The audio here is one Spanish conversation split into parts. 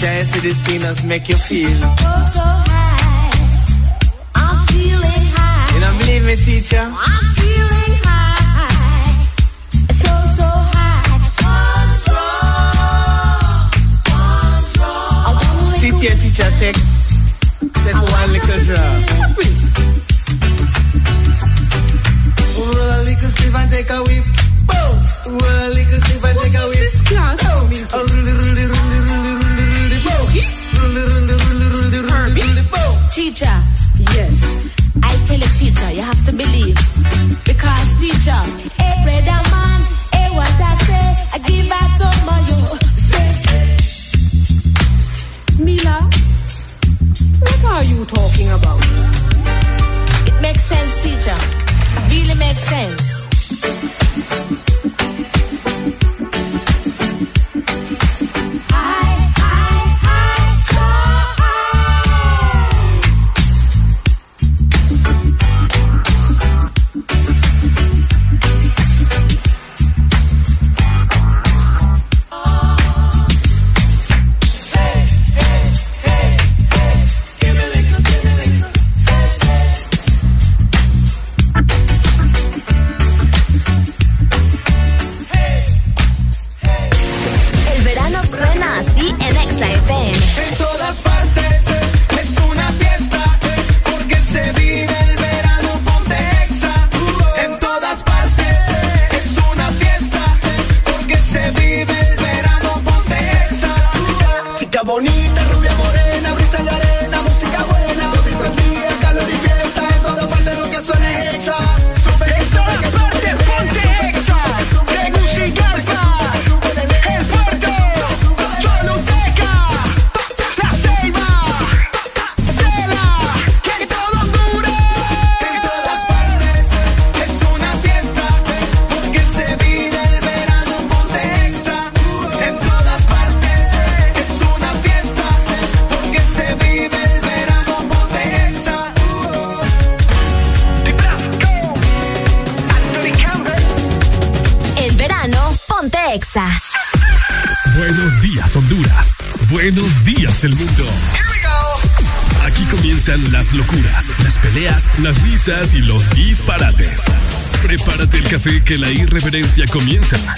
I see the sinners make you feel. Oh, so high. I'm feeling high. You don't believe me, teacher? I'm feeling high. So, so high. Control. Control. Sit here, teacher, take, take one little drop. Roll a little sleeve and take a whiff. Boom. Roll a little sleeve and take a whiff. This class Oh, ruly, ruly, Teacher, Yes. I tell you, teacher, you have to believe. Because, teacher, hey, brother man, hey, what I say, I give out of you. Say, Mila, what are you talking about? It makes sense, teacher. It really makes sense. Que la irreverencia comienza.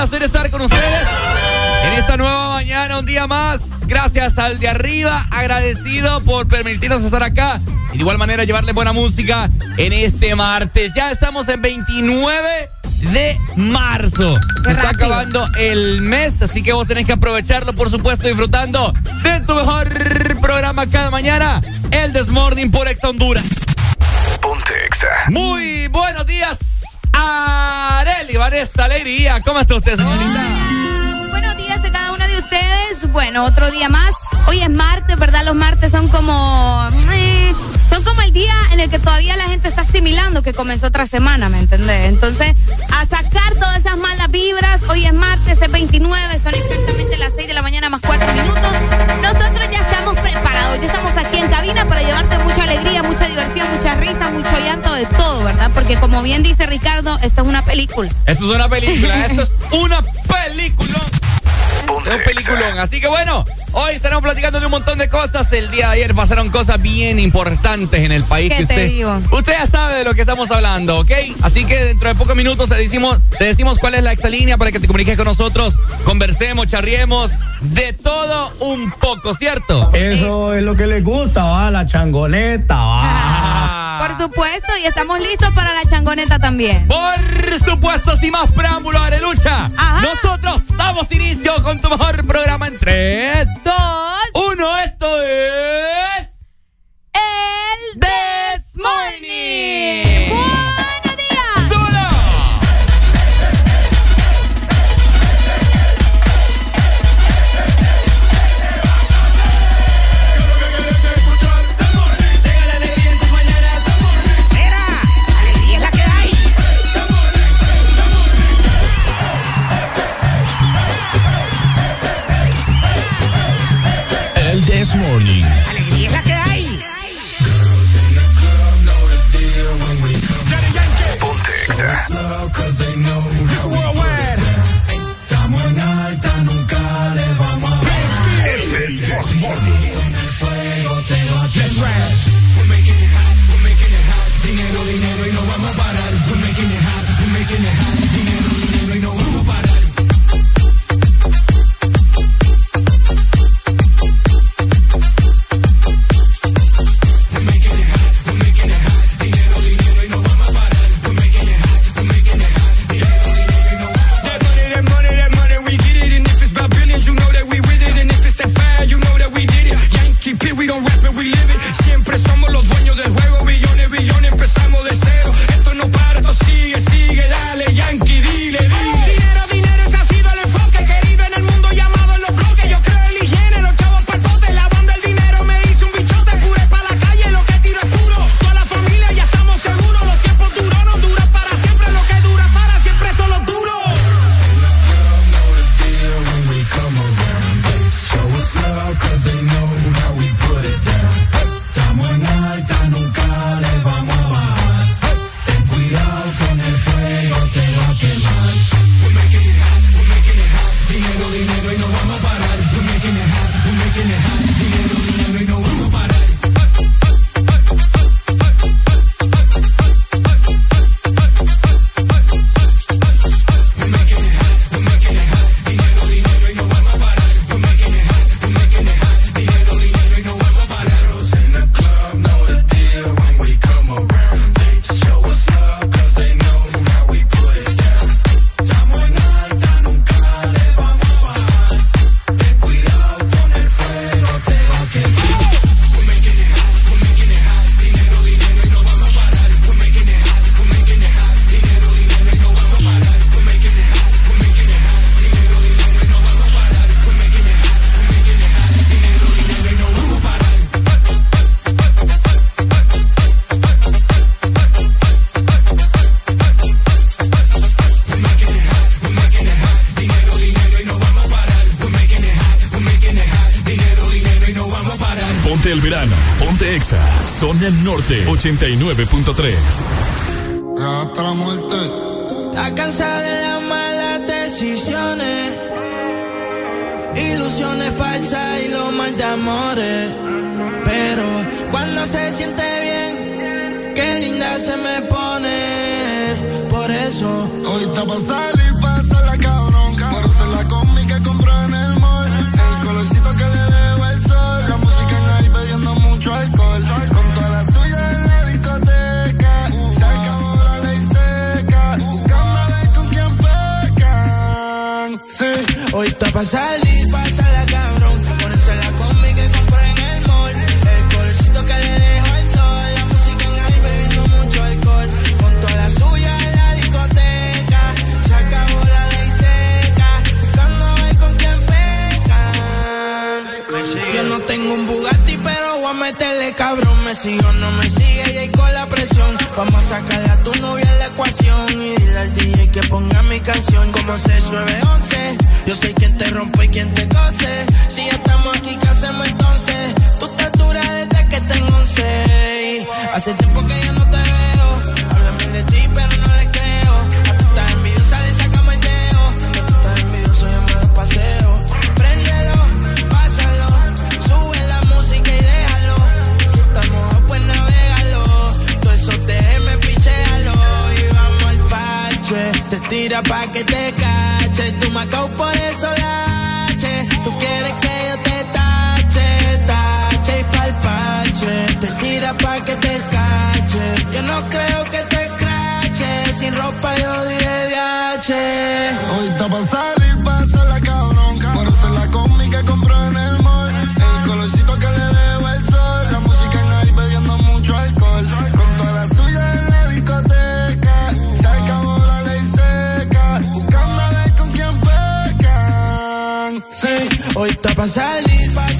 Placer estar con ustedes en esta nueva mañana, un día más. Gracias al de arriba, agradecido por permitirnos estar acá. Y de igual manera llevarle buena música en este martes. Ya estamos en 29 de marzo. Se está acabando el mes, así que vos tenés que aprovecharlo, por supuesto, disfrutando de tu mejor programa cada mañana, el Desmorning por Ex Honduras. Ponte Exa. Muy buenos días, Vanessa Alegría. ¿Cómo está usted, señorita? Buenos días a cada uno de ustedes. Bueno, otro día más. Hoy es martes, ¿verdad? Los martes son como. eh, son como el día en el que todavía la gente está asimilando que comenzó otra semana, ¿me entendés? Entonces, a sacar todas esas malas vibras. Hoy es martes, es 29, son exactamente las 6 de la mañana más 4 minutos. Nosotros ya estamos preparados, ya estamos diversión, mucha risa, mucho llanto, de todo, ¿verdad? Porque como bien dice Ricardo, esto es una película. Esto es una película, esto es una película. Es un peliculón. Así que bueno, Hoy estaremos platicando de un montón de cosas. El día de ayer pasaron cosas bien importantes en el país. ¿Qué que te usted, digo? usted ya sabe de lo que estamos hablando, ¿ok? Así que dentro de pocos minutos te decimos, te decimos cuál es la exalínea para que te comuniques con nosotros, conversemos, charriemos, de todo un poco, ¿cierto? Eso es lo que les gusta, ¿va? La changoneta, ¿va? Ah. Por supuesto, y estamos listos para la changoneta también. Por supuesto, sin más preámbulos, Arelucha. Nosotros damos inicio con tu mejor programa en 3, 2, Zona Norte 89.3. Hasta la muerte. Está cansada de las malas decisiones, ilusiones falsas y los mal de amores. Pero cuando se siente bien, qué linda se me pone. Por eso, Hoy está pa' hoy está pa' salir, la cabrón. Me sigue o no me sigue y ahí con la presión. Vamos a sacarle a tu novia la ecuación. Y dile al DJ que ponga mi canción como 6911. Yo sé quién te rompe y quién te cose. Si ya estamos aquí, ¿qué hacemos entonces? Tú estás dura desde que tengo 11. Hace tiempo que ya no te veo. Tira pa' que te cache. Tú me por eso lache. Tú quieres que yo te tache, tache y palpache. Te tira pa' que te cache. Yo no creo que te crache. Sin ropa yo dije viaje. Hoy está pa' está pa' salir, pasa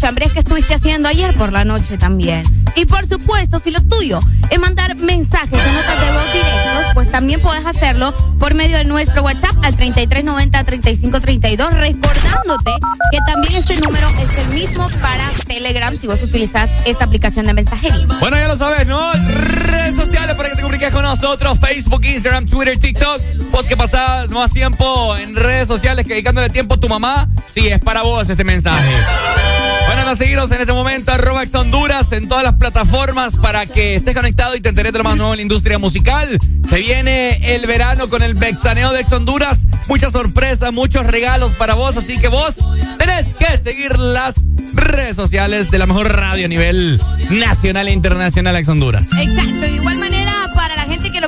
chambres que estuviste haciendo ayer por la noche también. Y por supuesto, si lo tuyo es mandar mensajes o notas de voz directos, pues también podés hacerlo por medio de nuestro WhatsApp al 3390-3532, recordándote que también este número es el mismo para Telegram si vos utilizas esta aplicación de mensajería. Bueno, ya lo sabes, ¿no? Redes sociales para que te comuniques con nosotros: Facebook, Instagram, Twitter, TikTok. Vos que pasás más tiempo en redes sociales dedicándole tiempo a tu mamá, sí, es para vos este mensaje. A seguirnos en este momento, arroba Honduras, en todas las plataformas para que estés conectado y te enteres de lo más nuevo en la industria musical. Se viene el verano con el Bexaneo de Ex Honduras. Muchas sorpresas, muchos regalos para vos, así que vos tenés que seguir las redes sociales de la mejor radio a nivel nacional e internacional Ex Honduras. Exacto, igual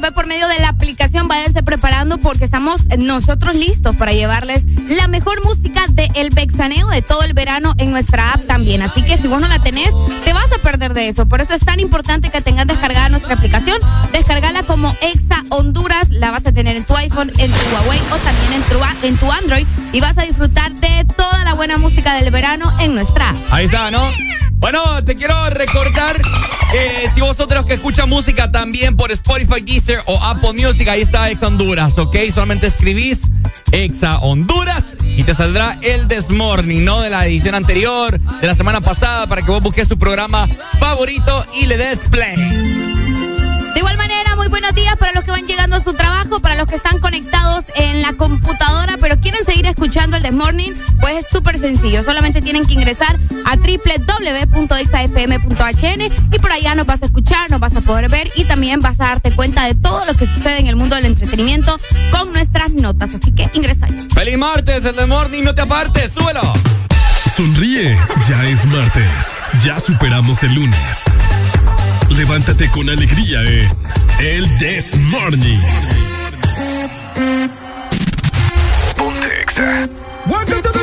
ve por medio de la aplicación, váyanse preparando porque estamos nosotros listos para llevarles la mejor música del el Bexaneo de todo el verano en nuestra app también. Así que si vos no la tenés, te vas a perder de eso. Por eso es tan importante que tengas descargada nuestra aplicación. Descargala como Exa Honduras, la vas a tener en tu iPhone, en tu Huawei o también en tu, en tu Android y vas a disfrutar de toda la buena música del verano en nuestra app. Ahí está, ¿no? Bueno, te quiero recordar que si vosotros que escuchan música también por Spotify, Deezer o Apple Music, ahí está Exa Honduras, ¿ok? Solamente escribís Exa Honduras y te saldrá el Desmorning, ¿no? De la edición anterior, de la semana pasada, para que vos busques tu programa favorito y le des play. Buenos días para los que van llegando a su trabajo, para los que están conectados en la computadora, pero quieren seguir escuchando el The Morning, pues es súper sencillo. Solamente tienen que ingresar a www.exafm.hn y por allá nos vas a escuchar, nos vas a poder ver y también vas a darte cuenta de todo lo que sucede en el mundo del entretenimiento con nuestras notas. Así que ingresa ya. ¡Feliz martes! El The Morning, no te apartes, súbelo. Sonríe, ya es martes. Ya superamos el lunes. Levántate con alegría en El This Morning. Ponte Exa. Welcome to the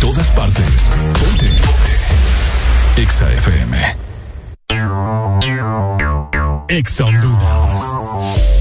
todas partes. Ponte. Exa FM. Exa Honduras.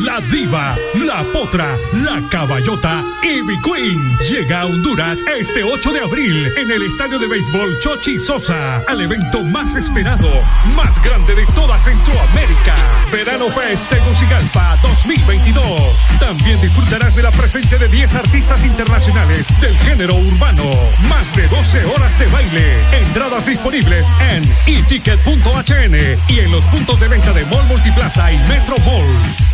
La diva, la potra, la caballota Ivy Queen llega a Honduras este 8 de abril en el estadio de béisbol Chochi Sosa al evento más esperado, más grande de toda Centroamérica. Verano Fest Tegucigalpa 2022. También disfrutarás de la presencia de 10 artistas internacionales del género urbano. Más de 12 horas de baile. Entradas disponibles en eticket.hn y en los puntos de venta de Mall Multiplaza y Metro Mall.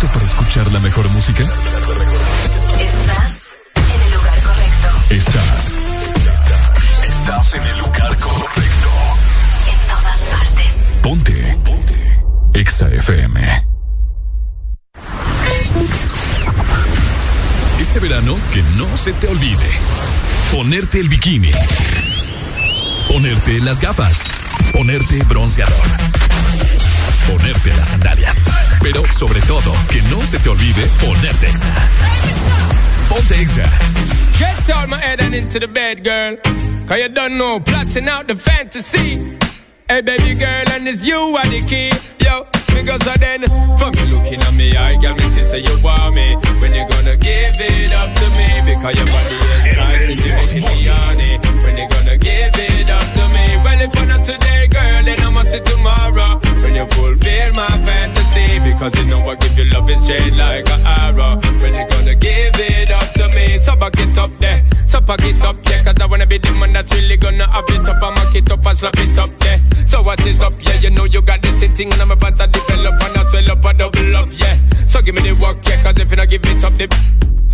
Listo para escuchar la mejor música? Estás en el lugar correcto. Estás. Estás en el lugar correcto. En todas partes. Ponte. Ponte. Exa FM. Este verano, que no se te olvide. Ponerte el bikini. Ponerte las gafas. Ponerte bronceador. Ponerte las sandalias. Pero sobre todo, que no se te olvide ponerte Exa. Ponte Exa. Get out my head and into the bed, girl. Cause you don't know, plotting out the fantasy. Hey, baby girl, and it's you are the key. Yo, because of then, from you looking at me, I got me to say you want me. When you gonna give it up to me? Because your body is nice and me honey. When you gonna give it up to me? Well, if not today, girl, then I'ma see tomorrow. When you fulfill my fantasy. Because you know I give you love and shade like an arrow. When you gonna give it up to me? So back it up there. So pack it up, yeah. Cause I wanna be the man that's really gonna have it up. I'ma it up and slap it up, yeah. So what is up, yeah? You know you got this sitting and I'm about to develop and I swell up and double up, yeah. So give me the work, yeah. Cause if you don't give it up, the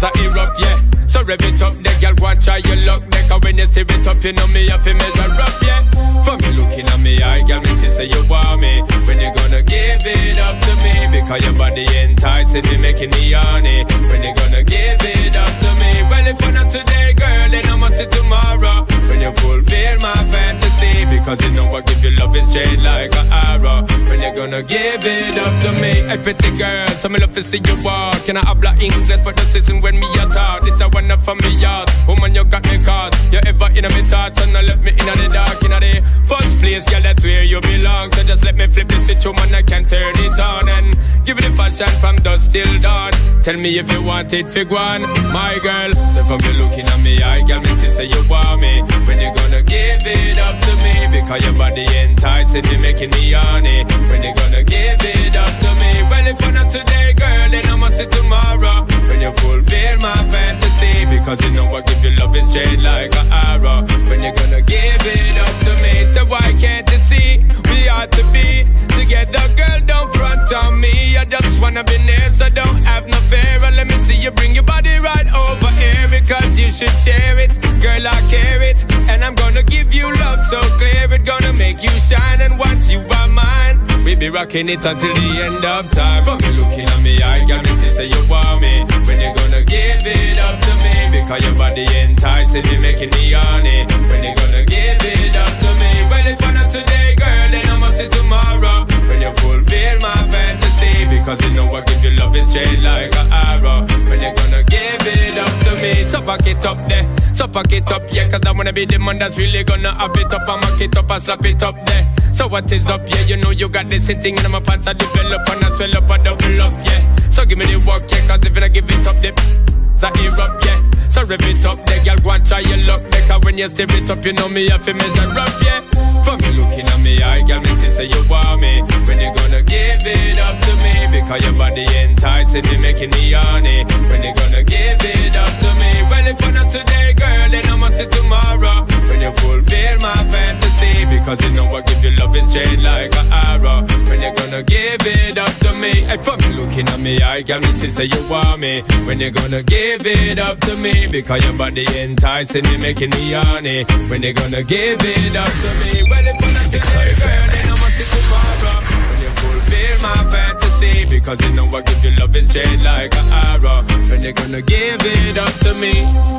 so erupt, yeah. So rev it up, the girl try your luck. Make her when you stir it up, you know me have to measure up, yeah. For me looking at me, I girl, me see say you want me. When you gonna give it up to me? Because your body enticing me, making me horny. When you gonna give it up to me? Well, if not today, girl, then I'ma see tomorrow. When you fulfill my fantasy, because you know I give you love and shade like an arrow. When you gonna give it up to me? Hey, pretty girl, so me love to see you walk. Can I habla English for the season when me a talk? This a one for me yard. Woman, you got me caught. You ever in a me thoughts and I left me in the dark, in the first place, yeah, that's where you belong. So just let me flip the switch, woman, I can turn it on and give it a passion from dusk till dawn. Tell me if you want it, fig one, my girl. So from you looking at me, I girl, me see say you want me. When you gonna give it up to me? Because your body enticing me, making me horny. When you gonna give it up to me? Well, if not today, girl, then I'ma see tomorrow. When you fulfill my fantasy, because you know I give you love and shade like an arrow. When you gonna give it up to me? So why can't you see we ought to be together, girl? Don't front on me. I just wanna be near, so don't have no fear. Let me see you bring your body right over here because you should share it, girl. I care it, and I'm gonna give you love so clear. It gonna make you shine, and once you are mine, we be rocking it until the end of time. From you looking at me, I got me to say you want me. When you gonna give it up to me? Because your body enticing me, making me horny. When you gonna give it up to me? If not today, girl, then I'ma see tomorrow. When you fulfill my fantasy, because you know I give you love and shade like an arrow. When you gonna give it up to me? So pack it up there, so pack it up, yeah. Cause I wanna be the man that's really gonna have it up and mock it up and slap it up there. So what is up, yeah? You know you got this sitting in my pants, I develop and I swell up, I double up, yeah. So give me the work, yeah. Cause if I give it up, the that erupt, yeah. So rev it up, the girl go and try your luck. Cause when you stir it up, you know me have to measure up, yeah. For me looking at me, I girl, me see say you want me. When you gonna give it up to me? Because your body enticing me, making me horny. When you gonna give it up to me? Well, if not today, girl, then I'ma see tomorrow. When you fulfill my fantasy, because you know I give you love and shade like an arrow. When you gonna give it up to me? Hey, for me looking at me, I girl, me see say you want me. When you gonna give it up to me? Because your body enticing me, making me horny. When you gonna give it up to me? Well, if not today, girl, then I'ma see tomorrow. When you fulfill my fantasy, because you know I give you love and shade like an arrow. When you gonna give it up to me?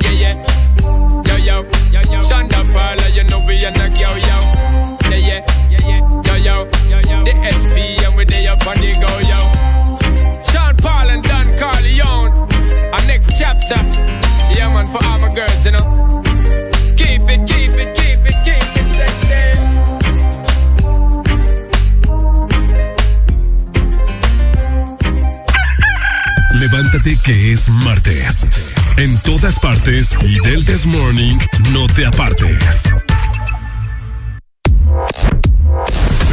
Yeah, yeah. Yo, yo, yo, yo. Shonda Paula, you know we are not yo, yo. Yeah, yeah, yeah, yeah. Yo, yo, yo, yo. The SP and we they up on the go, yo. Sean Paul and Don Carleone. Our next chapter. Sexy. que es martes. En todas partes y del This Morning, no te apartes.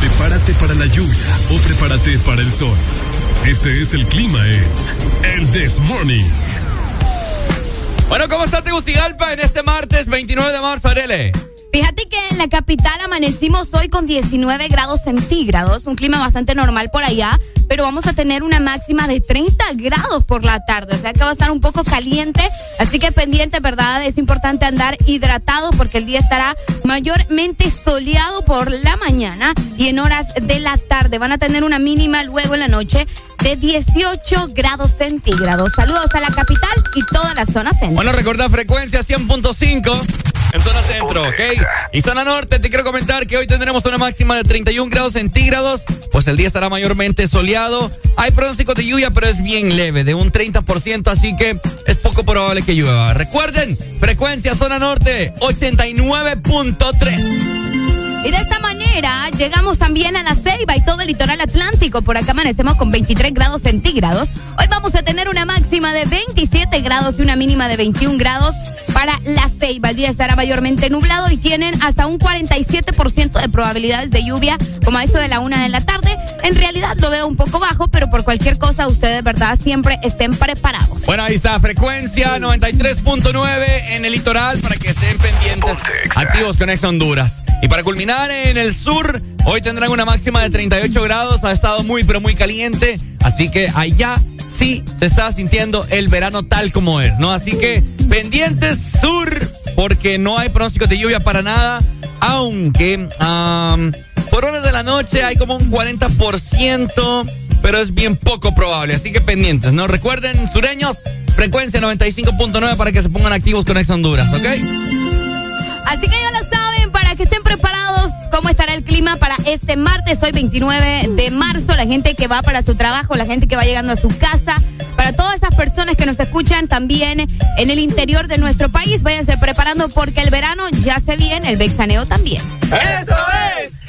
Prepárate para la lluvia o prepárate para el sol. Este es el clima en el This Morning. Bueno, ¿cómo está Tegucigalpa en este martes 29 de marzo, Arele? Fíjate que en la capital amanecimos hoy con 19 grados centígrados, un clima bastante normal por allá, pero vamos a tener una máxima de 30 grados por la tarde, o sea que va a estar un poco caliente, así que pendiente, ¿verdad? Es importante andar hidratado porque el día estará mayormente soleado por la mañana y en horas de la tarde van a tener una mínima luego en la noche de 18 grados centígrados. Saludos a la capital y toda la zona centro. Bueno, recuerda frecuencia 100.5 en zona centro, ¿ok? Y zona norte, te quiero comentar que hoy tendremos una máxima de 31 grados centígrados, pues el día estará mayormente soleado. Hay pronóstico de lluvia, pero es bien leve, de un 30%, así que es poco probable que llueva. Recuerden, frecuencia zona norte 89.3. Y de esta manera llegamos también a la Ceiba y todo el litoral atlántico. Por acá amanecemos con 23 grados centígrados. Hoy vamos a tener una máxima de 27 grados y una mínima de 21 grados para la Ceiba. El día estará mayormente nublado y tienen hasta un 47% de probabilidades de lluvia, como a eso de la una de la tarde. En realidad lo veo un poco bajo, pero por cualquier cosa ustedes, ¿verdad? Siempre estén preparados. Bueno, ahí está, frecuencia 93.9 en el litoral para que estén pendientes, activos con Ex Honduras. Y para culminar en el sur, hoy tendrán una máxima de 38 grados, ha estado muy pero muy caliente, así que allá sí se está sintiendo el verano tal como es, ¿no? Así que pendientes sur, porque no hay pronóstico de lluvia para nada, aunque am, por horas de la noche hay como un 40%, pero es bien poco probable, así que pendientes, ¿no? Recuerden, sureños, frecuencia 95.9 para que se pongan activos con Ex Honduras, ¿ok? Así que ya lo saben, cómo estará el clima para este martes, hoy 29 de marzo, la gente que va para su trabajo, la gente que va llegando a su casa, para todas esas personas que nos escuchan también en el interior de nuestro país, váyanse preparando porque el verano ya se viene, el vexaneo también. ¡Eso es!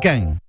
quem?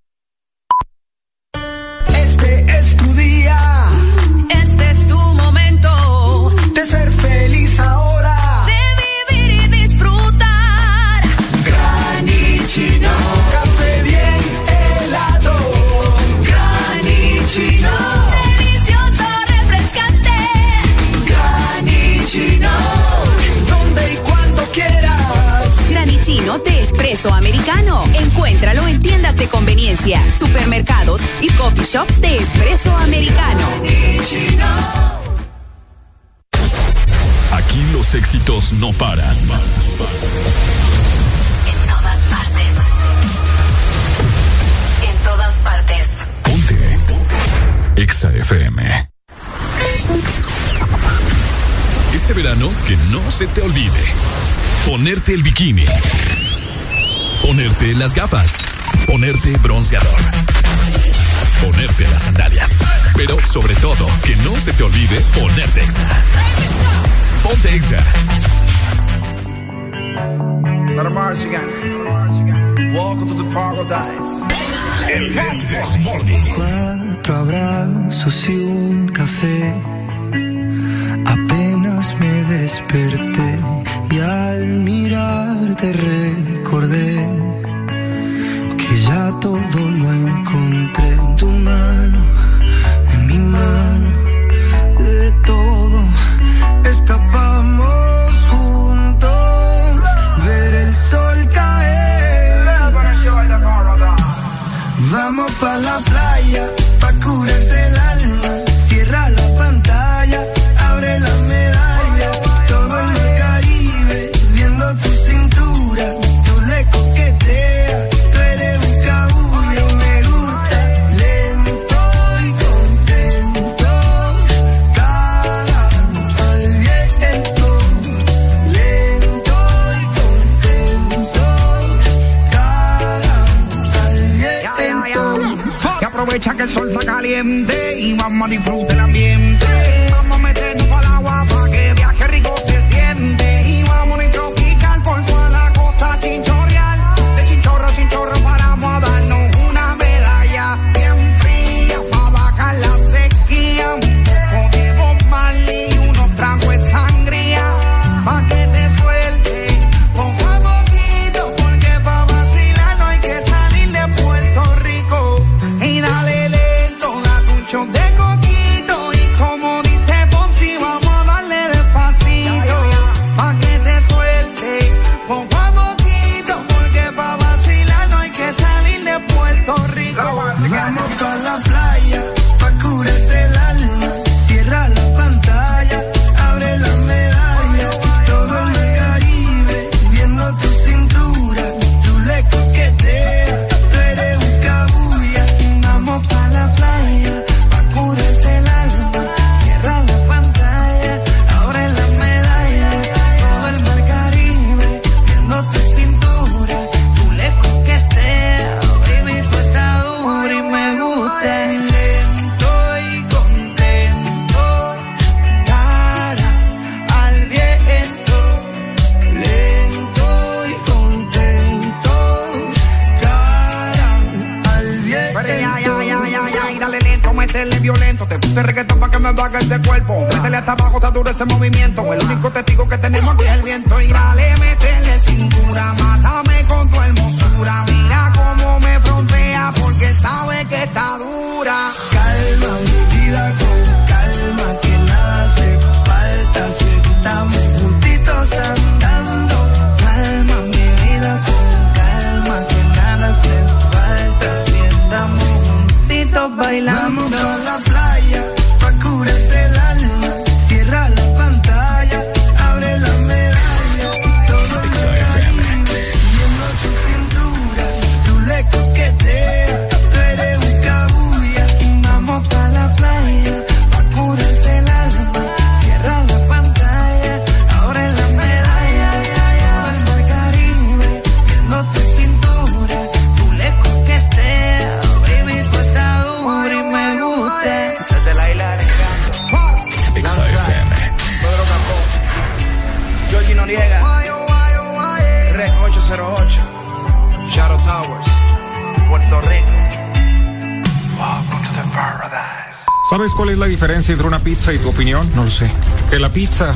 ¿Sabes cuál es la diferencia entre una pizza y tu opinión? No lo sé. Que la pizza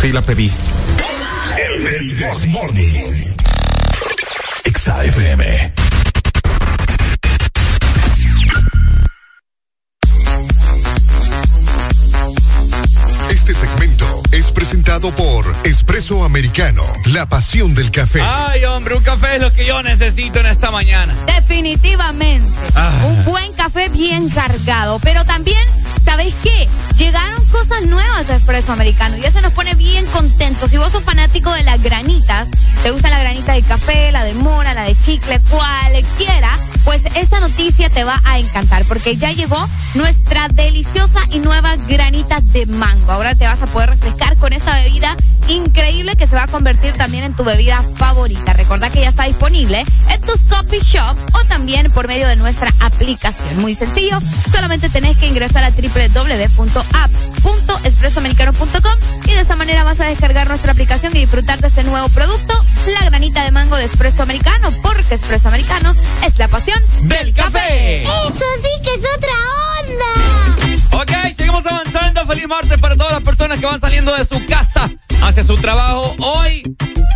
sí la pedí. El Desmorning. XFM. Este presentado por Espresso Americano, la pasión del café. Ay, hombre, un café es lo que yo necesito en esta mañana. Definitivamente. Ah. Un buen café bien cargado. Pero también, ¿sabéis qué? Llegaron cosas nuevas de Espresso Americano y eso nos pone bien contentos. Si vos sos fanático de las granitas, te gusta la granita de café, la de mora, la de chicle, cualquiera, pues esta noticia te va a encantar porque ya llegó nuestra deliciosa y nueva granita de mango. Ahora te vas a poder refrescar con esta bebida increíble que se va a convertir también en tu bebida favorita. Recuerda que ya está disponible en tus coffee shop o también por medio de nuestra aplicación. Muy sencillo, solamente tenés que ingresar a www.app.espressoamericano.com y de esta manera vas a descargar nuestra aplicación y disfrutar de este nuevo producto, la granita de mango de Espresso Americano, porque Espresso Americano es la pasión del café. Eso sí que es otra onda. Ok, seguimos avanzando. Feliz martes para todas las personas que van saliendo de su casa hacia su trabajo. Hoy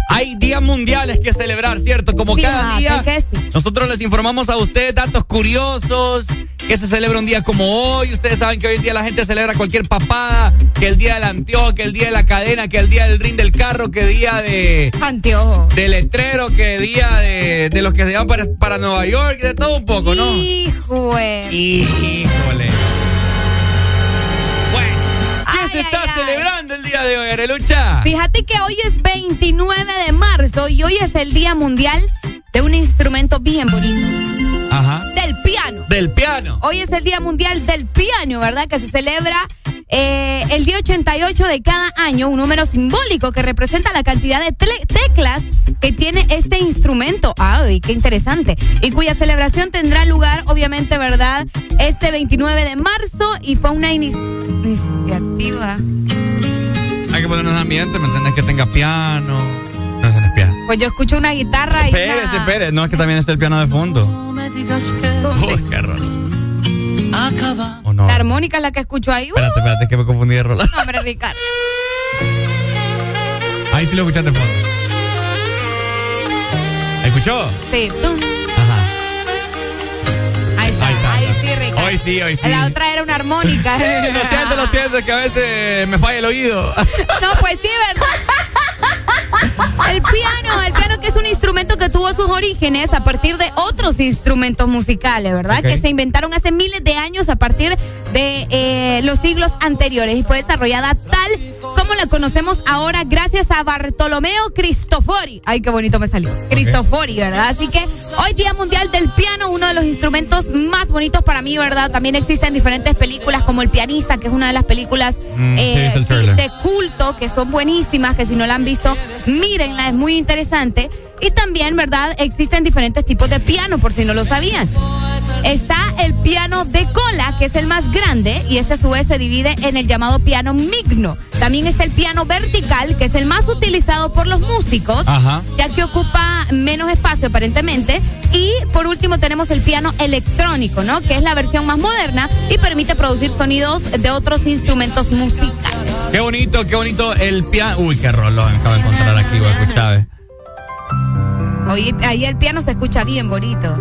hay días mundiales que celebrar, ¿cierto? Como cada día. Que sí. Nosotros les informamos a ustedes datos curiosos, que se celebra un día como hoy. Ustedes saben que hoy en día la gente celebra cualquier papada, que el día del anteojo, que el día de la cadena, que el día del ring del carro, que día de... Anteojo. De letrero, que día de, de los que se van para, para Nueva York, de todo un poco, ¿no? Híjole. Híjole. Bueno, ¿qué se está celebrando el día de hoy, Arelucha? Fíjate que hoy es 29 de marzo y hoy es el Día Mundial de un instrumento bien bonito. Ajá. Del piano. Del piano. Hoy es el Día Mundial del Piano, ¿verdad? Que se celebra eh, el día 88 de cada año, un número simbólico que representa la cantidad de teclas que tiene este instrumento. ¡Ay, qué interesante! Y cuya celebración tendrá lugar, obviamente, ¿verdad? Este 29 de marzo y fue una ini- iniciativa. Hay que ponernos en ambiente, ¿me entiendes? Que tenga piano. No, eso no es piano. Pues yo escucho una guitarra y Espérese, una- espérese. No, es que también está el piano de fondo. Uy, qué raro. ¿O no? La armónica es la que escucho ahí. ¡Uh! Espérate, espérate, que me confundí de rola. No, hombre, Ricardo. Ahí sí lo escuchaste fondo. ¿Escuchó? Sí. Ajá. Ahí está, ahí, sí, Ricardo. Hoy sí, hoy sí. La otra era una armónica. lo siento, lo siento, es que a veces me falla el oído. No, pues sí, ¿verdad? El piano, el piano es un instrumento que tuvo sus orígenes a partir de otros instrumentos musicales, ¿verdad? Ok. Que se inventaron hace miles de años a partir de eh, los siglos anteriores y fue desarrollada tal como la conocemos ahora gracias a Bartolomeo Cristofori. Ay, qué bonito me salió. Cristofori, ¿verdad? Así que hoy Día Mundial del Piano, uno de los instrumentos más bonitos para mí, ¿verdad? También existen diferentes películas como El Pianista, que es una de las películas Mm, eh, sí, de culto, que son buenísimas, que si no la han visto, mírenla, es muy interesante. Y también, ¿verdad? Existen diferentes tipos de piano, por si no lo sabían. Está el piano de cola, que es el más grande, y este a su vez se divide en el llamado piano migno. También está el piano vertical, que es el más utilizado por los músicos, Ajá. ya que ocupa menos espacio aparentemente. Y por último tenemos el piano electrónico, ¿no? Que es la versión más moderna y permite producir sonidos de otros instrumentos musicales. Qué bonito, qué bonito el piano. Uy, qué rolón acabo de encontrar aquí, güey, Chávez. Oye, ahí el piano se escucha bien bonito.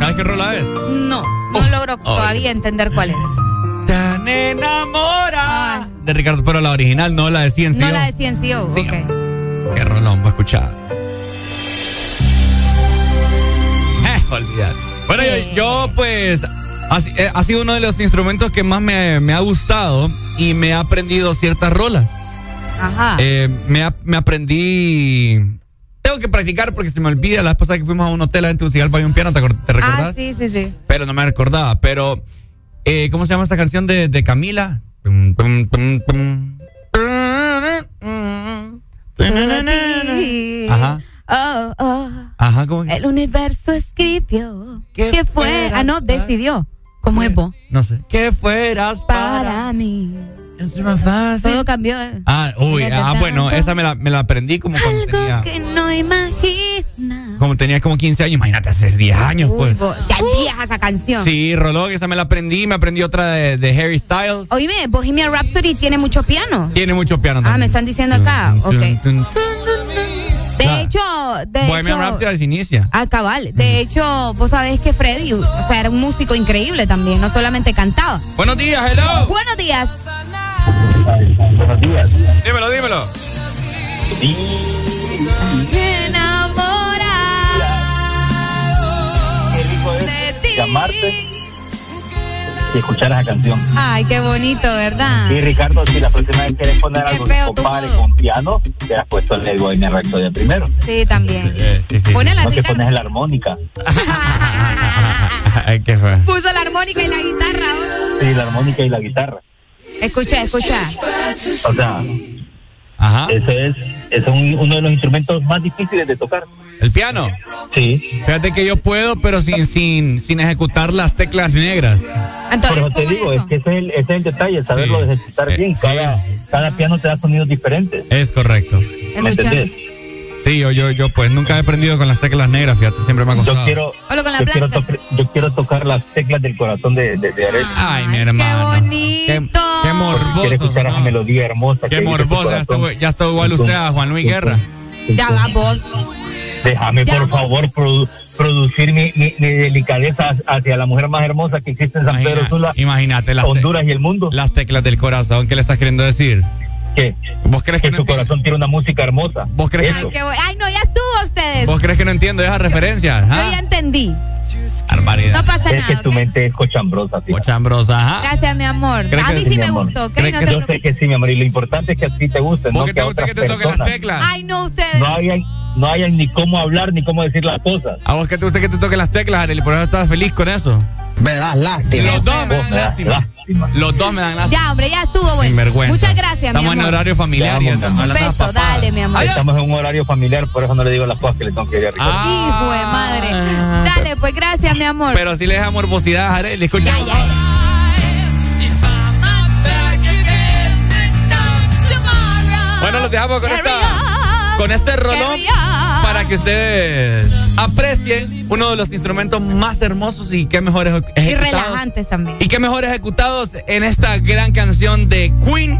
¿Sabes qué rola es? No, no logro todavía entender cuál es. Tan enamora. De Ricardo, pero la original, no la de Ciencia. No la de CNCO, Sí. ok. Qué rolón, voy a escuchar. Eh, olvidar. Bueno, yo, yo, pues, ha, eh, ha sido uno de los instrumentos que más me, me ha gustado y me ha aprendido ciertas rolas. Ajá. Eh, me, me aprendí. Tengo que practicar porque se me olvida. La vez pasada que fuimos a un hotel a Tegucigalpa había un piano, ¿te, te recordás? ah, sí, sí, sí. Pero no me recordaba. Pero, eh, ¿cómo se llama esta canción de, de Camila? Ajá. Oh, oh. Ajá, ¿cómo? El universo escribió Que que fue. fueras Ah, no, decidió. Como es vos. No sé. Que fueras Para mí. Es más fácil. Todo cambió. eh. Ah, uy, ah, bueno, esa me la, me la aprendí como tenía, Que no imagina. como tenía como 15 años. Imagínate, hace 10 años, Uy, pues. vos, ya es vieja esa canción. Sí, Rolón, esa me la aprendí. Me aprendí otra de, de Harry Styles. Oíme, Bohemian Rhapsody tiene mucho piano. Tiene mucho piano Ah, me también. están diciendo acá. Ok. De Ah. hecho, de Bohemian. Rhapsody se inicia. Ah, cabal. De hecho, vos sabés que Freddy, o sea, era un músico increíble también, no solamente cantaba. Buenos días, hello. Buenos días. Buenos días. Dímelo, dímelo. Qué rico es llamarte y escuchar esa canción. Ay, qué bonito, ¿verdad? Sí, Ricardo, si la próxima vez quieres poner algo modo. con piano, te has puesto el Bohemian Rhapsody primero. Sí, también. sí, sí. Ponela, no pones la armónica. Ay, qué fue. Puso la armónica y la guitarra. Sí, la armónica y la guitarra. Escucha, escucha. O sea, Ajá. ese es, ese es un- uno de los instrumentos más difíciles de tocar. ¿El piano? Sí. Fíjate que yo puedo, pero sin, sin, sin ejecutar las teclas negras. Por eso te digo, es que ese es el, ese es el detalle, saberlo Sí. ejecutar Eh, bien. sí, Cada, cada piano te da sonidos diferentes. Es correcto. ¿Me entendés? Sí, yo, yo, yo pues nunca he aprendido con las teclas negras, fíjate, siempre me ha costado. Yo quiero, yo quiero, tocar, yo quiero tocar las teclas del corazón de, de, de Arely. Ay, mi hermano. Qué, qué morboso. Quiero escuchar esa melodía hermosa. Qué morboso. Ya está, ya está igual usted a Juan Luis Guerra. Ya va vos. Déjame, Ya. por favor, produ- producir mi, mi, mi delicadeza hacia la mujer más hermosa que existe en San Pedro Sula, Imagínate las, Honduras y el mundo. las teclas del corazón. ¿Qué le estás queriendo decir? ¿Qué? ¿Vos crees que, Que no su corazón tiene una música hermosa. ¿Vos crees, bu- Ay, no, ya estuvo ustedes. ¿Vos crees que no entiendo esas referencias? Yo ¿Ah? ya entendí. Barbaridad. No pasa Es que nada. tu mente es cochambrosa, tío. Cochambrosa, ajá. Gracias, mi amor. ¿Crees A que mí sí, sí me amor? gustó, ¿ok? ¿Crees No que te yo sé que sí, mi amor, y lo importante es que a ti te guste, no que a otras personas. Ay, no, ustedes. No hayan, no hayan ni cómo hablar ni cómo decir las cosas. ¿A vos que te gusta que te toquen las teclas, Arely? Por eso estás feliz con eso. Me das lástima. Los dos me dan lástima. Los dos me dan lástima. Ya, hombre, ya estuvo bueno. Sinvergüenza. Muchas gracias, mi Estamos en amor. horario familiar y Te amo, estamos mi Un beso, dale, mi amor. Estamos en un horario familiar, por eso no le digo las cosas que le tengo que decir a Ricardo. Hijo de madre. Dale, pues gracias, mi amor. Ah. Pero si le deja morbosidad a Arely, escucha. Ya, ya, ya. Bueno, los dejamos con esta, con este rolón para que ustedes aprecien uno de los instrumentos más hermosos y qué mejores Y ejecutados. relajantes también. Y qué mejor ejecutados en esta gran canción de Queen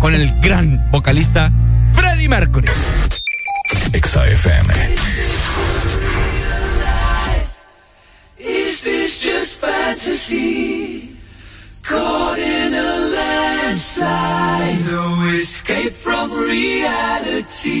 con el gran vocalista Freddie Mercury. Exa FM. Is this just fantasy? Caught in a landslide, no escape from reality.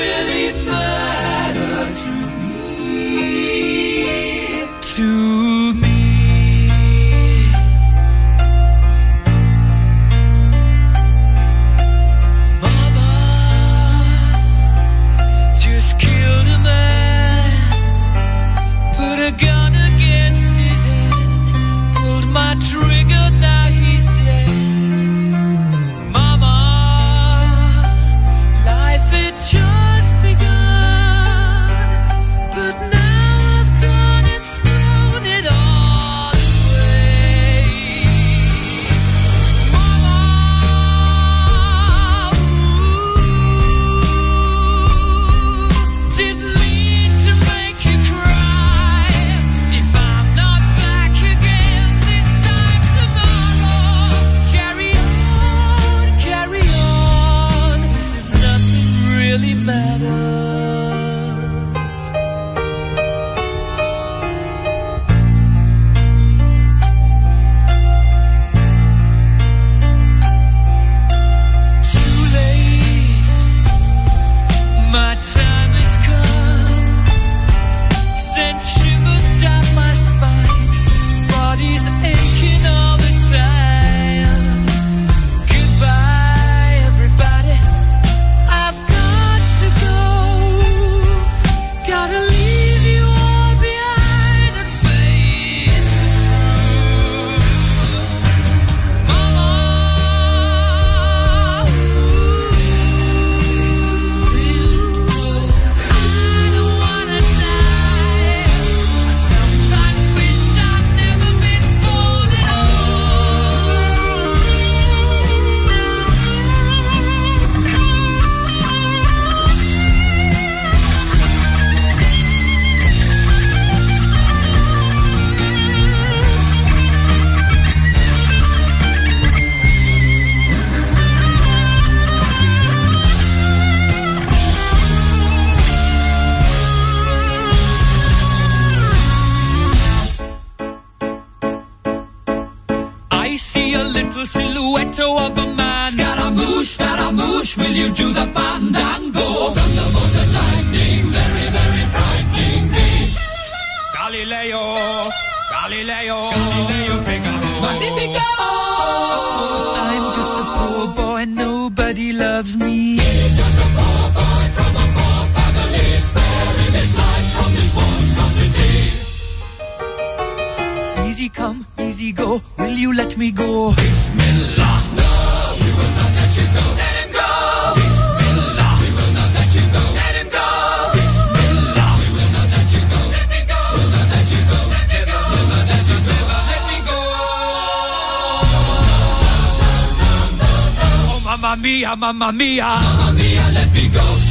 mamma mia. Mamma mia, let me go.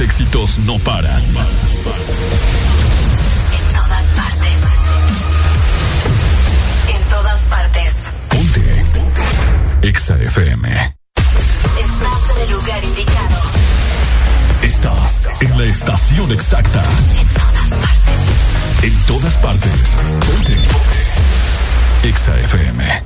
Éxitos no paran. En todas partes. En todas partes. Ponte. Exa FM. Estás en el lugar indicado. Estás en la estación exacta. En todas partes. En todas partes. Ponte. Exa FM.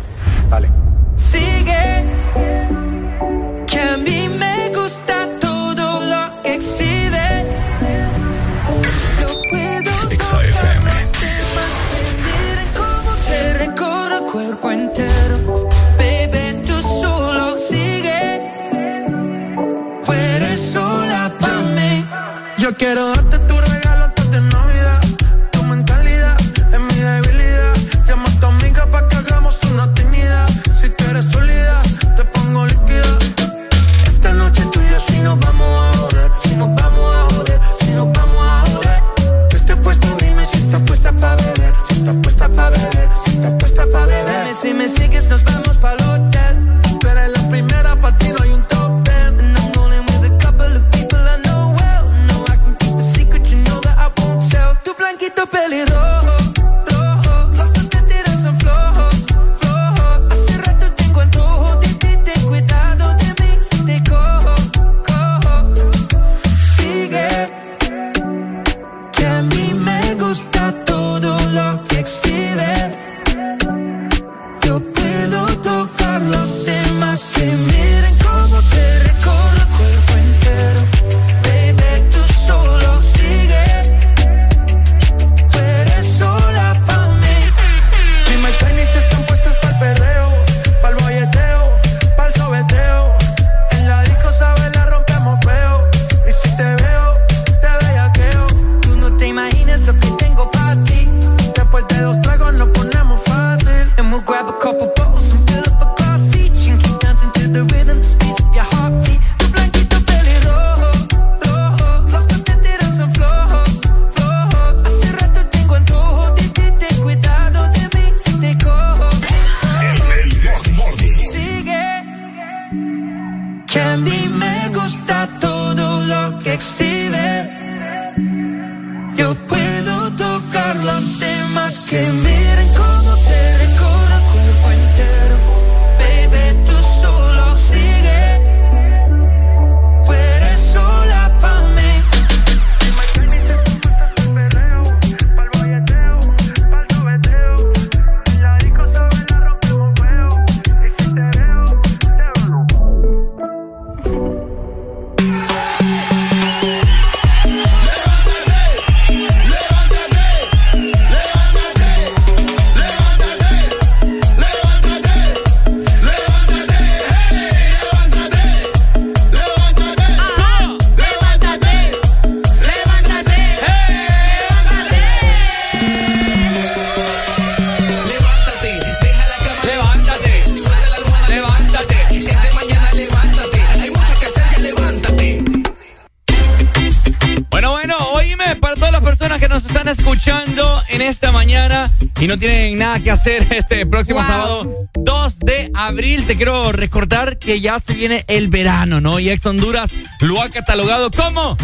Hacer este próximo sábado 2 de abril, te quiero recordar que ya se viene el verano, ¿no? Y Ex Honduras lo ha catalogado como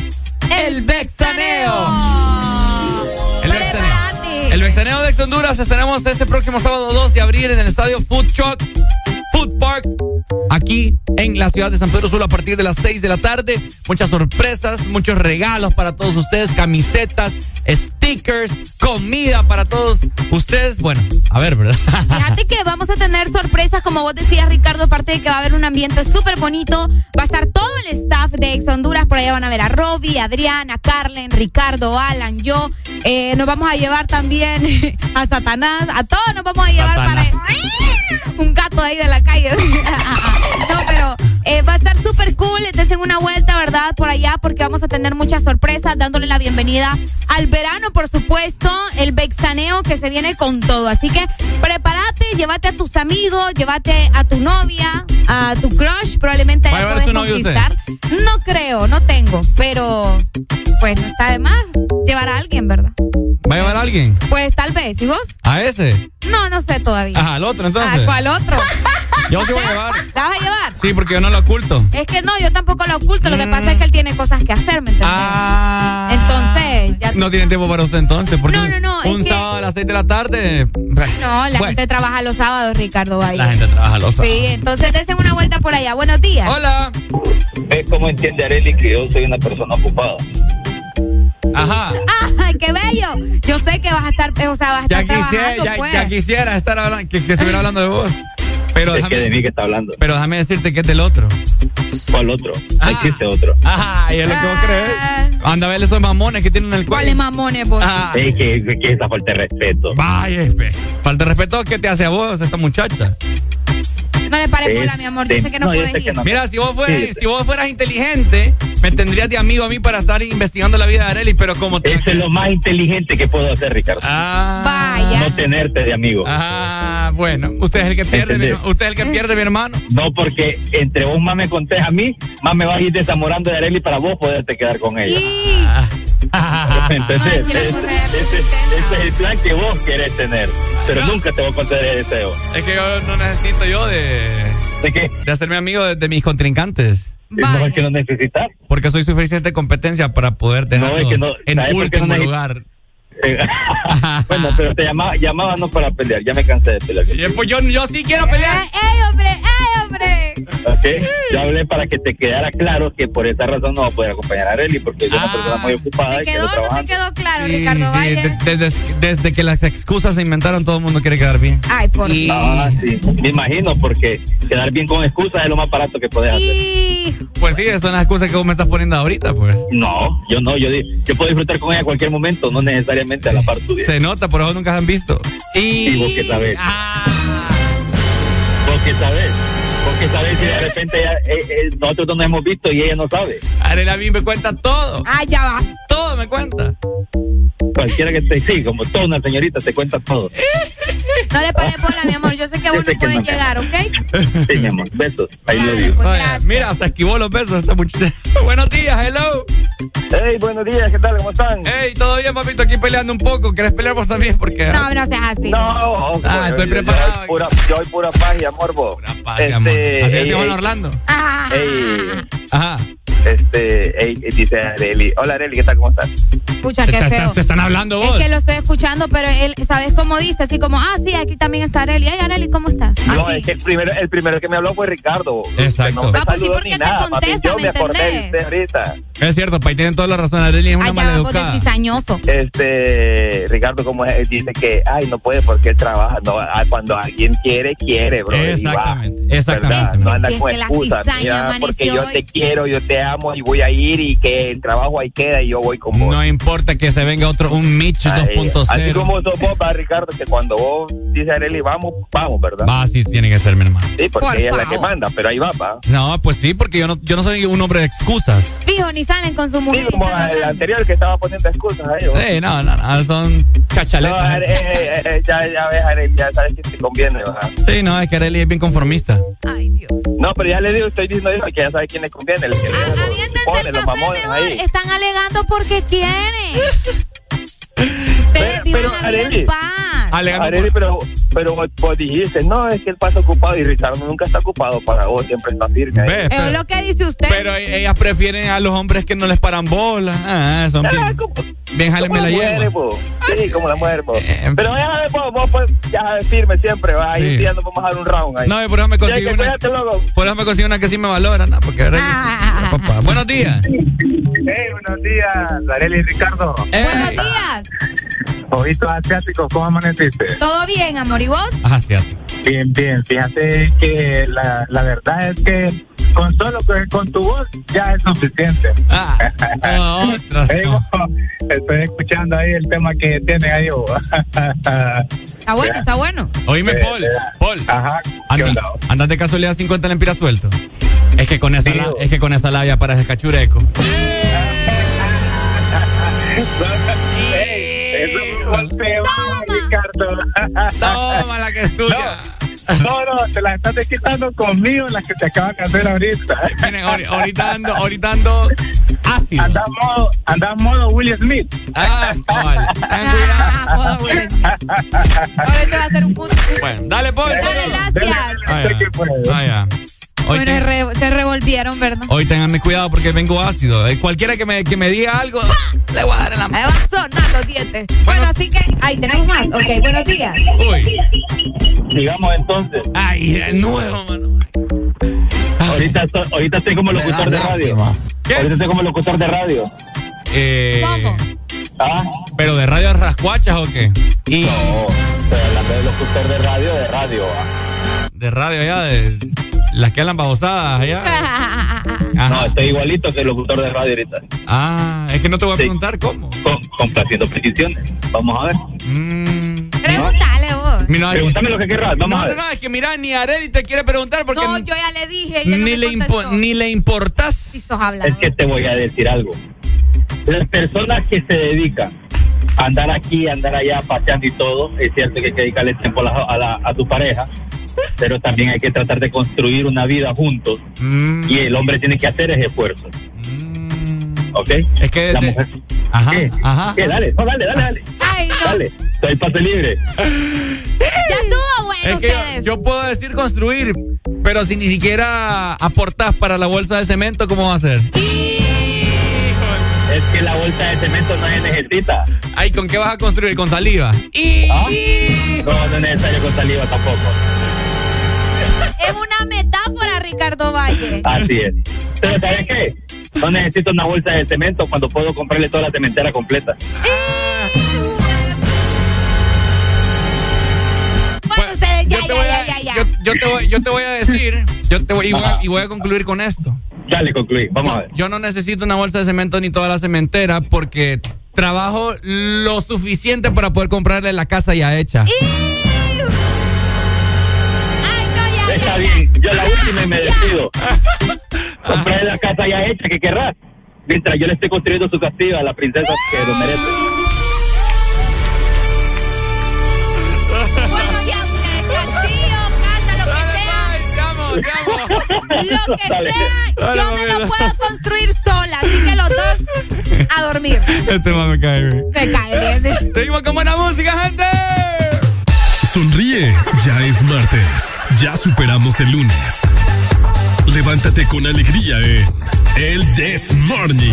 el Bexaneo. El Bexaneo. El Bexaneo de Ex Honduras estaremos este próximo sábado 2 de abril en el estadio Food Truck Food Park aquí en la ciudad de San Pedro Sula a partir de las 6 de la tarde. Muchas sorpresas, muchos regalos para todos ustedes, camisetas, stickers, comida para todos ustedes. Bueno, a ver, ¿verdad? Fíjate que vamos a tener sorpresas, como vos decías, Ricardo, aparte de que va a haber un ambiente súper bonito. Va a estar todo el staff de Ex Honduras. Por allá van a ver a Robbie, Adriana, Carlen, Ricardo, Alan, yo. Eh, nos vamos a llevar también a Satanás. A todos nos vamos a llevar Satanás. para un gato ahí de la calle. no, pero Oh. Eh, va a estar súper cool. Dense una vuelta, ¿verdad? Por allá, porque vamos a tener muchas sorpresas, dándole la bienvenida al verano, por supuesto. El Bexaneo que se viene con todo. Así que prepárate, llévate a tus amigos, llévate a tu novia, a tu crush. Probablemente ¿Va a ahí llevar a puedes conquistar. No creo, no tengo. Pero, pues no está de más llevar a alguien, ¿verdad? ¿Va a llevar a alguien? Pues tal vez. ¿Y vos? ¿A ese? No, no sé todavía. Ajá, al otro entonces. ¿A cuál otro? Yo sí voy a llevar. ¿La vas a llevar? Sí, porque yo no lo oculto. Es que no, yo tampoco lo oculto. Lo que pasa es que él tiene cosas que hacer, ¿me entiendes? Ah. Entonces, ya No tiene tiempo para usted entonces. Porque No, no, no, Un es que- sábado a las 6 de la tarde. no, la Bueno. gente trabaja los sábados, Ricardo Valle. La gente trabaja los sábados. Sí, entonces dense una vuelta por allá. Buenos días. Hola. ¿Ves cómo entiende Areli que yo soy una persona ocupada? Ajá. ¡Ay, qué bello! Yo sé que vas a estar, o sea, vas a Ya estar quisiera, trabajando, ya, pues. ya quisiera estar hablando, que, que estuviera hablando de vos. Pero es déjame, que de mí que está hablando. pero déjame decirte que es del otro. ¿Cuál otro? Ah. No existe otro. Ajá, y es lo que vos crees. Anda a ver esos mamones que tienen en el cuello. ¿Cuáles mamones, vos? Ah. Es que, que esa falta de respeto. Vaya, espe. Falta de respeto que te hace a vos esta muchacha. No le pares Es bola, mi amor. Yo de- sé que no, no, puedes ir. no. Mira, si vos fueras, Sí. si vos fueras inteligente, me tendrías de amigo a mí para estar investigando la vida de Areli, pero como te. Eso es lo más inteligente que puedo hacer, Ricardo. Ah. Vaya. No tenerte de amigo. Ah, bueno. Usted es el que pierde, mi, usted es el que pierde, mi hermano. No, porque entre vos más me contés a mí, más me vas a ir desamorando de Areli para vos poderte quedar con ella. Y... ¿Entendés? No, es que la ese, mujer ese- ese es el plan que vos querés tener. Pero nunca te voy a conceder el deseo. Es que yo no necesito yo de, ¿De qué? de hacerme amigo de, de mis contrincantes. No es que no necesitas. Porque soy suficiente competencia para poder dejarlos es que no- en ¿sabes por qué no último necesito? lugar. Eh, bueno, pero te llamaba, llamaba no para pelear. Ya me cansé de pelear. Y pues yo, yo sí quiero pelear. ¡Ey, ey, hombre! ¡Ey, hombre! ¿ok? Yo hablé para que te quedara claro que por esa razón no va a poder acompañar a Areli porque es una persona muy ocupada ¿Te y quedó o no te quedó claro, Sí, Ricardo sí, Valle? de- desde, desde que las excusas se inventaron, todo el mundo quiere quedar bien. Ay, por Y- Ah, sí, me imagino, porque quedar bien con excusas es lo más barato que puedes hacer. Y... Pues sí, son las excusas que vos me estás poniendo ahorita, pues. No, yo no, yo, di- yo puedo disfrutar con ella a cualquier momento, no necesariamente a la par tuya. Se nota, por eso nunca se han visto. Y. ¿Y vos qué sabés? Ah, ¿Vos qué sabés? ¿Vos qué sabés si de repente ella- eh, eh, nosotros no nos hemos visto y ella no sabe? Arela a mí me cuenta todo. Ah, ya va. Todo me cuenta. Cualquiera que te sí, como toda una señorita te cuenta todo. No le pares bola, mi amor. Yo sé que vos no que puedes no. llegar, ¿ok? Sí, mi amor, besos. Ahí lo digo. pues, mira, hasta esquivó los besos esta muchacha. Buenos días, hello. Hey, buenos días, ¿qué tal? ¿Cómo están? Hey, todo bien, papito, aquí peleando un poco. ¿Querés pelear vos también? Porque... No, no seas así. No, Ah, estoy yo- preparado. Yo, pura, yo hay pura paz y amor, vos. paz y amor. Así decimos en Orlando. Ah. Ey, Ajá. este, ey, dice Areli. Hola, Areli, ¿qué tal? ¿Cómo estás? Pucha, qué feo. te están hablando Es vos. que lo estoy escuchando, pero él, ¿sabes cómo dice? Así como, ah, sí, aquí también está Areli. Ay, Areli, ¿cómo estás? No, Así. es que el primero, el primero que me habló fue Ricardo. Exacto. No me Ah, pues sí, porque te contesta, ¿me me acordé de entendés? usted ahorita. Es cierto, Pai, tienen toda la razón. Arely es una de maleducada. cizañoso. Este, Ricardo, como es, dice que, ay, no puede porque él trabaja. No, ah, cuando alguien quiere, quiere, bro. Exactamente, exactamente. ¿verdad? No anda con excusas. Mira, porque yo te quiero, yo te amo y voy a ir y que el trabajo ahí queda y yo voy con vos. No importa que se venga otro, un Mitch Ay, Así 2.0. como sos vos, va, Ricardo, que cuando vos dices Areli, vamos, vamos, ¿verdad? Va, sí, tiene que ser mi hermano. Sí, porque Por ella es la que manda, pero ahí va, va. No, pues sí, porque yo no, yo no soy un hombre de excusas. Fijo, ni salen con su Sí, mujer. como el anterior que estaba poniendo excusas ahí. vos. Eh, no, no, no, son No, chachaletas. Are- eh, eh, eh, ya, ya ves, Areli, ya sabes que te conviene, ¿verdad? Sí, no, es que Arely es bien conformista. Ay, Dios. No, pero ya le digo, estoy diciendo eso, que ya sabes quién le conviene, el que le Ah, los chupones, el los mamones mejor. ahí. Están alegando porque quieren. Ustedes Pero- viven pero, la vida en paz. Areli, pero, pero vos, vos dijiste, no, es que él pasa ocupado y Ricardo nunca está ocupado para vos, siempre está firme ahí. Ve, Es pero, lo que dice usted. pero ellas prefieren a los hombres que no les paran bola. Ah, son Ah, bien, como- bien como la po. Sí, como la mujer. Eh, Pero déjame, vos, vos, pues, ya sabes, firme siempre, va. Ahí Sí. un día nos vamos a dar un round ahí. No, y por eso me Ya que una. cuídate. Por eso me conseguí una que sí me valora, ¿no? Porque. Ah. Papá. Buenos días. Hey, buenos días, Areli y Ricardo. Buenos Ey. días. Ojitos asiáticos, ¿cómo amaneciste? ¿Todo bien, amor? ¿Y vos? Ah, cierto. Bien, bien. Fíjate que la, la verdad es que con solo que con tu voz ya es suficiente. Ah, no. estoy escuchando ahí el tema que tiene ahí. vos. Está bueno, está bueno. Oíme, Eh, Paul. eh, Paul. Ajá. ¿Qué Anda, onda? andas de casualidad 50 lempiras suelto. Es que con esa, Sí, la- o- es que con esa labia para cachureco. Eso Toma la que es tuya. No, no, te la estás quitando conmigo la que te acaban de hacer ahorita. Miren, ahori- ahorita ando, ahorita ando ácido. Anda modo, anda modo Will Smith. Ah, cabal. Ten cuidado. Ah, Will Smith. Ahora este va a ser un punto. Bueno, dale, Paul. Dale, vámonos. gracias. Ah, ya. Ya. Hoy, Bueno, ten- re- se revolvieron, ¿verdad? hoy tenganme cuidado porque vengo ácido. Eh, Cualquiera que me, que me diga algo, le voy a dar en la Me mano. va a sonar los dientes. Bueno, así que ahí tenemos más. Ok, buenos días. Uy. Sigamos entonces. Ay, de nuevo, mano. Ahorita, estoy- ahorita estoy como locutor de radio. ¿Qué? Ahorita estoy como locutor de radio. Eh, ¿Cómo? ¿Ah? ¿Pero de radio a rascuachas o qué? Y No, estoy hablando de locutor de radio, de radio. ¿ah? de radio allá, de las que hablan babosadas allá. No, estoy igualito que el locutor de radio ahorita. Ah, es que no te voy a Sí. preguntar cómo. Con, complaciendo peticiones. Vamos a ver. Mm, Pregúntale vos. mira, Pregúntame lo que querrás. Vamos no, a no, ver. no, es que mira, ni Areli te quiere preguntar porque No, yo ya le dije. ella ni, le impo- ni le importas. Si sos. Es que te voy a decir algo. Las personas que se dedican a andar aquí, a andar allá, paseando y todo, es cierto que hay que dedicarle tiempo a, la- a la- a tu pareja, pero también hay que tratar de construir una vida juntos Mm, y el hombre tiene que hacer ese esfuerzo. mm. ¿Ok? Es que La de- mujer. Ajá, ¿Qué? ajá. ¿Qué? Dale, no, dale, dale, dale. Ay, no. Dale, soy pase libre. Ya estuvo bueno Es que yo, ustedes. yo puedo decir construir, pero si ni siquiera aportas para la bolsa de cemento, ¿cómo va a ser? Es que la bolsa de cemento no se necesita. Ay, ¿con qué vas a construir? ¿Con saliva? ¿Ah? No, no es necesario con saliva tampoco. Es una metáfora, Ricardo Valle. Así es. Pero ¿sabes qué? No necesito una bolsa de cemento cuando puedo comprarle toda la cementera completa. Bueno, ustedes ya, ya, ya, a- ya, ya. Yo, te voy, yo te voy a decir, yo te voy, y, voy a, y voy a concluir con esto. Dale, concluí. Vamos a ver. Yo no necesito una bolsa de cemento ni toda la cementera porque trabajo lo suficiente para poder comprarle la casa ya hecha. Ya, está bien. Yo la última y me decido. Compraré la casa ya hecha que querrás. Mientras yo le esté construyendo su castigo a la princesa que lo merece. Bueno, ya, castillo, casa, lo que sea. Te amo, te amo. Lo que sea, yo me lo puedo construir sola, así que los dos a dormir. Este man me cae bien. Me cae bien. Seguimos con buena música, gente. Sonríe, ya es martes. Ya superamos el lunes. Levántate con alegría en El This Morning.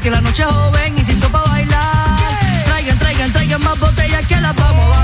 que la noche es joven y siento hizo para bailar. Traigan, traigan, traigan más botellas que las vamos a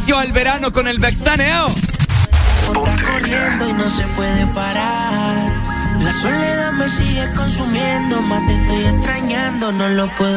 inicio al verano con el vexaneo. Estás corriendo y no se puede parar. La soledad me sigue consumiendo, más te estoy extrañando, no lo puedo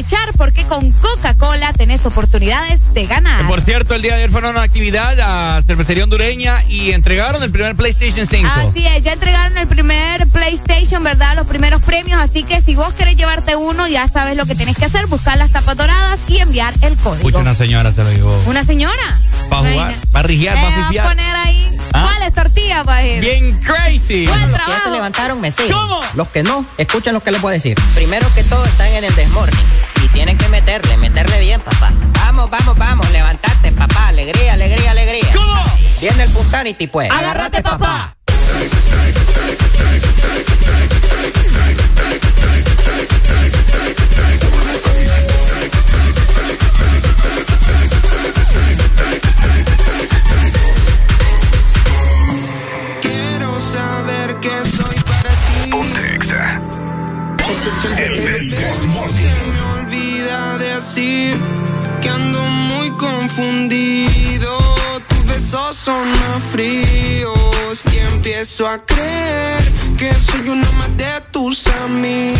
aprovechar porque con Coca-Cola tenés oportunidades de ganar. Por cierto, el día de ayer fueron a una actividad a cervecería hondureña y entregaron el primer PlayStation 5. Así es, ya entregaron el primer PlayStation, ¿verdad? Los primeros premios. Así que si vos querés llevarte uno, ya sabes lo que tenés que hacer: buscar las tapas doradas y enviar el código. Escucha, una señora se lo llevó. ¿Una señora? Va a jugar, va a rigiar, va a Eh, va a fifiar. poner ahí. ¿Ah? ¿Cuáles tortillas va a ir? Bien crazy. Buen Los que se levantaron me siguen. ¿Cómo? Los que no, escuchen lo que les voy a decir. Primero que todo están en el desmorning tienen que meterle, meterle bien, papá. Vamos, vamos, vamos, levantate, papá. Alegría, alegría, alegría. ¿Cómo? Viene el Punsanity, pues. Agárrate, papá. A creer que soy uno más de tus amigos.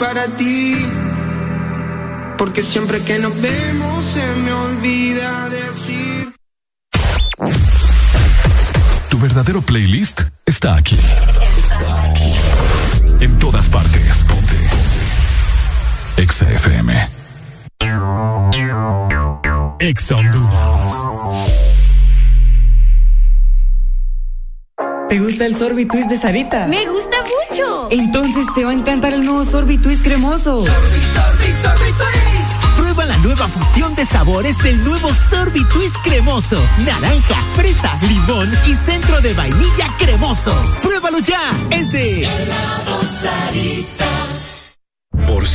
para ti. Porque siempre que nos vemos se me olvida decir. Tu verdadero playlist está aquí. Está aquí. En todas partes. Ponte. Exa FM. Exa Honduras. ¿Te gusta el sorbitwist de Sarita? Me gusta Entonces te va a encantar el nuevo sorbitwist cremoso. Prueba Prueba la nueva fusión de sabores del nuevo Sorbitwist cremoso. Naranja, fresa, limón y centro de vainilla cremoso. Pruébalo ya. Es de Por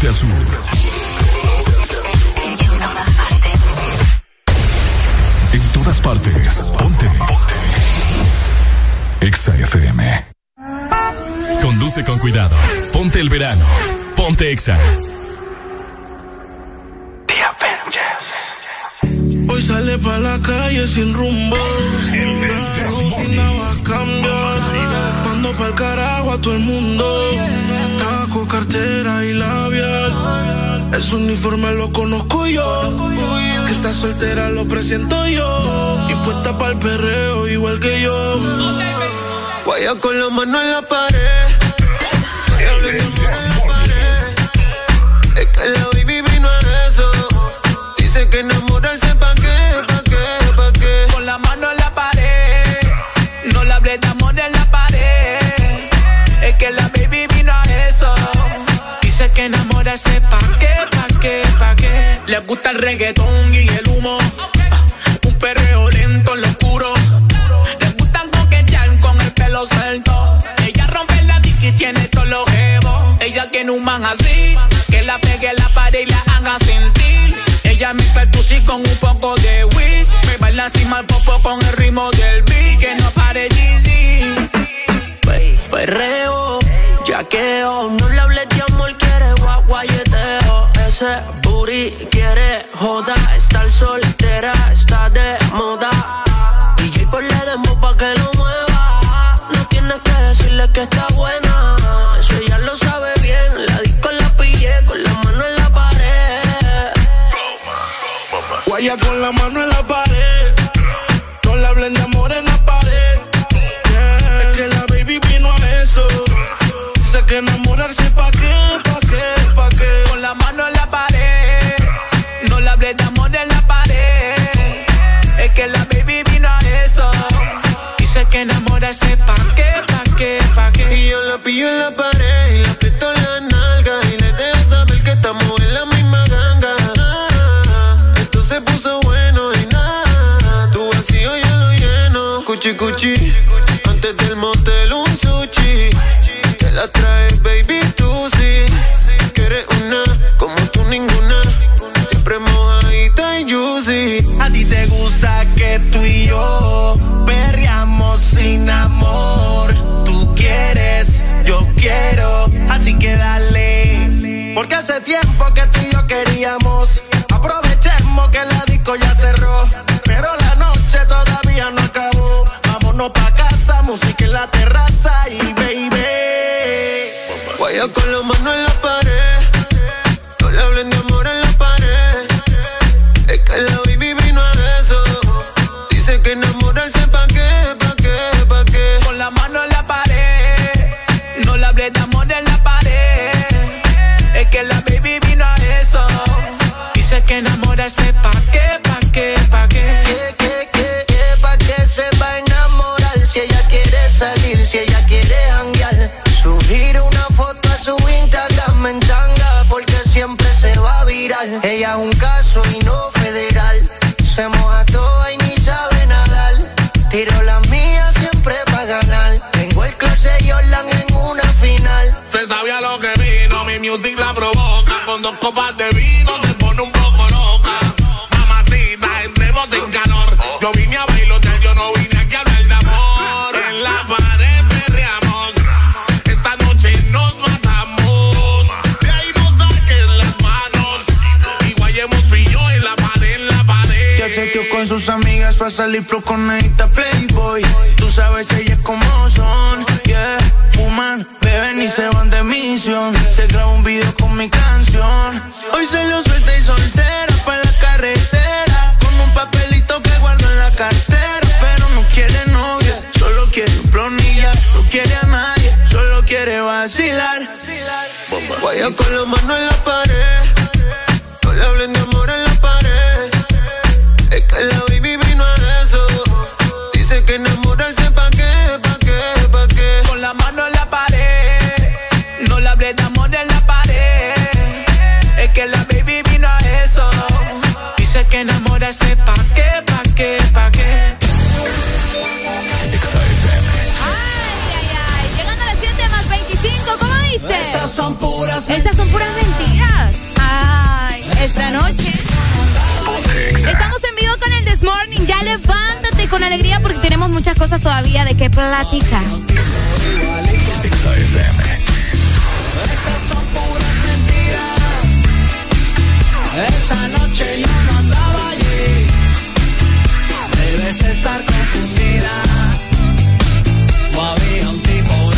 Norte a sur. En todas partes. Ponte. Exa FM. Conduce con cuidado. Ponte el verano. Ponte Exa. Hoy sale pa' la calle sin rumbo. La rutina va a cambiar. Mando pa'l carajo a todo el mundo. Cartera y labial. Ese uniforme lo conozco yo. Que está soltera lo presento yo. Y puesta pa'l perreo igual que yo. Vaya con la mano en la pared. Pa' qué, pa' qué, pa' qué. Le gusta el reggaetón y el humo. Ah, Un perreo lento en lo oscuro. Le gustan coquetear con el pelo suelto. Ella rompe la dick y tiene todos los jevos. Ella tiene un man así. Que la pegue la pared y la haga sentir. Ella me percusi con un poco de weed. Me baila encima el popo con el ritmo del beat. Que no pare. Pe- Perreo, yaqueo. No Ese quiere joda. Estar soltera está de moda. DJ ponle demo pa' que lo mueva. No tienes que decirle que está buena. Eso ella lo sabe bien. La disco la pillé con la mano en la pared. Guaya con la mano pa' qué, pa' qué, pa' qué. Y yo la pillo en la pared y la aprieto en la nalga y le dejo saber que estamos en la misma ganga. Ah, Esto se puso bueno y nada, tu vacío yo lo lleno. Cuchi cuchi, hace tiempo que tú y yo queríamos. Aprovechemos que la disco ya cerró. Pero la noche todavía no acabó. Vámonos pa' casa, música en la terraza y baby. Vaya con que enamorarse pa' qué, pa' qué, pa' qué. ¿Qué, qué, qué, qué? ¿Pa' qué se va a enamorar? Si ella quiere salir, si ella quiere janguear. Subir una foto a su Instagram en tanga, porque siempre se va a viral. Ella es un caso y no federal. Se moja toda y ni sabe nadar. Tiro la mía siempre para ganar. Tengo el clase Jordan en una final. Se sabía lo que vino, mi music la provoca. Con dos copas de vino sus amigas para salir flow con esta Playboy. Tú sabes ellas como son, yeah. Fuman, beben y se van de misión. Se graba un video con mi canción. Hoy se lo suelta y soltera para la carretera. Con un papelito que guardo en la cartera. Pero no quiere novia, solo quiere plonilla. No quiere a nadie, solo quiere vacilar. Vaya con la mano en la pared. Esas son puras Esas son puras mentiras. Ay, esta noche. Estamos en vivo con el This Morning. Ya levántate con alegría porque tenemos muchas cosas todavía de qué platicar. Esas son puras mentiras. Esa noche yo no andaba allí. Debes estar confundida. O había un tipo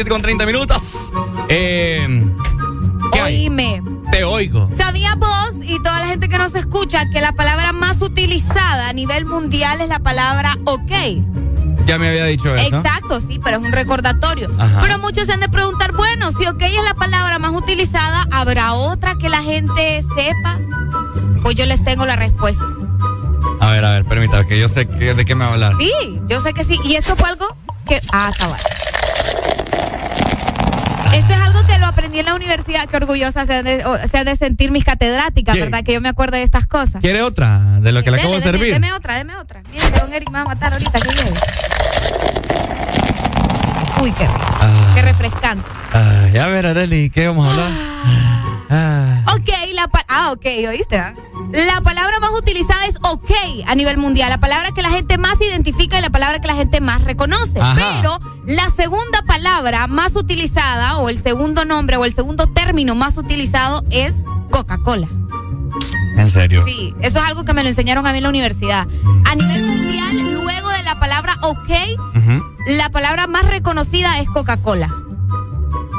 7 con 30 minutos. Eh. Oíme. Te oigo. ¿Sabías vos y toda la gente que nos escucha que la palabra más utilizada a nivel mundial es la palabra ok? Ya me había dicho eso. Exacto, sí, pero es un recordatorio. Ajá. Pero muchos se han de preguntar, bueno, si ok es la palabra más utilizada, ¿habrá otra que la gente sepa? Pues yo les tengo la respuesta. A ver, a ver, permítame, que yo sé que- de qué me va a hablar. Sí, yo sé que sí. Y eso fue algo que... Ah, cabal. Esto es algo que lo aprendí en la universidad. Qué orgullosa se han de, o- se han de sentir mis catedráticas, ¿Qué? ¿verdad? Que yo me acuerdo de estas cosas. ¿Quiere otra de lo que le acabo de servir? Deme otra, deme otra. Mira, que don Eric me va a matar ahorita que llegue. Uy, qué rico. Ah. Qué refrescante. Ay, a ver, Areli, ¿qué vamos a hablar? Ah. Ok, la pa- ah, ok, oíste, ah? La palabra más utilizada es ok a nivel mundial, la palabra que la gente más identifica y la palabra que la gente más reconoce. Ajá. Pero la segunda palabra más utilizada o el segundo nombre o el segundo término más utilizado es Coca-Cola. ¿En serio? Sí, eso es algo que me lo enseñaron a mí en la universidad. A nivel mundial, luego de la palabra ok, la palabra más reconocida es Coca-Cola.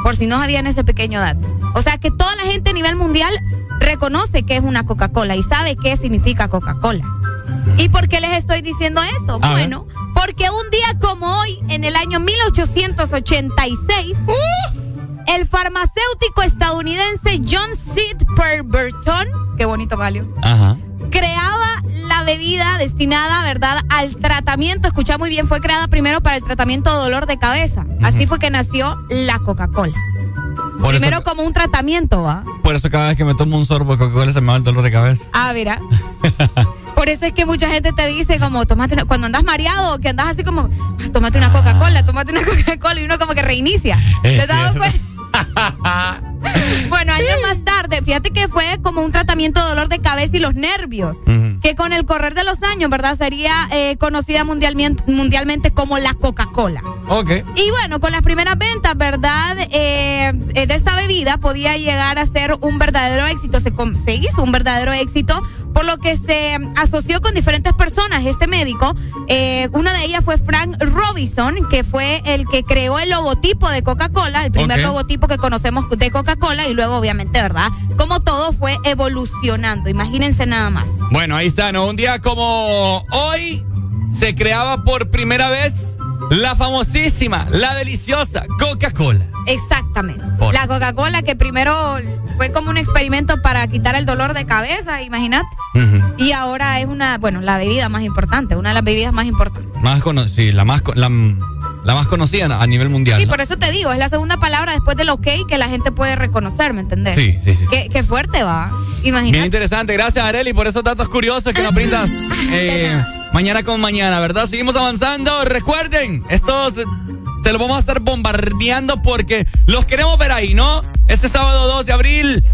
Por si no sabían ese pequeño dato. O sea que toda la gente a nivel mundial reconoce que es una Coca-Cola y sabe qué significa Coca-Cola. ¿Y por qué les estoy diciendo eso? A ver. Porque un día como hoy, en el año 1886, el farmacéutico estadounidense John Sid Pemberton, qué bonito valió, Ajá. creaba la bebida destinada, ¿verdad?, al tratamiento. Escucha muy bien, fue creada primero para el tratamiento de dolor de cabeza. Así fue que nació la Coca-Cola. Por Primero eso, como un tratamiento, ¿va? por eso cada vez que me tomo un sorbo de Coca-Cola se me va el dolor de cabeza. Ah, mira. Por eso es que mucha gente te dice como, tomate una- cuando andas mareado, que andas así como, "Ah, tómate una Coca-Cola, tómate una Coca-Cola y uno como que reinicia. ¿Te Es has dado cuenta? Bueno, años más tarde, fíjate que fue como un tratamiento de dolor de cabeza y los nervios, Ujú. que con el correr de los años, ¿verdad? Sería eh, conocida mundialmente, mundialmente como la Coca-Cola. Ok. Y bueno, con las primeras ventas, ¿verdad? Eh, eh, de esta bebida podía llegar a ser un verdadero éxito. Se, se hizo un verdadero éxito, por lo que se asoció con diferentes personas. Este médico, eh, una de ellas fue Frank Robinson, que fue el que creó el logotipo de Coca-Cola, el primer Ok. logotipo que conocemos de Coca-Cola, y luego, obviamente, ¿verdad? Como todo fue evolucionando. Imagínense nada más. Bueno, ahí está, ¿no? Un día como hoy se creaba por primera vez la famosísima, la deliciosa Coca-Cola. Exactamente. Por- La Coca-Cola que primero fue como un experimento para quitar el dolor de cabeza, imagínate. Y ahora es una, bueno, la bebida más importante, una de las bebidas más importantes. Más cono sí, la más, la, la más conocida a nivel mundial. ¿no? por eso te digo, es la segunda palabra después del ok que la gente puede reconocer, ¿me entendés? Sí, sí, sí. Qué, qué fuerte va. Bien Imagínate. interesante, gracias Areli por esos datos curiosos que nos brindas eh, mañana con mañana, ¿verdad? Seguimos avanzando. Recuerden, estos te los vamos a estar bombardeando porque los queremos ver ahí, ¿no? Este sábado 2 de abril,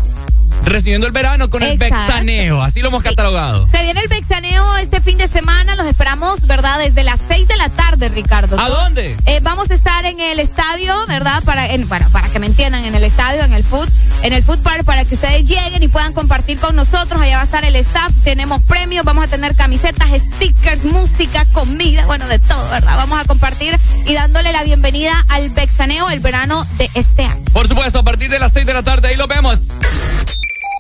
recibiendo el verano con el. Bexaneo, así lo hemos catalogado. Se viene el Bexaneo este fin de semana, los esperamos, ¿verdad? Desde las 6 de la tarde, Ricardo. ¿A dónde? Eh, vamos a estar en el estadio, ¿verdad? Para, en, bueno, para que me entiendan, en el estadio, en el food, en el food park, para que ustedes lleguen y puedan compartir con nosotros. Allá va a estar el staff, tenemos premios, vamos a tener camisetas, stickers, música, comida, bueno, de todo, ¿verdad? Vamos a compartir y dándole la bienvenida al Bexaneo, el verano de este año. Por supuesto, a partir de las 6 de la tarde, ahí lo vemos.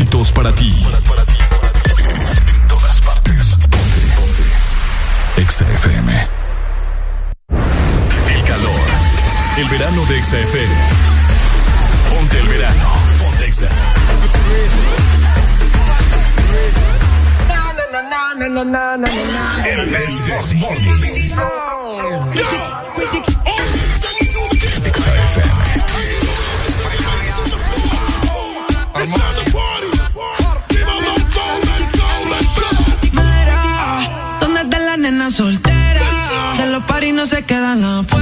éxitos para ti. Para, para ti, para ti. En todas partes. Ponte, ponte. Exa FM. El calor. El verano de Exa Ponte el verano. Ponte Exa. El, el, el soltera. De los paris no se quedan afuera.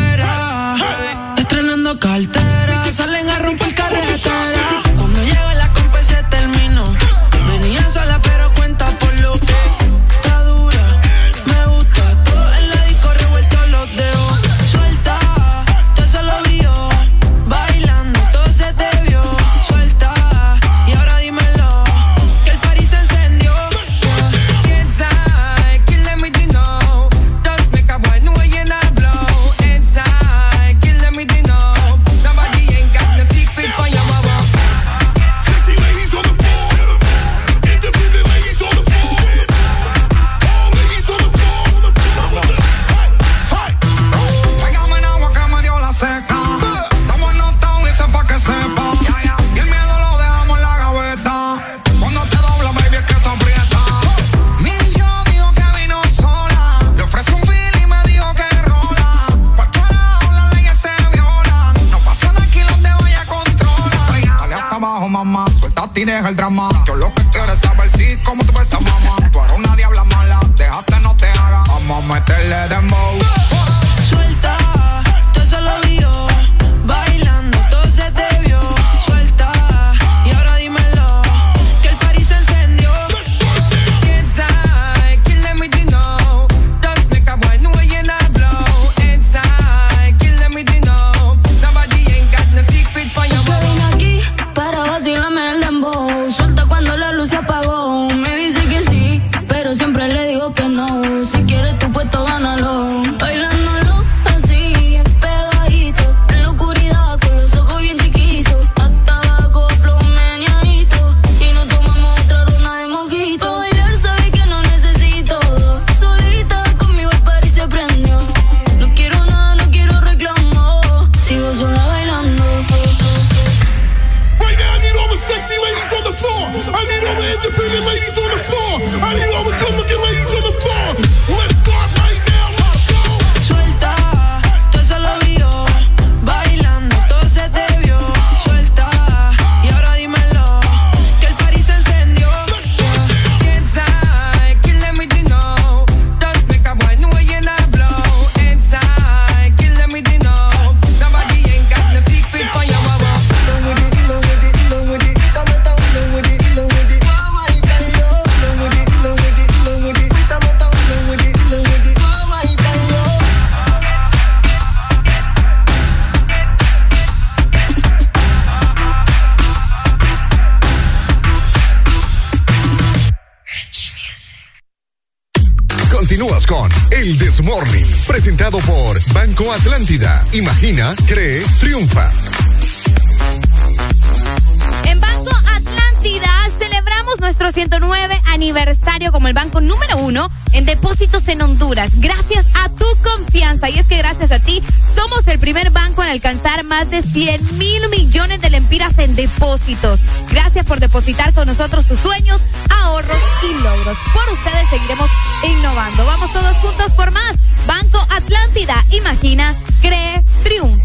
Cree,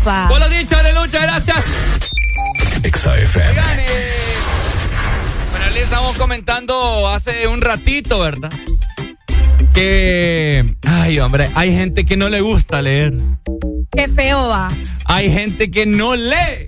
triunfa. Por lo dicho, gracias. XFM. Oigan, eh, bueno, le estamos comentando hace un ratito, ¿verdad? Que, ay, hombre, hay gente que no le gusta leer. Qué feo va. Hay gente que no lee.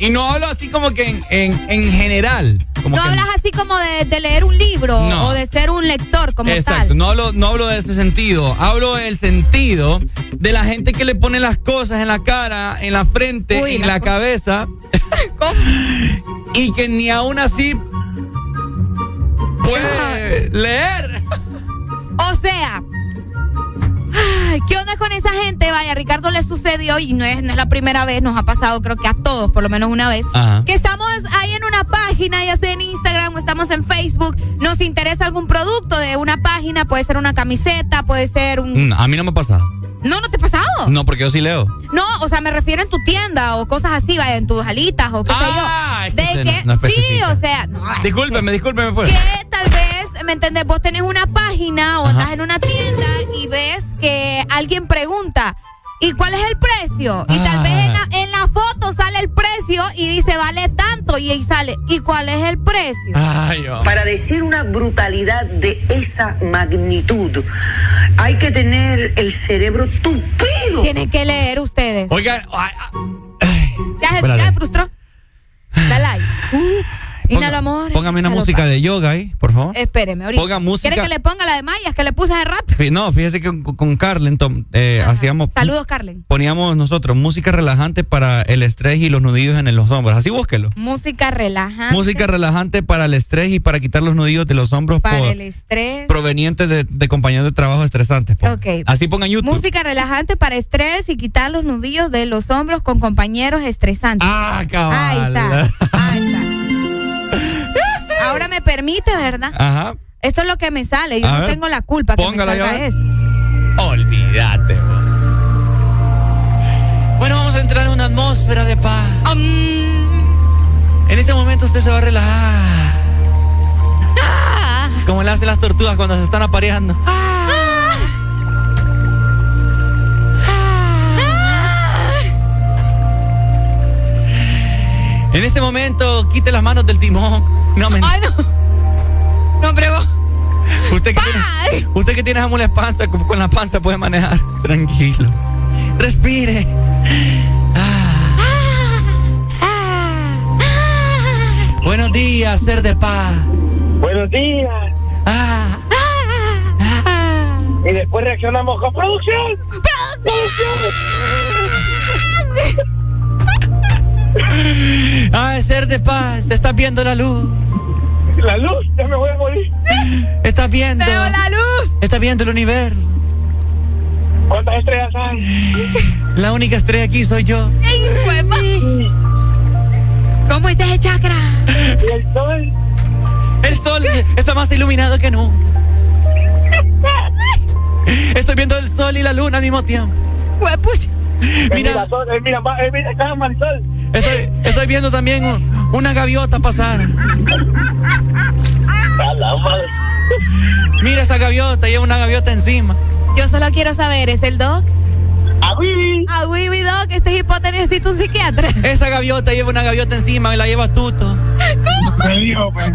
Y no hablo así como que en, en, en general. Como no que- hablas así como de, de leer un libro No. o de ser un lector como Exacto, tal. no hablo, no hablo de ese sentido. Hablo del sentido de la gente que le pone las cosas en la cara, en la frente, Uy, en las la cabeza. y que ni aún así puede leer. O sea, ay, ¿qué onda con esa gente? Vaya, a Ricardo le sucedió y no es, no es la primera vez, nos ha pasado creo que a todos, por lo menos una vez, Ajá. que estamos ahí en una página, ya sea en Instagram o estamos en Facebook, nos interesa algún producto de una página, puede ser una camiseta, puede ser un... Mm, A mí no me ha pasado. No, no te ha pasado. No, porque yo sí leo. No, o sea, me refiero en tu tienda o cosas así, vaya, en tus alitas o qué sé Ah, es yo. que De que, no- no sí, o sea, no, Discúlpeme, discúlpeme, pues. que tal vez, ¿me entendés? Vos tenés una página o estás en una tienda y ves que alguien pregunta, ¿y cuál es el precio? Y tal vez en la, en la foto sale el precio y dice, vale tanto. Y ahí sale, ¿y cuál es el precio? Para decir una brutalidad de esa magnitud, hay que tener el cerebro tupido. Tienen que leer ustedes. Oigan, ay, ¿Ya, se- ya se frustró? Dale ahí. Amor. póngame una música de yoga ahí, por favor. Espéreme, ahorita. Ponga música. ¿Quiere que le ponga la de Mayas que le puse hace rato? No, fíjese que con, con Carlen tom- eh, hacíamos. Saludos, Carlen. Poníamos nosotros música relajante para el estrés y los nudillos en los hombros. Así búsquelo. Música relajante. Música relajante para el estrés y para quitar los nudillos de los hombros para por- el estrés. provenientes de, de compañeros de trabajo estresantes. po. Ok. Así pongan YouTube. Música relajante para estrés y quitar los nudillos de los hombros con compañeros estresantes. Ah, cabal. Ahí está. Ahí está. Ahora me permite, ¿verdad? Ajá. Esto es lo que me sale. Yo A no ver, tengo la culpa que me póngala salga ya. esto. Olvídate, vos. Bueno, vamos a entrar en una atmósfera de paz. En este momento usted se va a relajar. Ah. Como le hacen las tortugas cuando se están apareando. En este momento, quite las manos del timón. No, me... Ay, no. No, vos. Usted que, tiene, usted que tiene la panza, con, con la panza puede manejar. Tranquilo. Respire. Ah. Buenos días, ser de paz. Buenos días. Ah. Y después reaccionamos con producción. Ah, ser de paz. Estás viendo la luz. La luz, ya me voy a morir. Estás viendo. Veo la luz. Estás viendo el universo. ¿Cuántas estrellas hay? La única estrella aquí soy yo. ¡Ey, huepa! ¿Cómo está ese chakra? ¿Y el sol? El sol está más iluminado que nunca. Estoy viendo el sol y la luna al mismo tiempo. Huepucha. Mira, mira, eh, mira, ma- eh, mira, acá, Marisol. Estoy, estoy viendo también un- una gaviota pasar. A la madre. Mira esa gaviota, lleva una gaviota encima. Yo solo quiero saber, ¿es el doc? A Wibi. A Wibi Doc, este hipote necesita un psiquiatra. Esa gaviota lleva una gaviota encima y la lleva tuto. Me dijo, pues.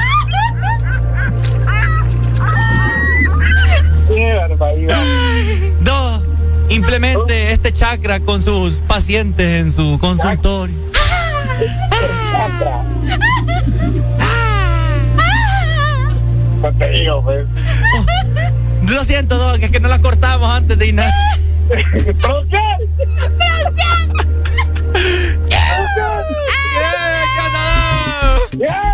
Qué barbaridad. Implemente este chakra con sus pacientes en su consultorio. No te digo, pues. Lo siento, Doc, es que no la cortamos antes de nada. ¡Producción! ¡Eh, qué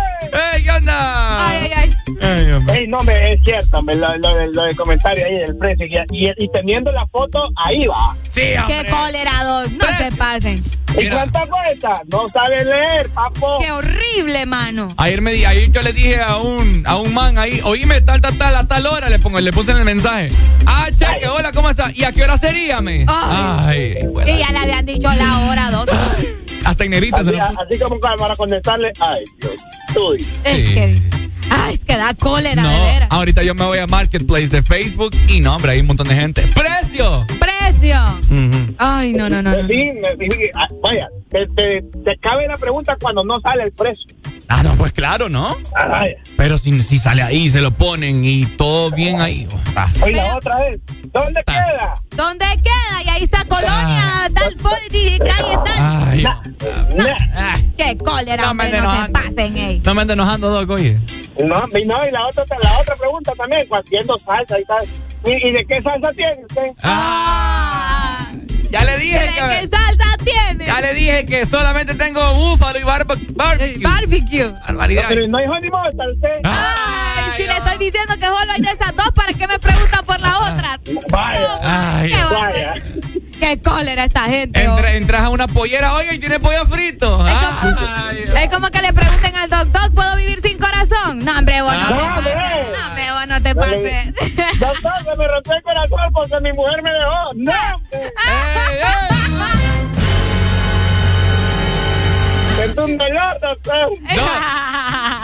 no, hombre, es cierto, me, lo, lo, lo del comentario ahí del precio. Y, y, y teniendo la foto, ahí va. Sí, Qué cólera, Doc. No se pasen. ¿Y cuánta cuesta? No sabe leer, papo. Qué horrible, mano. Ayer, me di, ayer yo le dije a un, a un man ahí, oíme, tal, tal, tal, a tal hora, le pongo, le puse en el mensaje. Ah, cheque, hola, ¿cómo está? ¿Y a qué hora sería, me? Ay, Y ya le habían dicho la hora, Doc. hasta en negrita se Así, lo así como para contestarle, ay, Dios. Uy. Es que. Ay, es que da cólera, de No, veras. ahorita yo me voy a Marketplace de Facebook y no, hombre, hay un montón de gente. ¡Precio! Precio. Ujú. Ay, no, no, no. no. Sí, me- ah, vaya, te, te, te cabe la pregunta cuando no sale el precio. Ah, no, pues claro, ¿no? Ay. Pero si, si sale ahí, se lo ponen y todo bien ahí. Ah. Oye, la otra vez, ¿dónde queda? ¿Dónde queda? Y ahí está Colonia, tal y calle tal. Ay, Qué cólera, No me hombre, ande no se pasen, ey. no me ando enojando, Doc, oye. No, y no, y la otra, la otra pregunta también, haciendo salsa y tal. ¿Y, y de qué salsa tiene usted? Ya le dije ¿De que. qué salsa tiene? Ya le dije que solamente tengo búfalo y barbe- barbecue. Barbecue. Barbaridad. Pero no hay honey mustard usted. Ay, si le estoy diciendo que solo hay de esas dos, ¿para qué me pregunta por la otra? Vaya. Ay. Qué. Qué cólera esta gente. Entra- entras a una pollera, oye, y tiene pollo frito. Ay, Es como que le pregunten al doctor, ¿puedo vivir sin corazón? No, hombre, vos no Ah. No, hombre, te pases. Doctor, se me rompió el corazón porque mi mujer me dejó. No, hombre. Siento un dolor, doctor.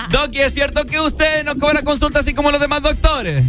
Doc, ¿y es cierto que usted no cobra consulta así como los demás doctores?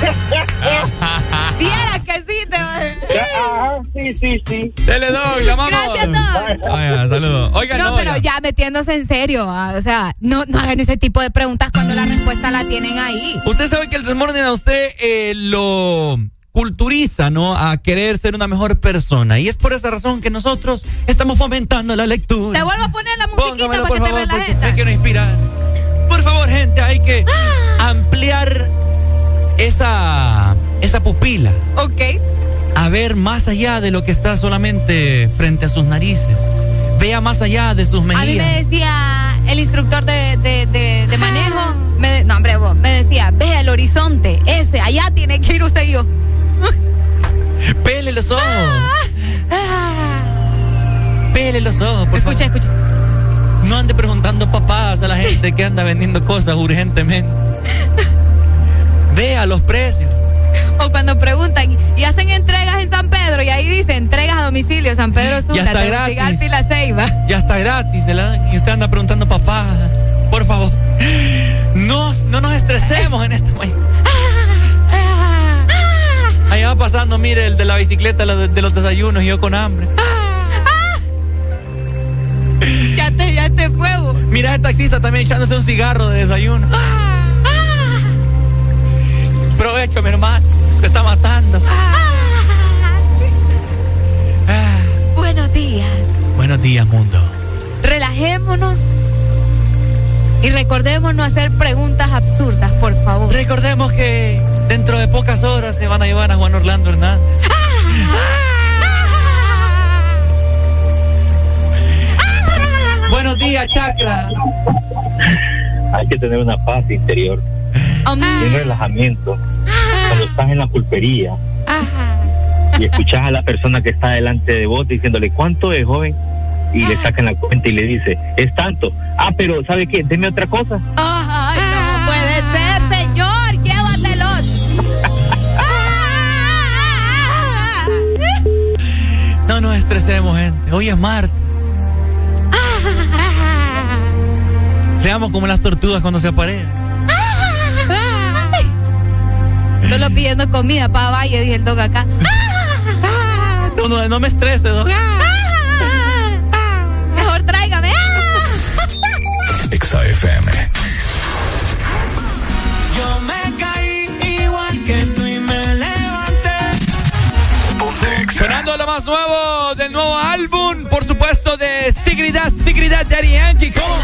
Viera que sí te Ajá, sí, sí, sí. Dele, Doc, la amamos. Gracias, Doc. Saludos. Oiga, no, no, pero ya. ya metiéndose en serio, ah, o sea, no, no hagan ese tipo de preguntas cuando la respuesta la tienen ahí. Usted sabe que el desmorning a usted eh, lo culturiza, ¿no? A querer ser una mejor persona. Y es por esa razón que nosotros estamos fomentando la lectura. Te vuelvo a poner la musiquita Póngamelo, para por que te favor, porque relajes. me quiero inspirar. Por favor, gente, hay que Ah. ampliar esa, esa pupila. Ok. A ver más allá de lo que está solamente frente a sus narices. Vea más allá de sus A mí me mejillas. decía el instructor de, de, de, de manejo, me no, hombre, vos, me decía, ve el horizonte, ese, allá tiene que ir usted y yo. Pele los ojos. Ah. Pele los ojos, por Escucha, escucha. No ande preguntando papás a la gente que anda vendiendo cosas urgentemente. Vea los precios. O cuando preguntan, y hacen entregas en San Pedro, y ahí dice, entregas a domicilio, San Pedro Sula, Tegucigalpa y La Ceiba. Ya está gratis, se la dan. Y usted anda preguntando papás. Por favor. No, no nos estresemos en esta mañana. Ahí va pasando, mire, el de la bicicleta lo de, de los desayunos y yo con hambre. Ya te, ya te fue, vos. Mira, el taxista también echándose un cigarro de desayuno. Provecho, mi hermano. Te está matando. Buenos días. Buenos días, mundo. Relajémonos y recordemos no hacer preguntas absurdas, por favor. Recordemos que dentro de pocas horas se van a llevar a Juan Orlando Hernández. Buenos días, Chakra. Hay que tener una paz interior, un relajamiento. Cuando estás en la pulpería y escuchas a la persona que está delante de vos diciéndole cuánto es joven y le sacan la cuenta y le dice es tanto. Ah, pero ¿sabe qué? Deme otra cosa. Ay, no puede ser, señor. Llévatelos. No nos estresemos, gente. Hoy es martes. Seamos como las tortugas cuando se aparean. Solo pidiendo comida para Valle, dije el dog acá. No, no, no me estreses, Doc. Mejor tráigame. Exa FM. Yo me caí igual que tú y me levanté. Sonando lo más nuevo del nuevo álbum, por supuesto, de Sigridad, Sigridad de Ari Yankee. ¿Cómo?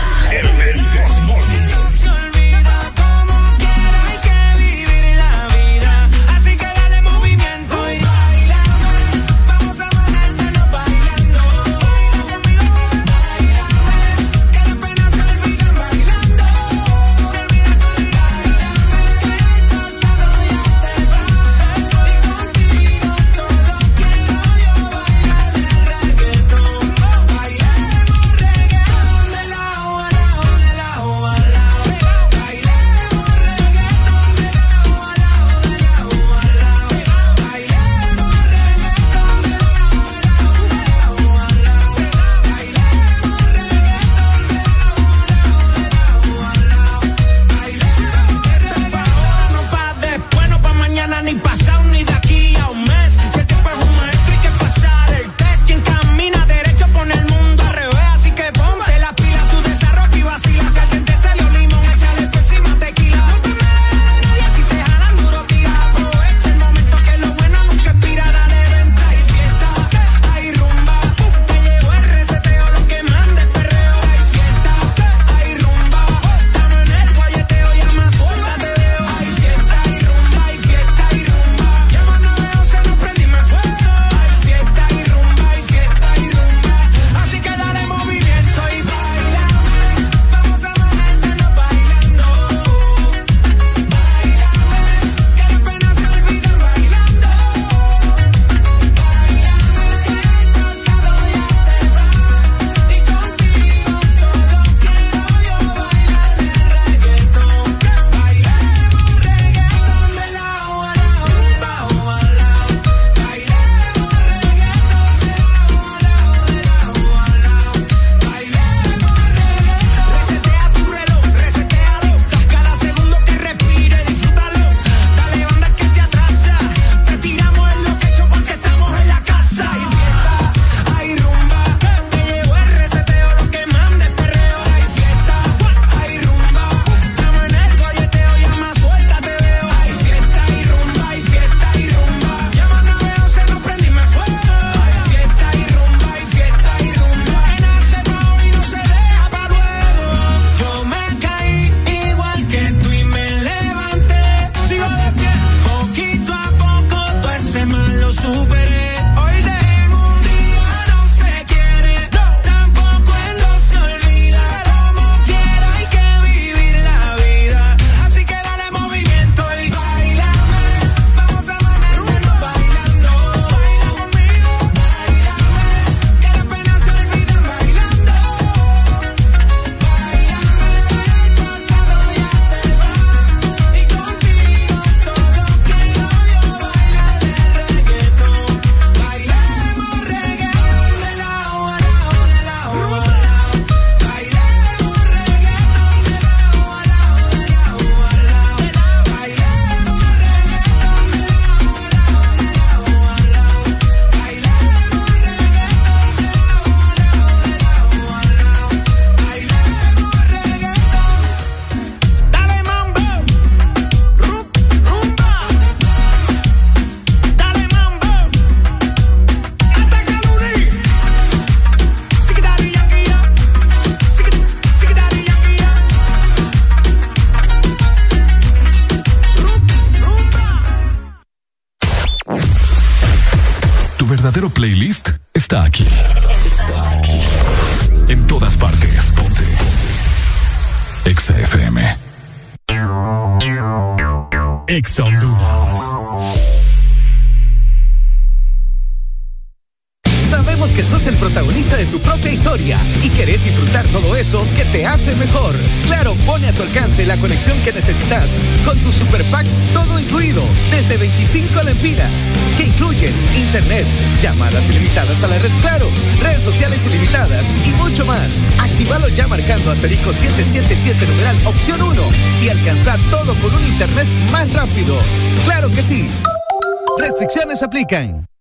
Restricciones aplican.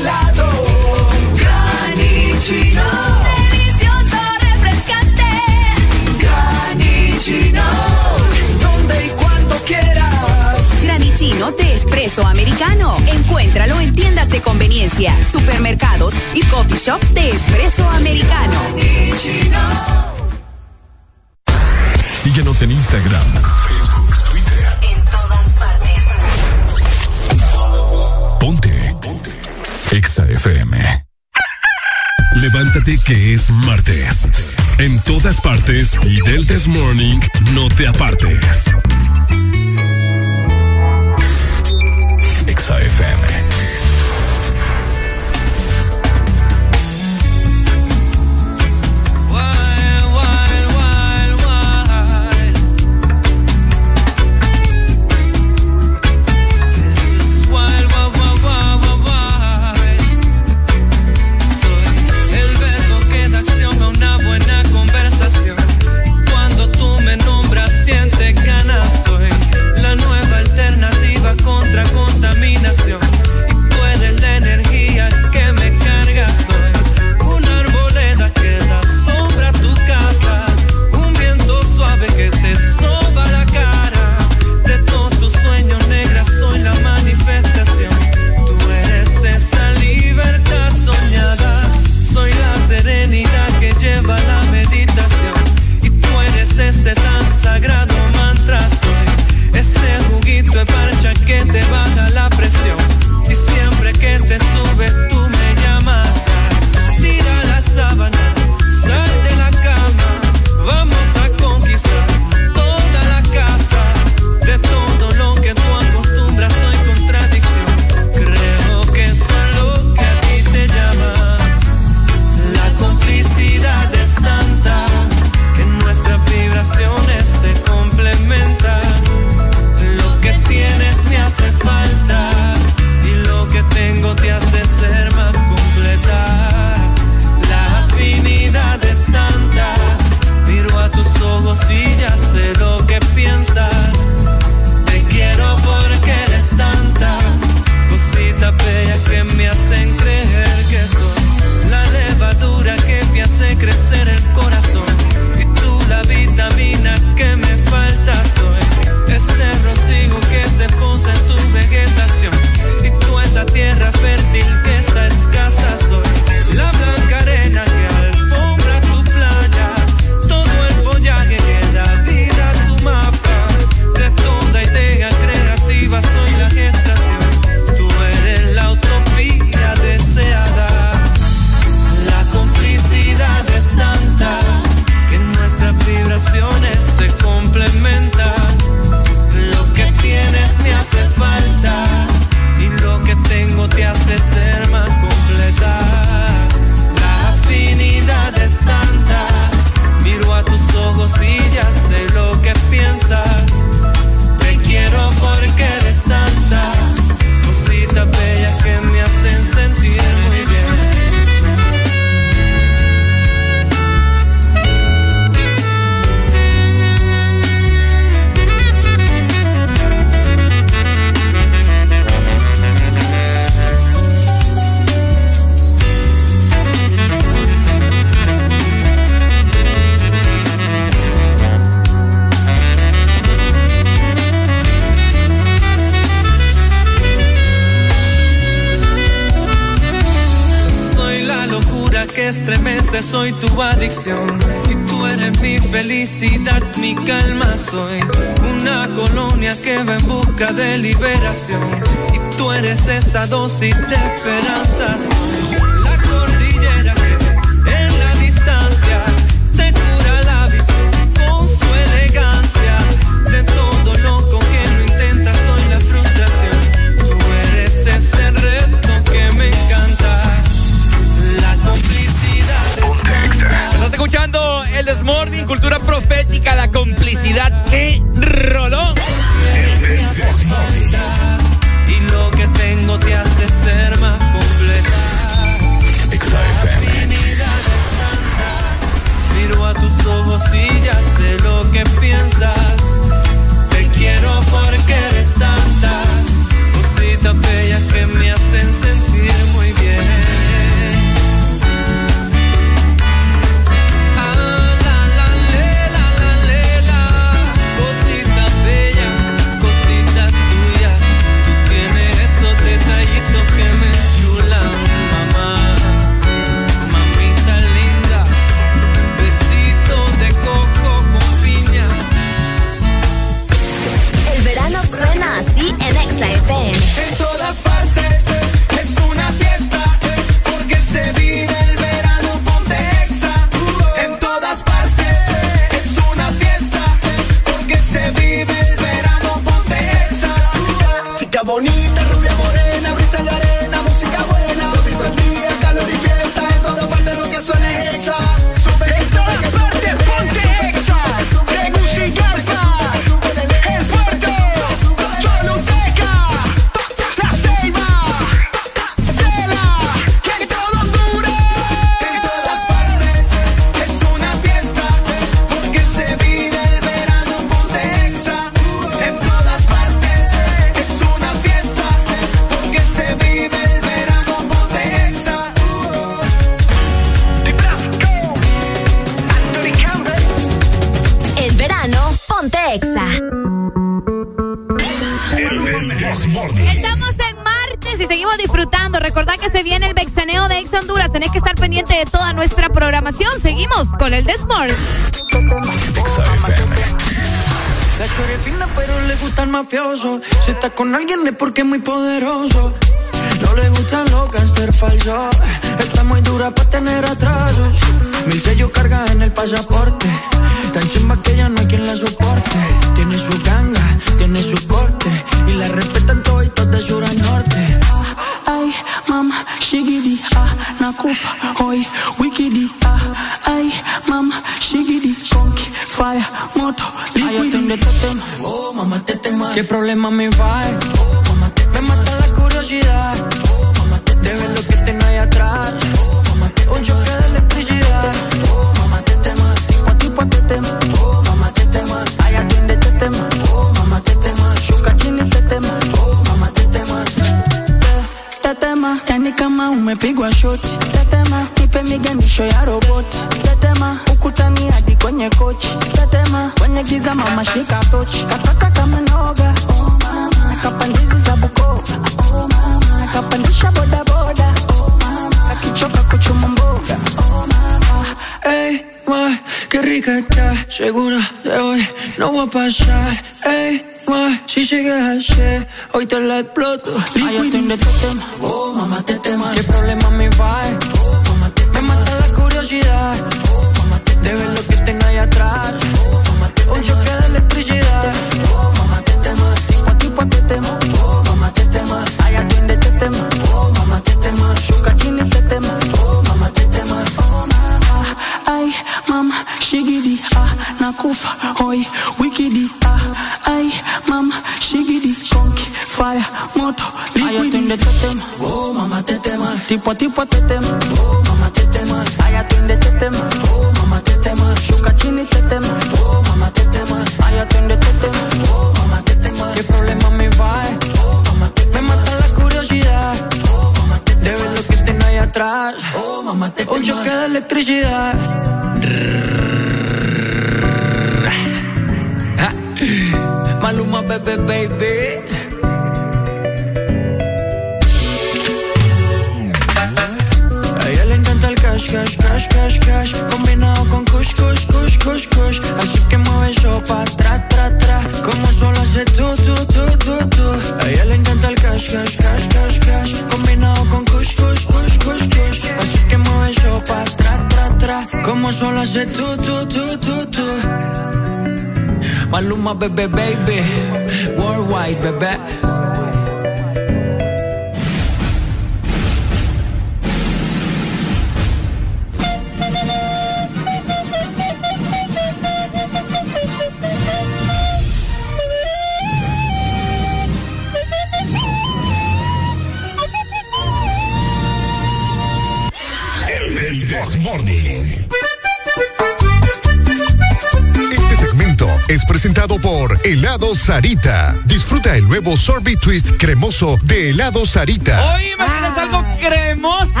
Nuevo sorbet twist cremoso de Helado Sarita. Hoy imaginas algo cremoso.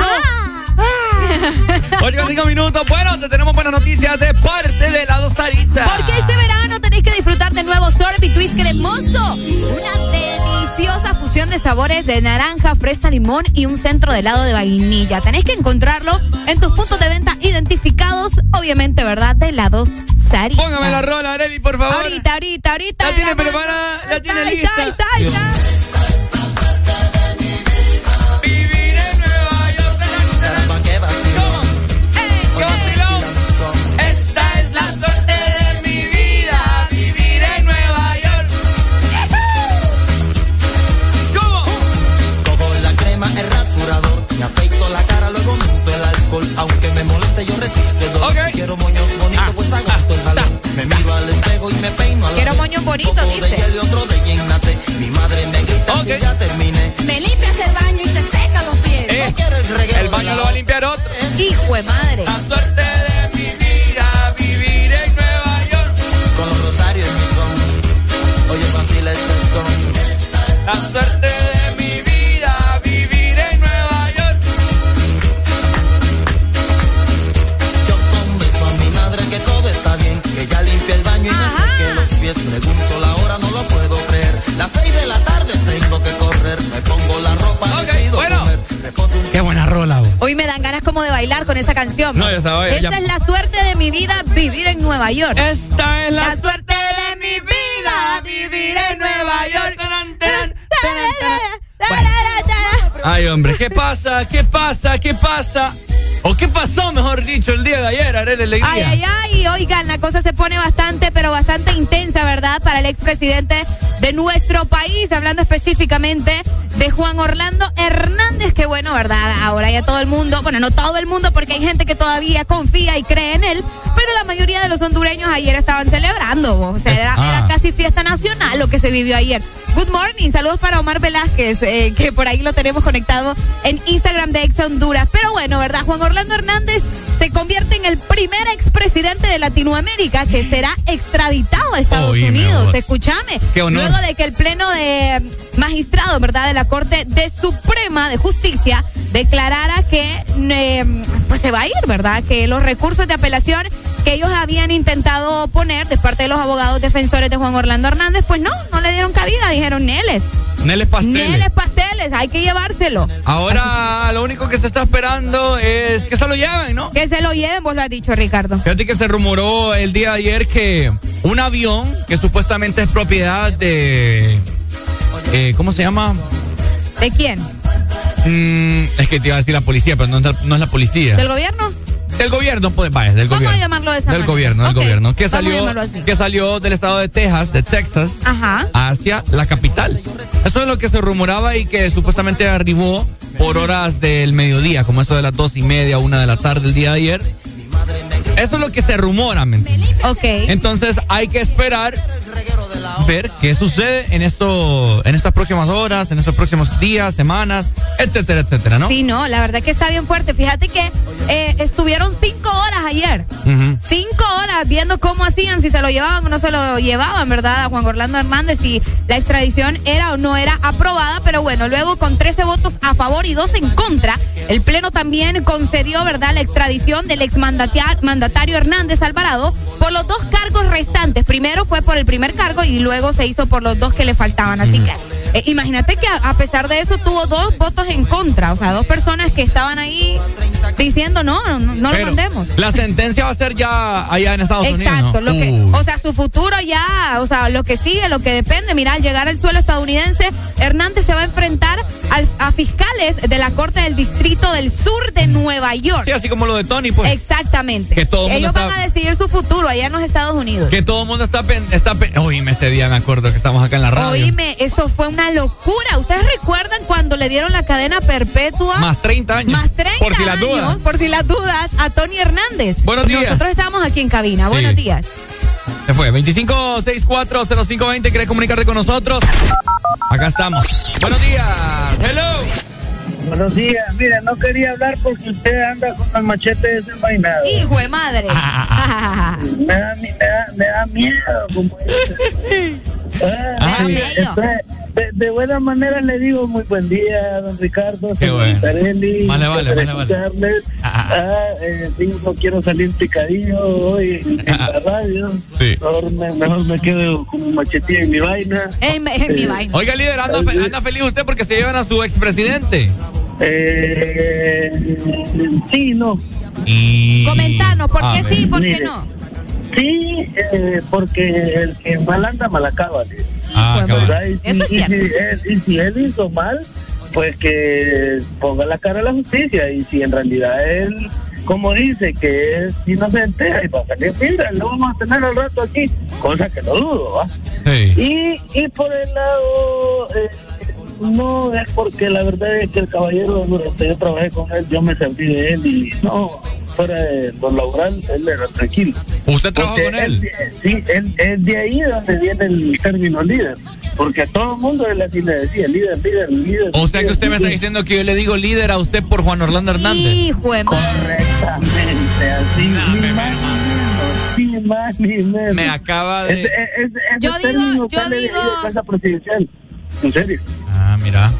Oye, con cinco minutos. Bueno, te tenemos buenas noticias de parte de Helado Sarita. Porque este verano tenéis que disfrutar del nuevo Sorbet Twist cremoso. Una deliciosa fusión de sabores de naranja, fresa, limón y un centro de helado de vainilla. Tenéis que encontrarlo en tus puntos de venta identificados, obviamente, ¿verdad? De helados Sarita. Póngame la rola, Areli, por favor. Ahorita, ahorita, ahorita. La tiene preparada, la tiene lista. está, ahí está, ahí está. York. Esta es la, suerte de mi vida, vivir en Nueva York. Ay, hombre, ¿qué pasa? ¿Qué pasa? ¿Qué pasa? ¿O qué pasó, mejor dicho, el día de ayer, Arely Alegría? Ay, ay, ay, oigan, la cosa se pone bastante, pero bastante intensa, ¿verdad? Para el expresidente de nuestro país, hablando específicamente de Juan Orlando Hernández, que bueno, ¿verdad? Ahora ya todo el mundo, bueno, no todo el mundo, porque hay gente que todavía confía y cree en él, la mayoría de los hondureños ayer estaban celebrando, o sea, era, Ah. era casi fiesta nacional lo que se vivió ayer. Good morning, saludos para Omar Velázquez, eh, que por ahí lo tenemos conectado en Instagram de Ex Honduras. Pero bueno, ¿verdad? Juan Orlando Hernández se convierte en el primer expresidente de Latinoamérica que será extraditado a Estados Oíme, Unidos. amor. Escúchame. Qué honor. Luego de que el pleno de magistrado, ¿verdad? De la Corte de Suprema de Justicia declarara que eh, pues se va a ir, ¿verdad? Que los recursos de apelación que ellos habían intentado poner de parte de los abogados defensores de Juan Orlando Hernández, pues no, no le dieron cabida, dijeron Neles. Neles Pasteles. Neles pasteles, hay que llevárselo. Ahora lo único que se está esperando es que se lo lleven, ¿no? Que se lo lleven, vos lo has dicho, Ricardo. Fíjate que se rumoró el día de ayer que un avión que supuestamente es propiedad de... eh, ¿Cómo se llama? ¿De quién? Mm, es que te iba a decir la policía, pero no, es la- no es la policía. ¿Del gobierno? Del gobierno, pues vaya, del Vamos gobierno. a llamarlo de esa Del manera. gobierno, del gobierno. Que vamos salió, que salió del estado de Texas, de Texas, Ajá. hacia la capital. Eso es lo que se rumoraba y que supuestamente arribó por horas del mediodía, como eso de las dos y media, una de la tarde el día de ayer. Eso es lo que se rumora, ¿me? Ok. Entonces hay que esperar ver qué sucede en esto, en estas próximas horas, en estos próximos días, semanas, etcétera, etcétera, ¿no? Sí, no, la verdad que está bien fuerte. Fíjate que eh, estuvieron cinco horas ayer. Cinco horas viendo cómo hacían, si se lo llevaban o no se lo llevaban, ¿verdad? A Juan Orlando Hernández, si la extradición era o no era aprobada, pero bueno, luego con 13 votos a favor y dos en contra, el Pleno también concedió, ¿verdad?, la extradición del exmandatario Hernández Alvarado por los dos cargos restantes. Primero fue por el primer cargo y luego se hizo por los dos que le faltaban. Así que eh, imagínate que a, a pesar de eso tuvo dos votos en contra, o sea, dos personas que estaban ahí diciendo no, no, lo mandemos. La sentencia va a ser ya allá en Estados Exacto, Unidos. lo que, ¿no? Uy. o sea, su futuro ya, o sea, lo que sigue, lo que depende. Mira, al llegar al suelo estadounidense, Hernández se va a enfrentar a fiscales de la Corte del Distrito del Sur de Nueva York. Sí, así como lo de Tony, pues. Exactamente. Que todo Ellos está- van a decidir su futuro allá en los Estados Unidos. Que todo el mundo está... pen- está pen- Oíme, ese día me acuerdo que estamos acá en la radio. Oíme, eso fue una locura. ¿Ustedes recuerdan cuando le dieron la cadena perpetua? Más 30 años. Más 30 Por si las dudas. por si las dudas, a Tony Hernández. Buenos días. Nosotros estamos aquí en cabina. Sí. Buenos días. Se fue. 25640520. ¿Querés comunicarte con nosotros? Acá estamos. Buenos días. Hello. Buenos días. Mira, no quería hablar porque usted anda con el machete desenvainado. Hijo de madre. Me da, me da, me da miedo, como dice. Ah, sí, este, de, de buena manera le digo muy buen día, don Ricardo. Qué bueno. Tarelli, Vale, vale, vale, vale. escucharles. Ah, eh, sí, no quiero salir picadillo hoy en, en la radio. Sí. Mejor, me, mejor me quedo con un machetilla en mi vaina. En, en mi vaina. Oiga, líder, anda, fe- anda feliz usted porque se llevan a su expresidente. Eh, sí, no. Y... Comentanos, ¿por qué sí, por qué no? Sí, eh, porque el que mal anda, mal acaba. ¿sí? Ah. ¿Verdad? Y, Eso es y- y cierto. si él, y si él hizo mal, pues que ponga la cara a la justicia. Y si en realidad él, como dice, que es inocente, ahí va a salir mira, lo vamos a tener al rato aquí, cosa que no dudo, ¿va? Sí. Y, y por el lado, eh, no es porque la verdad es que el caballero, durante yo trabajé con él, yo me serví de él y no, fuera de lo laboral, él era tranquilo. ¿Usted trabajó Porque con él? Sí, él, es de ahí donde viene el término líder. Porque a todo el mundo él así le decía, líder, líder, líder. O sea que líder, usted me está líder. diciendo que yo le digo líder a usted por Juan Orlando Hernández. Hijo de. Correctamente, así. No, ni me- más ni menos, ni más ni menos. Me acaba de... Ese- ese- ese Yo digo- yo digo- de casa presidencial. En serio. Ah, mira.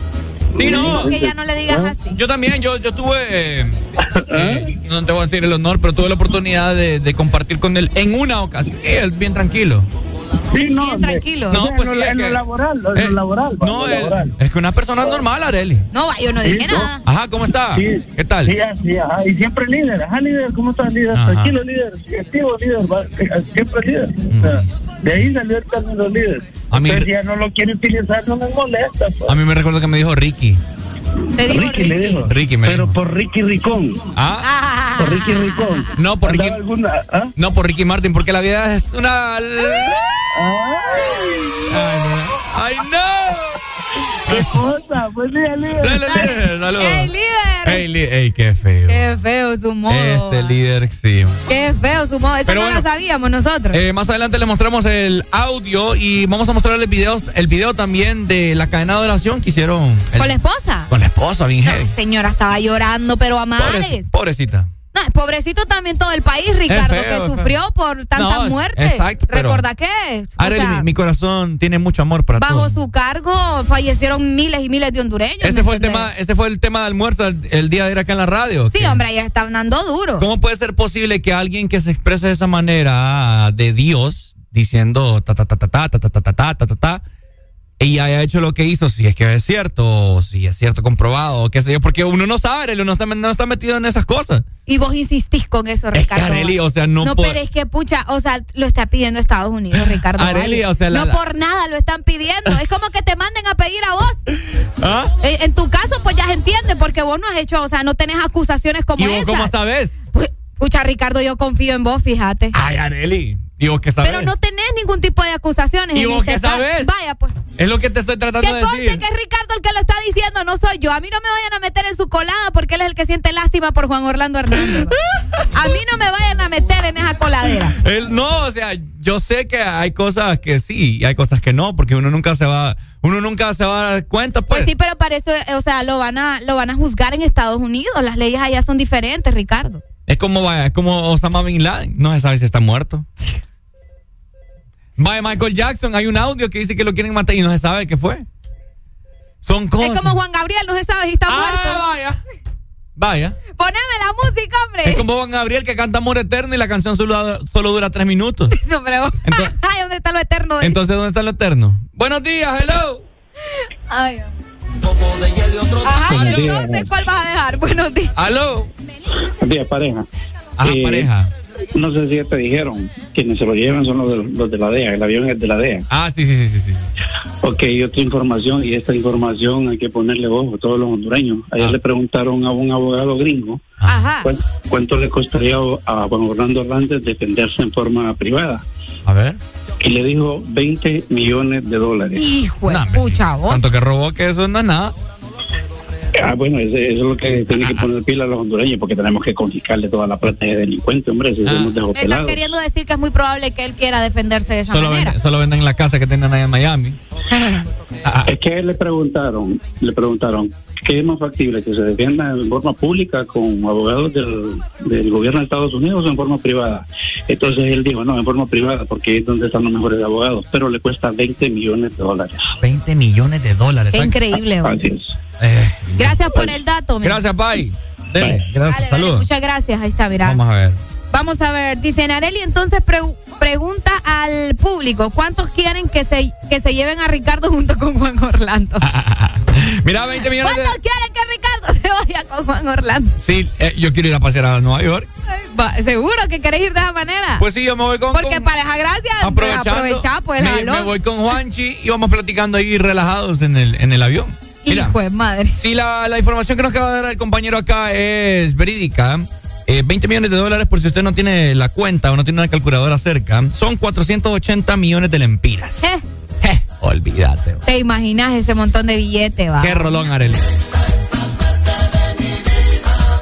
Sí, no. digo que ya no le digas así. Yo también, yo, yo tuve, eh, eh, no te voy a decir el honor, pero tuve la oportunidad de, de compartir con él en una ocasión. Y él bien tranquilo. Sí, no, Bien tranquilo. No, pues en sí, lo, en laboral, en Eh, lo laboral. va, No, laboral. es que una persona normal, Areli. No, yo no Sí, dije nada. Ajá, ¿cómo está? Sí. ¿Qué tal? Sí, así, ajá. Y siempre líder. Ajá, líder. ¿Cómo estás, líder? Ajá. Tranquilo, líder. Sí, Activo, líder. va, eh, Siempre líder. O sea, de ahí salió el término líder. A mí- ya no lo quiere utilizar, no me molesta. pues. A mí me recuerdo que me dijo Ricky. Te digo Ricky, le dijo. Ricky me Pero dijo. por Ricky Ricón. ¿Ah? Ah, Por Ricky Ricón. No, por ¿Andaba Ricky, alguna? ¿Ah? no, por Ricky Martin, porque la vida es una... Ay, no. ¡Ay, no! ¿Qué cosa? Pues día, líder. Dale, líder, saludos. ¡Ey, líder! Ey, li- ey, qué feo. Qué feo su modo. Este líder, sí. Qué feo su modo. Eso Pero no bueno. lo sabíamos nosotros. Eh, más adelante le mostramos el audio y vamos a mostrarle videos, el video también de la cadena de oración que hicieron. el- ¿Con la esposa? Con la esposa, bien No, heavy. señora, estaba llorando, pero a mares. Pobrecita. No, pobrecito también todo el país, Ricardo, feo, que sufrió por tantas No, muertes. exacto, o Arely, sea, mi, mi corazón tiene mucho amor para bajo todos. su cargo fallecieron miles y miles de hondureños. Este ¿me fue el tema, este fue el tema de almuerzo el, el día de ir acá en la radio. Sí, que- hombre, ahí están dando duro. ¿Cómo puede ser posible que alguien que se exprese de esa manera de Dios, diciendo ta ta ta ta ta ta ta ta ta ta ta ta ta, y haya hecho lo que hizo, si es que es cierto, si es cierto comprobado, o qué sé yo, porque uno no sabe, uno no está, no está metido en esas cosas. Y vos insistís con eso, Es que Ricardo. Arely, o sea, no No, pero es que, pucha, o sea, lo está pidiendo Estados Unidos, Ricardo. Arely, o sea, la- no por nada lo están pidiendo. es como que te manden a pedir a vos. ¿Ah? En, en tu caso, pues ya se entiende, porque vos no has hecho, o sea, no tenés acusaciones como ¿Y vos esas. cómo sabes? Pucha, Ricardo, yo confío en vos, fíjate. Ay, Areli, ¿y vos qué sabes? Pero no tenés ningún tipo de acusaciones. ¿Y vos este qué sabes? Vaya, pues. Es lo que te estoy tratando Que de decir. que es Ricardo el que lo está diciendo, no soy yo. A mí no me vayan a meter en su colada porque él es el que siente lástima por Juan Orlando Hernández. A mí no me vayan a meter en esa coladera. Él- no, o sea, yo sé que hay cosas que sí y hay cosas que no, porque uno nunca se va, uno nunca se va a dar cuenta, pues. Pues sí, pero para eso, o sea, lo van a, lo van a juzgar en Estados Unidos. Las leyes allá son diferentes, Ricardo. Es como, es como Osama Bin Laden, no se sabe si está muerto. Vaya, Michael Jackson, hay un audio que dice que lo quieren matar y no se sabe qué fue. Son cosas. Es como Juan Gabriel, no se sabe si está Ah, muerto. vaya. Vaya. Poneme la música, hombre. Es como Juan Gabriel que canta Amor Eterno y la canción solo, solo dura tres minutos. No, pero- Ay, ¿dónde está lo eterno? de- Entonces, ¿dónde está lo eterno? Buenos días, hello. Ay, Ajá, Buenos días. entonces, ¿cuál vas a dejar? Buenos días. Aló. Buenos días, pareja. Ajá, Eh, pareja. No sé si ya te dijeron, quienes se lo llevan son los de, los de la DEA, el avión es de la DEA. Ah, sí, sí, sí, sí. sí. Ok, y otra información, y esta información hay que ponerle ojo a todos los hondureños. Ayer Ah. le preguntaron a un abogado gringo Ajá. cuán- cuánto le costaría a Juan Orlando Hernández defenderse en forma privada. A ver. Y le dijo 20 millones de dólares. Hijo de pucha, vos. Tanto que robó que eso no es nada. Ah, bueno, eso, eso es lo que tiene que poner pila a los hondureños, porque tenemos que confiscarle toda la plata de delincuente, hombre, si Me estás desopelados. queriendo decir que es muy probable que él quiera defenderse de esa Solo, manera. solo venden la casa que tienen allá en Miami. Es que a él le preguntaron, le preguntaron, ¿qué es más factible? ¿Que se defienda en forma pública con abogados del, del gobierno de Estados Unidos o en forma privada? Entonces él dijo, no, en forma privada, porque es donde están los mejores abogados, pero le cuesta 20 millones de dólares. 20 millones de dólares. Increíble, vos. Así es. Eh, Gracias por el dato. mi- gracias, Pai. Dele, gracias, Dale, dale, saludos. muchas gracias. Ahí está, mira. Vamos a ver. Vamos a ver, dice Nareli, entonces pre- pregunta al público, ¿cuántos quieren que se, que se lleven a Ricardo junto con Juan Orlando? Mira, 20 millones de... ¿Cuántos quieren que Ricardo se vaya con Juan Orlando? Sí, eh, yo quiero ir a pasear a Nueva York. ¿Seguro que queréis ir de esa manera? Pues sí, yo me voy con... Porque con- pareja gracias, aprovechando. aprovecha pues me, me voy con Juanchi y vamos platicando ahí relajados en el, en el avión. Mira, Hijo de madre. si la, la información que nos acaba de dar el compañero acá es verídica, eh, 20 millones de dólares por si usted no tiene la cuenta o no tiene una calculadora cerca, son 480 millones de lempiras. Eh, Olvídate. ¿Te imaginas ese montón de billetes, va? Qué rolón, Arely.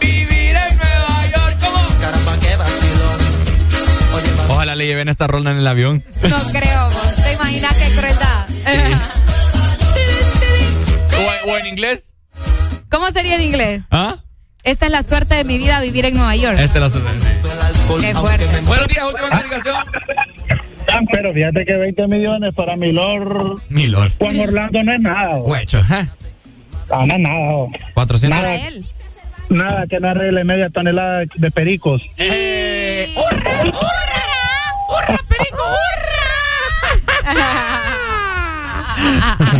Vivir en Nueva York como Caramba, qué vacilón. Ojalá le lleven esta rola en el avión. No creo, vos. ¿te imaginas qué crueldad? ¿O, o en inglés? ¿Cómo sería en inglés? ¿Ah? Esta es la suerte de mi vida vivir en Nueva York. Esta es la suerte. Qué fuerte. Buenos días, última comunicación. Ah, Pero fíjate que 20 millones para Milor Milor. Juan Orlando no es nada. Huecho, ¿eh? Ah, no es nada. oh. 400. Nada, nada que no arregle media tonelada de pericos. Eh, ¡Hurra, hurra! ¡Hurra, perico, hurra!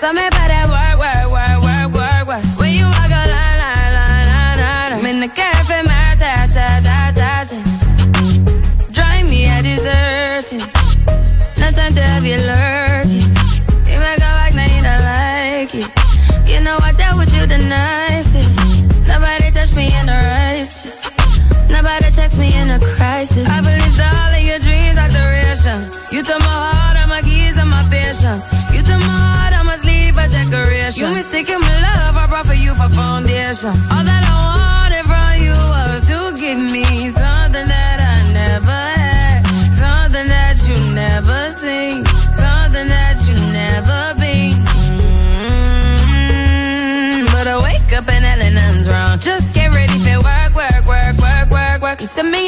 dirt, mistaken my love, I brought for you for foundation. All that I wanted from you was to give me something that I never had, something that you never seen, something that you never been. Mm, But I wake up and nothing's wrong. Just get ready for work, work, work, work, work, work. See me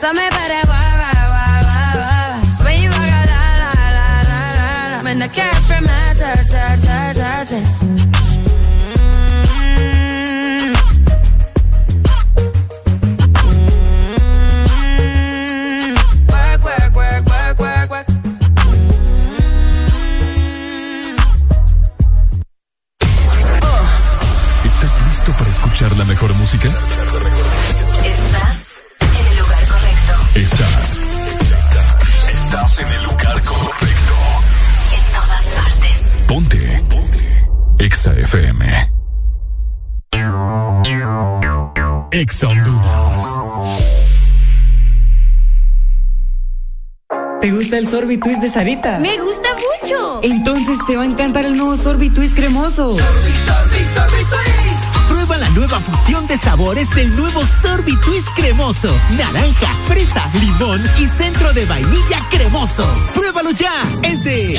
para, la, la, la, la. ¿Estás listo para escuchar la mejor música? Exa FM. Exa Honduras. ¿Te gusta el sorbitwist de Sarita? Me gusta mucho. Entonces te va a encantar el nuevo sorbitwist cremoso. Prueba la nueva fusión de sabores del nuevo Sorbitwist cremoso. Naranja, fresa, limón y centro de vainilla cremoso. Pruébalo ya. Es de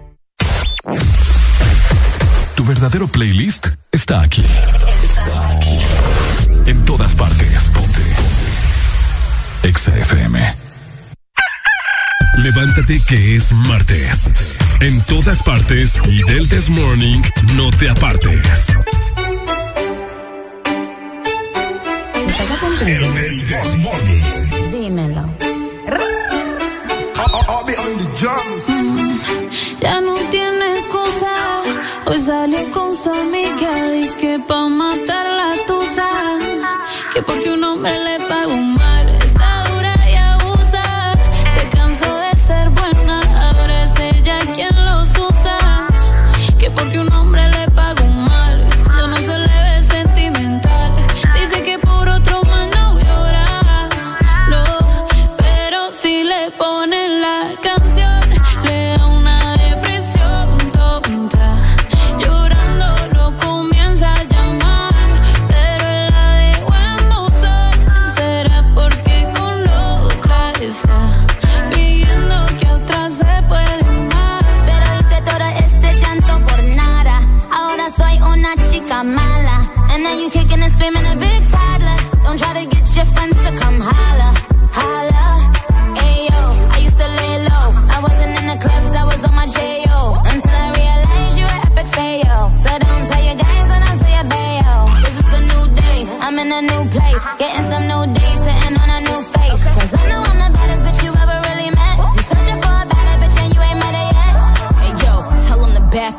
Tu verdadero playlist está aquí. Está aquí. En todas partes. Ponte. Exa FM. Levántate que es martes. En todas partes y del This Morning no te apartes. El This Morning. Dímelo. Ya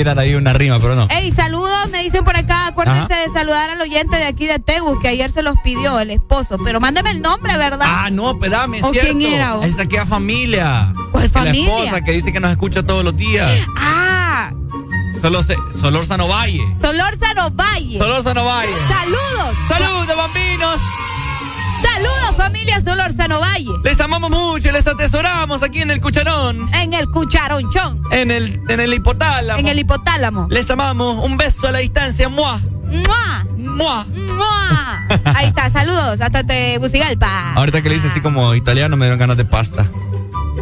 tirar ahí una rima, pero no. Ey, saludos, me dicen por acá. Acuérdense de saludar al oyente de aquí de Tegus, que ayer se los pidió el esposo. Pero mándeme el nombre, ¿verdad? Ah, no, espérame, es ¿O cierto. quién era, vos? Es aquella familia. ¿Cuál familia? La esposa que dice que nos escucha todos los días. Ah, Solo se, Solórzano Valle. Solórzano Valle. Solórzano Valle. Saludos. Saludos, bambinos. Saludos, familia Solórzano Valle. Les amamos mucho, les atesoramos aquí en el cucharón. En el cucharonchón. En el, en el hipotálamo. En el hipotálamo. Les amamos. Un beso a la distancia. ¡Mua! ¡Mua! ¡Mua! ¡Mua! Ahí está, saludos. Hasta Tegucigalpa. Ahorita que le hice así como italiano me dieron ganas de pasta.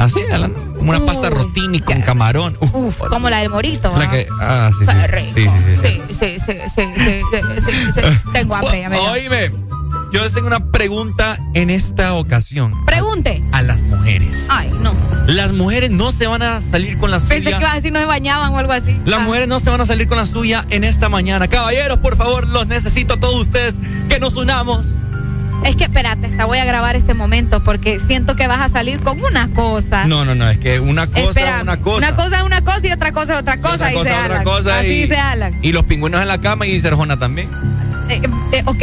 Así, Alan, como una pasta rotini con camarón. Uf, Uf, como la del morito. la que, ah, sí, sí. Sí, sí, sí, sí. Sí, sí, sí, sí, sí, sí, sí. Yo les tengo una pregunta en esta ocasión. Pregunte. A las mujeres. Ay, no. Las mujeres no se van a salir con la Pensé que suya. iba a decir no se bañaban o algo así. Las Ah. mujeres no se van a salir con la suya en esta mañana. Caballeros, por favor, los necesito a todos ustedes que nos unamos. Es que espérate, voy a grabar este momento porque siento que vas a salir con una cosa. No, no, no, es que una cosa es una cosa. Una cosa es una cosa y otra cosa es otra cosa, Otra dice cosa, otra Alan. cosa Así y, dice Alan. Y los pingüinos en la cama y Serjona también. Eh, eh, ok.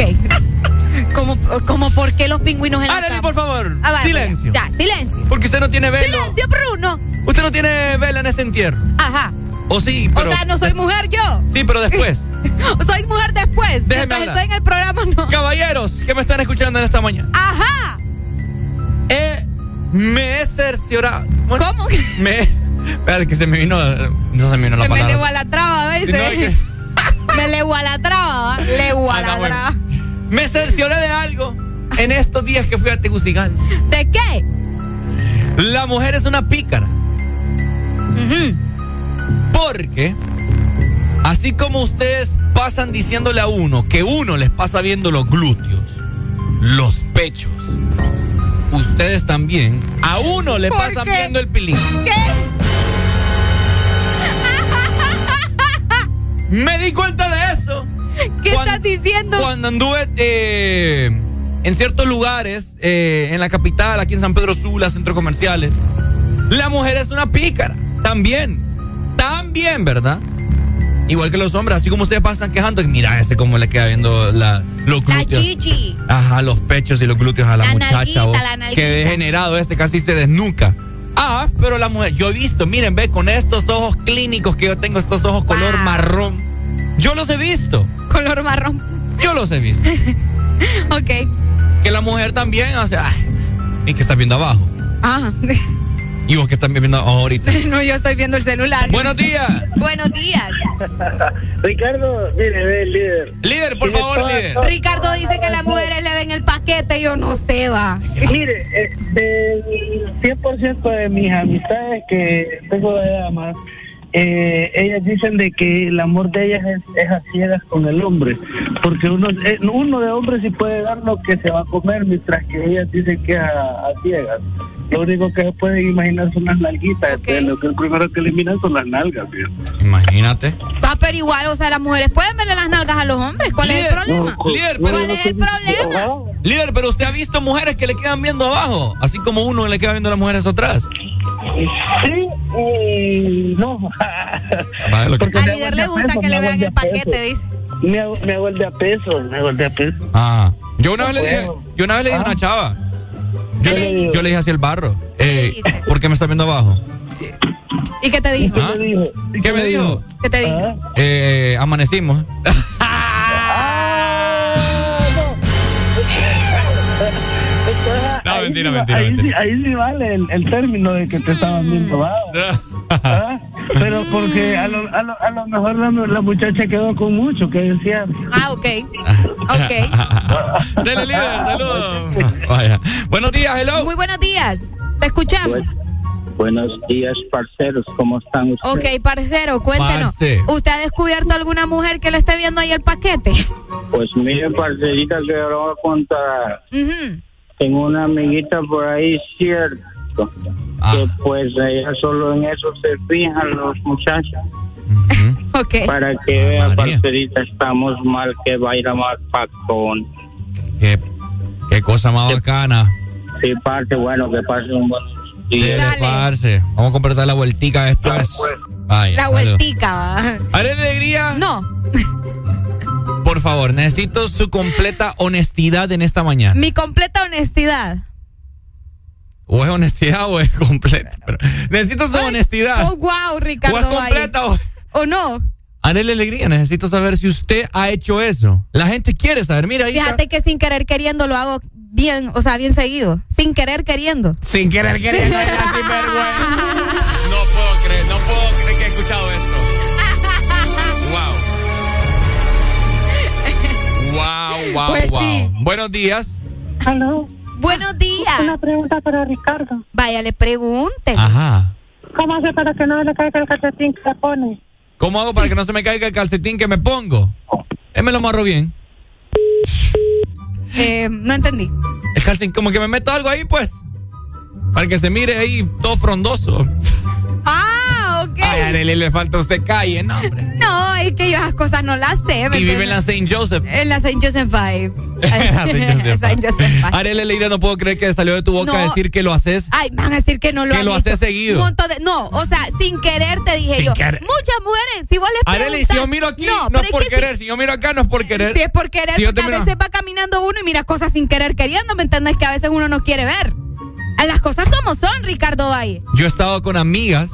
Como, como por qué los pingüinos en la Arely, cama? por favor. Ah, vale, silencio. Ya, silencio. Porque usted no tiene velo. Silencio, Bruno. Usted no tiene vela en este entierro. Ajá. O sí, pero. o sea, no soy mujer yo. Sí, pero después. soy mujer después. Déjeme Mientras hablar. estoy en el programa, no. Caballeros que me están escuchando en esta mañana. Ajá. Eh, me he cerciorado. ¿Cómo? Me. Espera, que se me vino. No se me vino la Que me leo a la traba, ¿ves? No, es me leo a la traba, ¿va? leo a Ah, la no, bueno. traba. Me cercioré de algo en estos días que fui a Tegucigalpa. ¿De qué? La mujer es una pícara. Porque, así como ustedes pasan diciéndole a uno que uno les pasa viendo los glúteos, los pechos, ustedes también a uno le ¿Por pasan qué? viendo el pilín. ¿Qué? Me di cuenta de eso. ¿Qué Cuando- estás diciendo? Cuando anduve eh, en ciertos lugares, eh, en la capital, aquí en San Pedro Sula, centros comerciales, la mujer es una pícara. También. También, ¿verdad? Igual que los hombres, así como ustedes pasan quejando, que mira ese cómo le queda viendo la, los La glúteos. chichi. Ajá, los pechos y los glúteos a la, La muchacha. nalguita, la. Que degenerado este casi se desnuca. Ah, pero la mujer, yo he visto, miren, ve, con estos ojos clínicos que yo tengo, estos ojos color marrón. Yo los he visto. Color marrón. Yo los he visto. ok. Que la mujer también hace, ay, y que estás viendo abajo. Ah. Y vos que estás viendo ahorita. no, yo estoy viendo el celular. Buenos días. Buenos días. Ricardo, mire, ve el líder. Líder, por favor, líder. Ricardo dice que las mujeres le ven el paquete, yo no sé, va. Mire, eh, del 100% de mis amistades que tengo de damas, eh, ellas dicen de que el amor de ellas es, es a ciegas con el hombre, porque uno eh, uno de hombre sí puede dar lo que se va a comer, mientras que ellas dicen que es a, a ciegas. Lo único que se pueden imaginar son las nalguitas, entonces lo que el primero que eliminan son las nalgas. fíjate. Imagínate. Va, pero igual, o sea, las mujeres pueden verle las nalgas a los hombres. ¿Cuál es el problema? Líder, pero- ¿Cuál es el problema? Líder, pero usted ha visto mujeres que le quedan viendo abajo, así como uno le queda viendo a las mujeres atrás. Sí, y no. Vale, lo que- Al líder le gusta peso, que le vean el paquete, dice. Me hago, me hago el de a peso, me hago el de a peso. Ah, yo una vez le dije, yo una vez le dije a una Ah. chava. Yo, le, yo le dije hacia el barro. Eh? ¿Por qué me está viendo abajo? ¿Y qué te dijo? ¿Ah? ¿Qué me dijo? ¿Qué te dijo? Eh, amanecimos. mentira, mentira, ahí, mentira. Sí, ahí sí vale el, el término de que te estaban viendo bajo. Ah, Pero porque a lo, a lo, a lo mejor la, la muchacha quedó con mucho que decía. Ah, ok. Ok. Dele líder, saludos. Vaya. Buenos días, hello. Muy buenos días. Te escuchamos. Buenos días, parceros. ¿Cómo están ustedes? Ok, parcero, cuéntenos. Parce. ¿Usted ha descubierto alguna mujer que le esté viendo ahí el paquete? Pues mire, parcerita, que ahora voy a contar. Ujú. Tengo una amiguita por ahí, cierto. Ah. Que pues ella solo en eso se fijan los muchachos. Ok. Para que vea, parcerita, estamos mal que va a ir a más pacón. Qué, qué cosa más bacana. Sí, parte, bueno, que pase un buen día. Dele, parce. Vamos a completar la vueltica después. Vaya, La salud. vueltica. ¿Haré alegría? No, Por favor, necesito su completa honestidad en esta mañana. mi completa honestidad. O es honestidad o es completa. Pero necesito su honestidad. Oh, wow, Ricardo. ¿O es completa o- ¿O no? Haré alegría. Necesito saber si usted ha hecho eso. La gente quiere saber. Mira. Fíjate que sin querer queriendo lo hago bien, o sea, bien seguido. Sin querer queriendo. Sin querer queriendo. era. No puedo creer, no puedo creer que he escuchado esto. Wow. Wow, wow, Pues wow. sí. Buenos días. Aló. Buenos días. Una pregunta para Ricardo. Vaya, le pregunte. Ajá. ¿Cómo hace para que no le caiga el calcetín que se pone? ¿Cómo hago para que no se me caiga el calcetín que me pongo? Él me lo amarro bien. Eh, no entendí. El calcetín, como que me meto algo ahí, pues. Para que se mire ahí todo frondoso. Ah. Ay, Arely le falta usted calle, no, hombre. No, es que yo esas cosas no las sé. ¿me Y vive en la? St. Joseph. En la St. Joseph Five. La Saint Joseph. Saint Joseph Five. Arely Leira, no puedo creer que salió de tu boca No. decir que lo haces. Ay, van a decir que no lo Que han lo haces seguido. Un montón de- no, o sea, sin querer te dije Sin yo. querer. Muchas mujeres, si vos les preguntas. si yo miro aquí, no, es por que querer. Si yo miro acá, no es por querer. Si, es por querer, Si porque a veces va caminando uno y mira cosas sin querer queriendo, ¿me entiendes? Que a veces uno no quiere ver. A Las cosas como son, Ricardo Valle. Yo he estado con amigas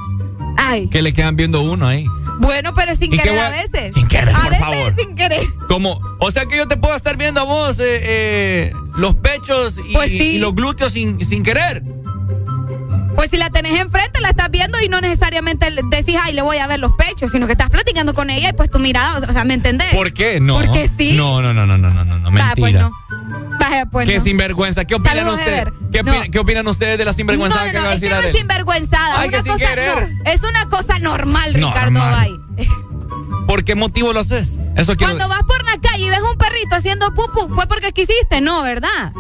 Ay, que le quedan viendo uno ahí. bueno, pero sin ¿Y qué querer a veces. Sin querer, a por veces favor. sin querer. Como, o sea que yo te puedo estar viendo a vos eh, eh, los pechos y, Pues sí. y los glúteos sin, sin querer. Pues si la tenés enfrente, la estás viendo y no necesariamente decís, ay, le voy a ver los pechos, sino que estás platicando con ella y pues tu mirada, o sea, ¿me entendés? ¿Por qué? No. Porque sí. No, no, no, no, no, no, no, Vaya, pues mentira. no. Vaya, pues qué no. sinvergüenza. ¿Qué opinan Saludos, ustedes? ¿Qué, No. opina- qué opinan ustedes de la sinvergüenza No, no, que no, es que no es sinvergüenzada. Ay, una que sin cosa, es una cosa normal, Ricardo. Bay. ¿Por qué motivo lo haces? Eso quiero Cuando vas por la calle y ves un perrito haciendo pupu, fue porque quisiste, no, ¿verdad?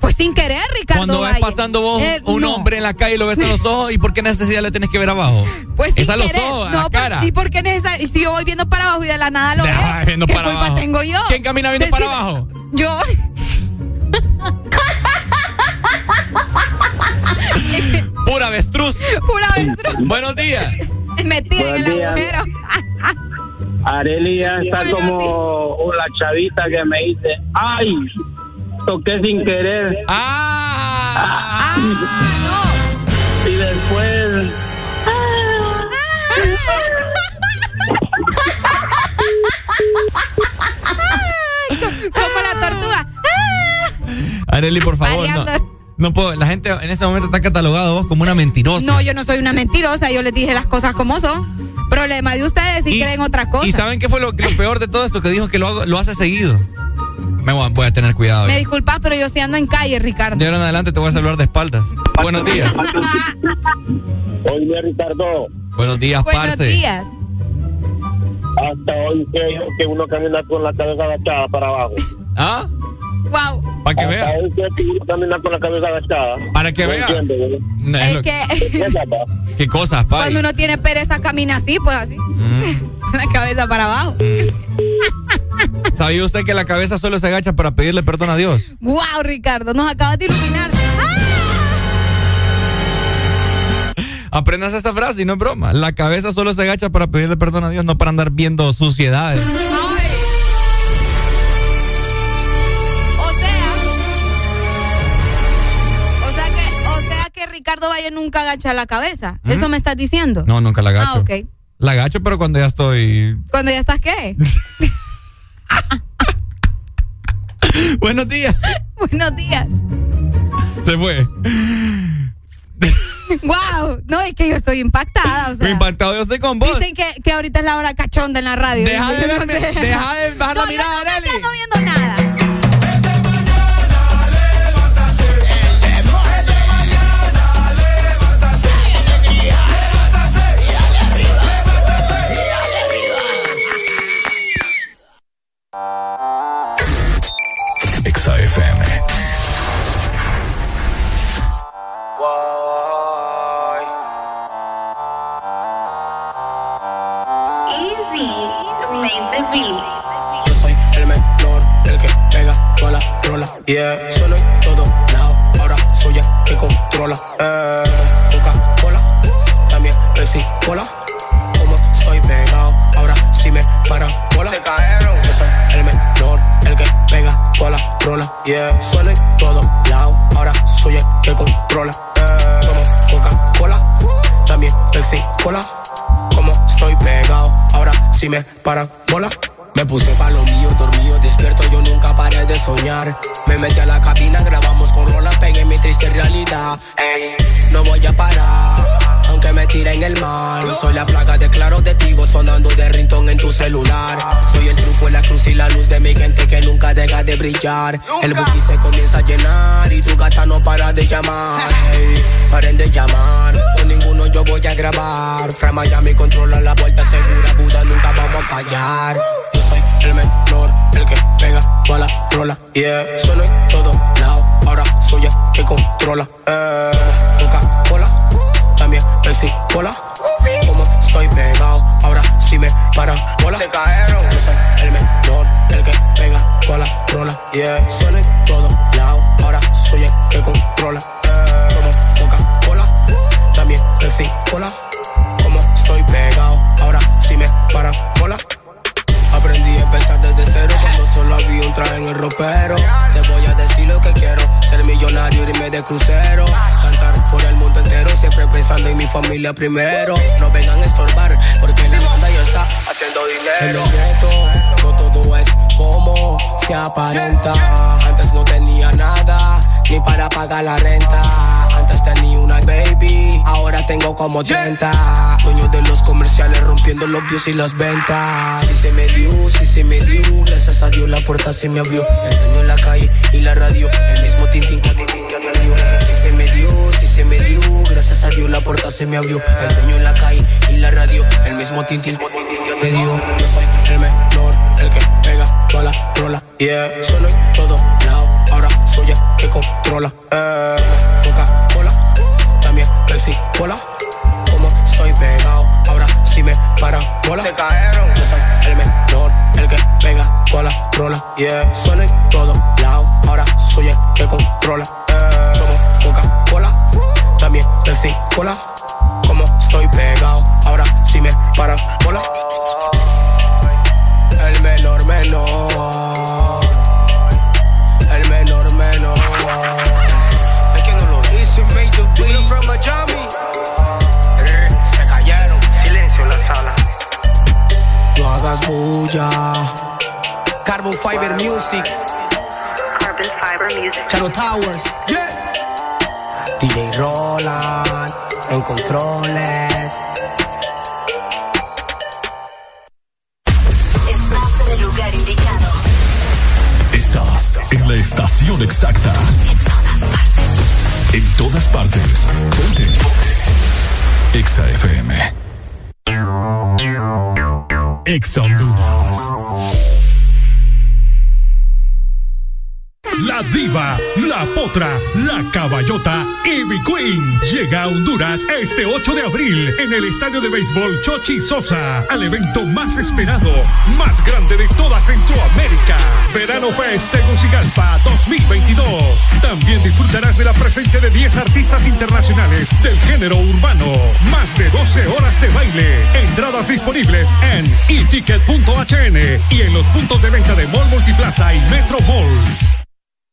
Pues sin querer, Ricardo Cuando vas Valle. pasando vos Eh, un no. hombre en la calle y lo ves en los ojos, ¿y por qué necesidad le tienes que ver abajo? Pues sin es a los querer. ojos, a la cara. sí, porque es necesario. Y si yo voy viendo para abajo y de la nada lo veo, ¿qué para culpa abajo. tengo yo? ¿Quién camina viendo para abajo? Yo. Pura avestruz. Pura avestruz. Buenos días. Metida en Buenos el días. agujero. Areli ya está como la chavita que me dice, ay, toqué sin querer. Ah, Y después... Como la tortuga. Areli, por favor, no. Variando. No puedo. La gente en este momento está catalogado vos como una mentirosa. No, yo no soy una mentirosa, yo les dije las cosas como son. Problema de ustedes si creen otra cosa. ¿Y saben qué fue lo, lo peor de todo esto? Que dijo que lo, hago- lo hace seguido. Me voy a, voy a tener cuidado. Me disculpas, pero yo sí ando en calle, Ricardo. De ahora en adelante te voy a saludar de espaldas. Buenos días. Oye, Ricardo, Buenos días, Buenos parce. días. hasta hoy creo que uno camina con la cabeza agachada para abajo. ¿Ah? Wow. Para que Hasta vea. con la cabeza agachada. Para que vea. es que ¿Qué cosas, pai? cuando uno tiene pereza camina así, pues así. Mm. La cabeza para abajo. ¿Sabía usted que la cabeza solo se agacha para pedirle perdón a Dios? Wow, Ricardo, nos acabas de iluminar. Aprendas esta frase y no es broma. La cabeza solo se agacha para pedirle perdón a Dios, no para andar viendo suciedades. Ricardo Valle nunca agacha la cabeza. ¿Eso me estás diciendo? No, nunca la agacho. Ah, ok. La agacho, pero cuando ya estoy. Cuando ya estás qué? Buenos días. Buenos días. Se fue. wow, no es que yo estoy impactada. O sea, Impactado yo estoy con vos. Dicen que, que ahorita es la hora cachonda en la radio. Deja de Yo no verme, sé. deja de bajar la No, yo mirada, no me Arely. ando viendo nada. Exa FM. Yo soy el menor, el que pega toda la rola. Yeah. Solo en todo lado, ahora soy el que controla. Eh. Coca-Cola, también Pepsi Cola. Como estoy pegado, ahora sí me para bola. Yo soy pega toda la rola. Yeah. Solo en todo lado, ahora soy el que controla. Como Coca-Cola, también Pepsi Cola. Como estoy pegado, ahora sí me para bola. Me puse pa' lo mío, dormido, despierto, yo nunca paré de soñar. Me metí a la cabina, grabamos con rola, pegué mi triste realidad. Ey, no voy a parar, aunque me tire en el mar. Soy la plaga de claros testigos sonando de rintón en tu celular. Soy el truco, la cruz y la luz de mi gente que nunca deja de brillar. El bookie se comienza a llenar y tu gata no para de llamar. Ey, paren de llamar, con ninguno yo voy a grabar. Fra Miami controla la vuelta segura, Buda nunca vamos a fallar. Yo soy el menor, el que pega toda la rola. Yeah. Sueno en todo lado, ahora soy el que controla. Eh. También Cola. Como estoy pegado, ahora sí me para bola. Se cayeron. Yo soy el menor, el que pega toda la rola. Yeah. Sueno en todo lado, ahora soy el que controla. Como Coca-Cola, también Cola. Como estoy pegado, ahora sí me para bola. Aprendí a empezar desde cero solo había un traje en el ropero. Te voy a decir lo que quiero, ser millonario, irme de crucero. Cantar por el mundo entero, siempre pensando en mi familia primero. No vengan a estorbar, porque la banda ya está haciendo dinero. En el no todo es como se aparenta. Antes no tenía nada, ni para pagar la renta. Antes tenía una baby, ahora tengo como 30. Dueño de los comerciales rompiendo los views y las ventas. Si se me dio, si se me dio, gracias a Dios la puerta se me abrió. El dueño en la calle y la radio, el mismo tintín que dio. Si se me dio, si se me dio, gracias a Dios la puerta se me abrió. El dueño en la calle y la radio, el mismo tintín me dio. Yo soy el menor, el que pega toda la rola. Yeah. Sueno en todo lado, ahora soy el que controla. Eh. Coca-Cola, Cola. Como estoy pegado, ahora sí me para bola. Se cayeron. Yo soy el menor, el que pega toda la rola. Yeah. Sueno en todo lado, ahora soy el que controla. Como Coca-Cola, también Pepsi Cola. Como estoy pegado, ahora sí me para bola. El menor menor. Hagas bulla. Carbon Fiber Music. Carbon Fiber Music. Charo Towers. Yeah. DJ Roland. En controles. Estás en el lugar indicado. Estás en la estación exacta. En todas partes. Ponte. Exa FM. Exa Honduras. La diva, la potra, la caballota, Ivy Queen llega a Honduras este 8 de abril en el estadio de béisbol Chochi Sosa al evento más esperado, más grande de toda Centroamérica. Verano Fest Tegucigalpa 2022. También disfrutarás de la presencia de 10 artistas internacionales del género urbano. Más de 12 horas de baile. Entradas disponibles en eticket.hn y en los puntos de venta de Mall Multiplaza y Metro Mall.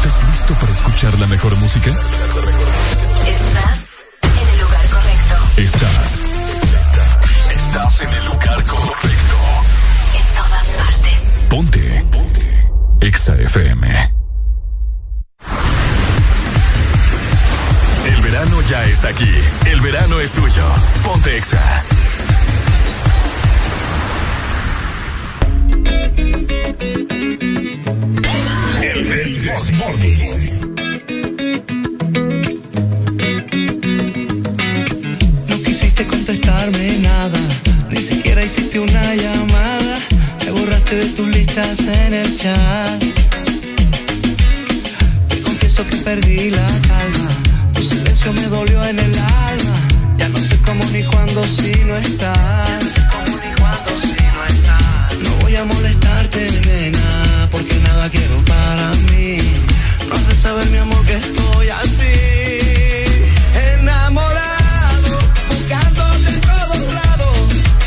¿Estás listo para escuchar la mejor música? Estás en el lugar correcto. Estás. Estás en el lugar correcto. En todas partes. Ponte. Ponte. Exa FM. El verano ya está aquí. El verano es tuyo. Ponte Exa. No quisiste contestarme nada, ni siquiera hiciste una llamada. Me borraste de tus listas en el chat. Te confieso que perdí la calma. Tu silencio me dolió en el alma. Ya no sé cómo ni cuándo si no estás. No sé cómo ni cuándo si no estás. No voy a molestarte, nena, porque nada quiero para mí. No has de saber, mi amor, que estoy así. Enamorado, buscándote en todos lados,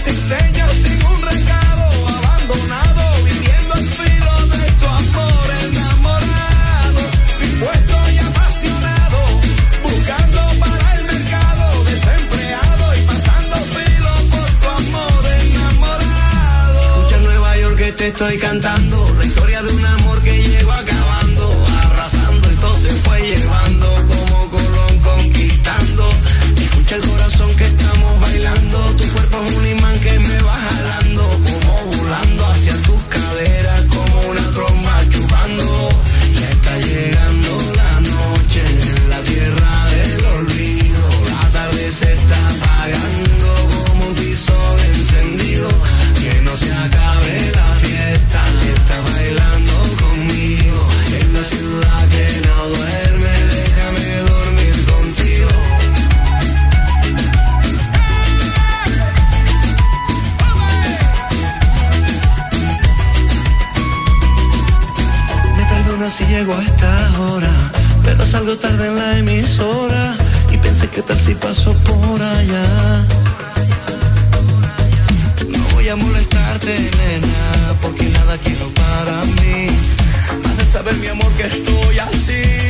sin señas, sin un recado, abandonado, viviendo al filo de tu amor. Enamorado, dispuesto y apasionado, buscando para el mercado, desempleado y pasando filo por tu amor. Enamorado. Escucha Nueva York que te estoy cantando, llego a esta hora, pero salgo tarde en la emisora y pensé que tal si paso por allá. No voy a molestarte, nena, porque nada quiero para mí. Has de saber, mi amor, que estoy así.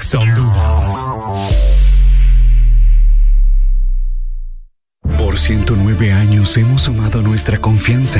Exa Honduras. Por 109 años hemos sumado nuestra confianza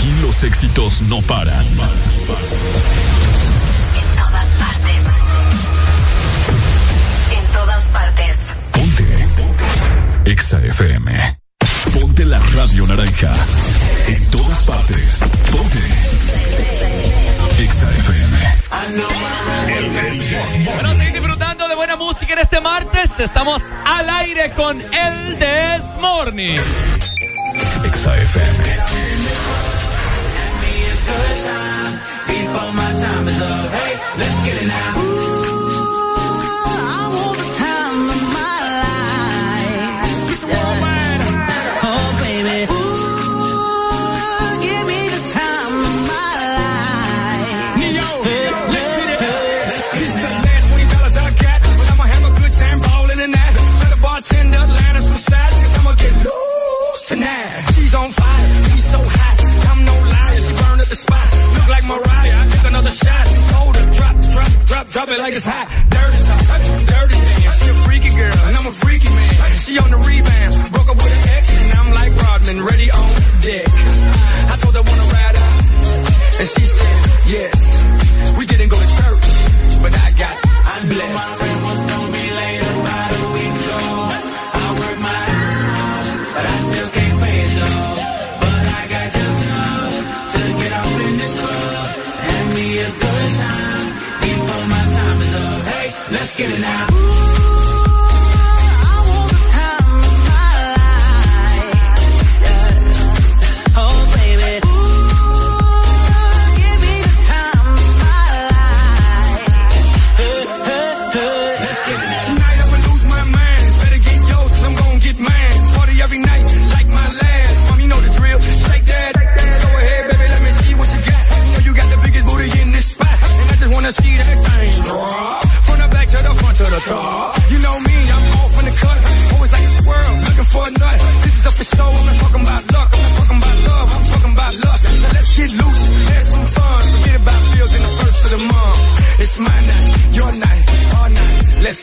Aquí los éxitos no paran. En todas partes. En todas partes. Ponte. Exa FM. Ponte la radio naranja. En todas partes. Ponte. Exa FM. Bueno, seguir disfrutando de buena música en este martes. Estamos al aire con el Des Morning. Exa FM. Before my time drop, drop, it like it's hot. Dirty talk, dirty dance. She a freaky girl, and I'm a freaky man. She on the rebound, broke up with an ex, and I'm like Rodman, ready on deck. I told her wanna ride out, and she said yes. We didn't go to church, but I got blessed.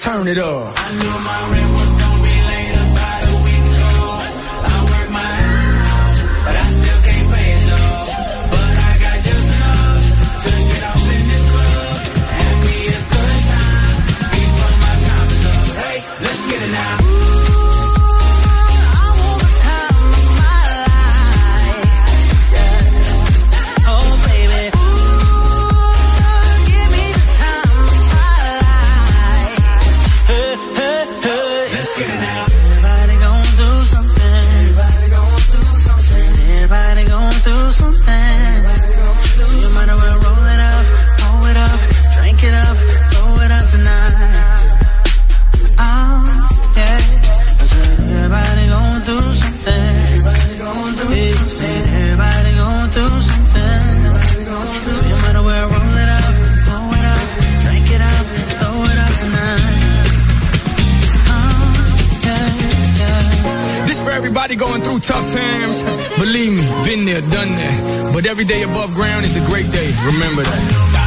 Turn it up. But every day above ground is a great day. Remember that.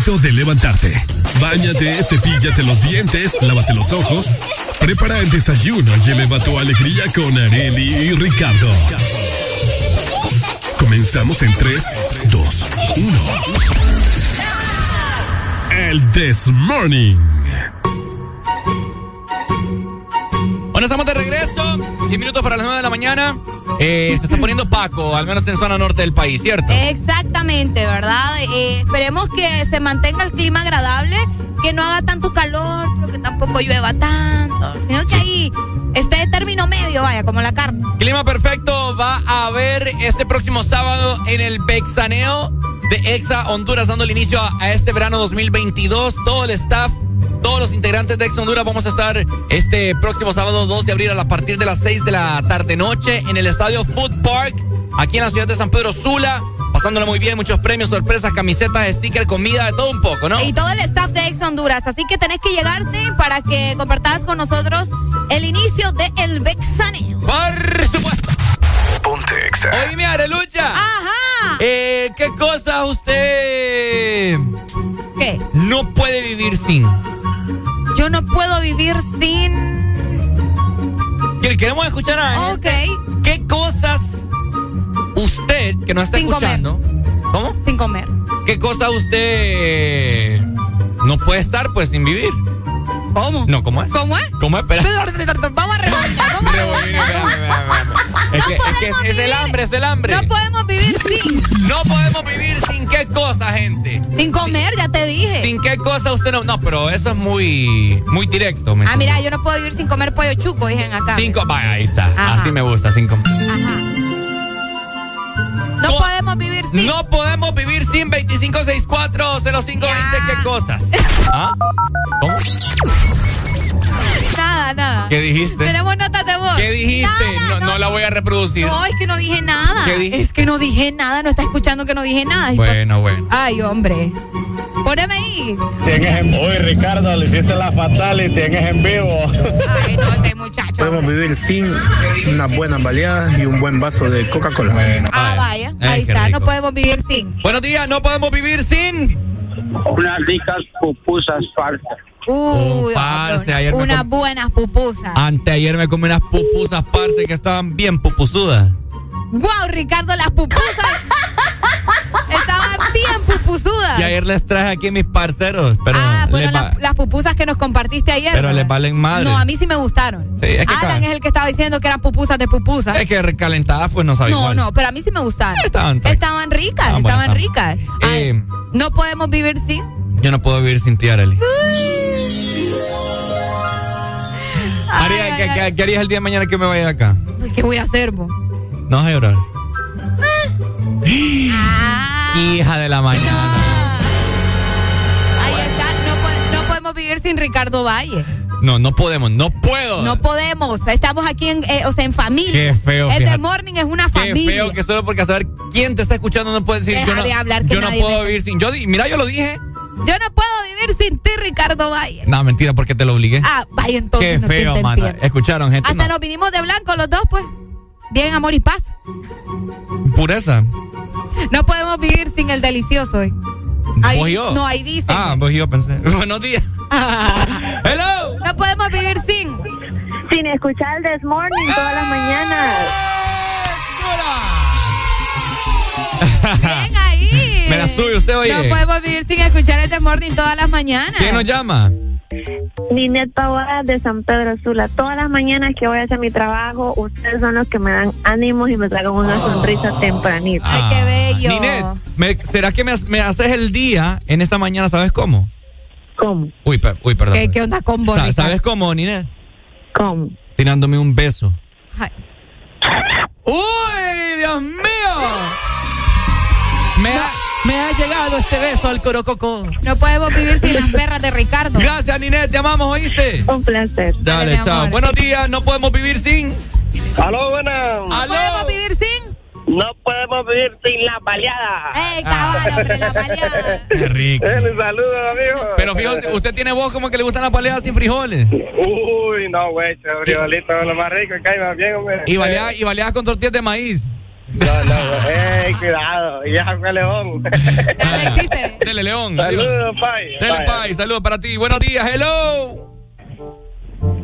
Momento de levantarte. Báñate, cepíllate los dientes, lávate los ojos. Prepara el desayuno y eleva tu alegría con Areli y Ricardo. Comenzamos en 3, 2, 1. El This Morning. Bueno, estamos de regreso. 10 minutos para las 9 de la mañana. Eh, se está poniendo Paco, al menos en zona norte del país, ¿cierto? Exactamente, ¿verdad? Eh, esperemos que se mantenga el clima agradable, que no haga tanto calor, pero que tampoco llueva tanto, sino que ahí esté término medio, vaya, como la carne. Clima perfecto va a haber este próximo sábado en el Bexaneo de Exa Honduras, dando el inicio a, a este verano 2022. Todo el staff todos los integrantes de Ex Honduras vamos a estar este próximo sábado 2 de abril a partir de las 6 de la tarde noche en el estadio Food Park, aquí en la ciudad de San Pedro Sula. Pasándolo muy bien, muchos premios, sorpresas, camisetas, stickers, comida, de todo un poco, ¿no? Y todo el staff de Ex Honduras. Así que tenés que llegarte para que compartas con nosotros el inicio de El Vexaneo. Por supuesto. Ponte Exa. Oye, mi Arelucha. Ajá. Eh, ¿Qué cosas usted ¿Qué? no puede vivir sin? Yo no puedo vivir sin. Que- Queremos escuchar a Ok. ¿Qué cosas usted que nos está Sin comer. ¿Cómo? Sin comer. ¿Qué cosa usted no puede estar pues sin vivir? ¿Cómo? No, ¿cómo es? ¿Cómo es? ¿Cómo es? Espera. Vamos a rebobinar, vamos a. Es que, es, que es, es el hambre, es el hambre. No podemos vivir sin. No podemos vivir sin qué cosa, gente. Sin comer, ya te dije. Sin qué cosa usted no. No, pero eso es muy, muy directo. ¿me Ah, mira, yo no puedo vivir sin comer pollo chuco, dicen acá. Cinco, vaya, ahí está. Ajá. Así me gusta, cinco. No No podemos vivir sin 2564-0520. ¿Qué cosas? ¿Ah? ¿Cómo? Nada, nada. ¿Qué dijiste? Tenemos notas de voz. ¿Qué dijiste? no, no la voy a reproducir. No, es que no dije nada. ¿Qué dijiste? Es que no dije nada, no está escuchando que no dije nada. Bueno, bueno. Ay, hombre. Poneme ahí. Tienes en... Oye, Ricardo, le hiciste la fatal y tienes en vivo. Ay, no, este muchacho. Podemos vivir sin unas buenas baleadas y un buen vaso de Coca-Cola. Ah, vaya. Ay, Ahí está, no podemos vivir sin. Buenos días, no podemos vivir sin. Unas ricas pupusas falsas. Uy, parce, ayer me unas com- buenas pupusas. Anteayer me comí unas pupusas, parce, que estaban bien pupusudas. Wow, Ricardo, las pupusas estaban bien pupusudas. Y ayer les traje aquí mis parceros, pero, ah, fueron las, las pupusas que nos compartiste ayer. pero les valen madre. No, a mí sí me gustaron. Sí, es que Alan es el que estaba diciendo que eran pupusas de pupusas. Es que recalentadas, pues no saben No, no, pero a mí sí me gustaron. Estaban Estaban ricas, Estaban estaban ricas. Ay, Eh, no podemos vivir sin. yo no puedo vivir sin ti, Arely. Ay, ¿qué, ay, qué- qué harías el día de mañana que me vaya de acá? ¿Qué voy a hacer, vos? No vas a llorar. Ah. Hija de la mañana. Ahí está, no, po- no podemos vivir sin Ricardo Valle. No, no podemos, no puedo. No podemos. Estamos aquí en, eh, o sea, en familia. Qué feo. The Morning es una Qué familia. feo que solo porque a saber quién te está escuchando no puedes decir Deja yo no, de hablar, que yo no puedo me- vivir sin. Yo mira, yo lo dije. Yo no puedo vivir sin ti, Ricardo Valle. No, mentira, porque te lo obligué. Ah, vaya entonces. Qué no te feo, mano. Escucharon, gente. Hasta no. nos vinimos de blanco los dos, pues. Bien, amor y paz. Pureza. No podemos vivir sin el delicioso. eh. Ahí, ¿Vos y yo? No, ahí dice. Ah, vos y yo pensé. Buenos días. Hello. No podemos vivir sin. Sin escuchar el This Morning todas las mañanas. Bien ahí. Me la sube usted, oye. No podemos vivir sin escuchar el The Morning todas las mañanas. ¿Quién nos llama? Ninette Pavada de San Pedro Sula. Todas las mañanas que voy a hacer mi trabajo, ustedes son los que me dan ánimos y me traen una sonrisa tempranita. Ay, qué bello. Ah, Ninet, me- ¿será que me, ha- me haces el día en esta mañana? ¿Sabes cómo? ¿Cómo? Uy, per- uy perdón. ¿Qué, qué onda con vos, Sa-? ¿Sabes cómo, Ninet? ¿Cómo? Tirándome un beso. Ay. ¡Uy, Dios mío! Me, ha, me ha llegado este beso al corococo. No podemos vivir sin las perras de Ricardo. Gracias, Ninet. Te amamos, ¿oíste? Un placer. Dale, Dale, chao. amor. Buenos días. No podemos vivir sin. Aló, buenas. No podemos vivir sin. No podemos vivir sin la baleada. ¡Ey, caballo, hombre, la baleada! Qué rico. Un saludo, amigo. Pero fíjate, usted tiene voz como que le gustan las paleadas sin frijoles. Uy, no, güey, frijolito, lo más rico, cae más bien, hombre. Y baleadas, y baleadas con tortillas de maíz. No, no, eh, cuidado. Ya fue León. Dele, León. Saludos, Pai. Dele, Pai. Saludos para ti. Buenos días. Hello.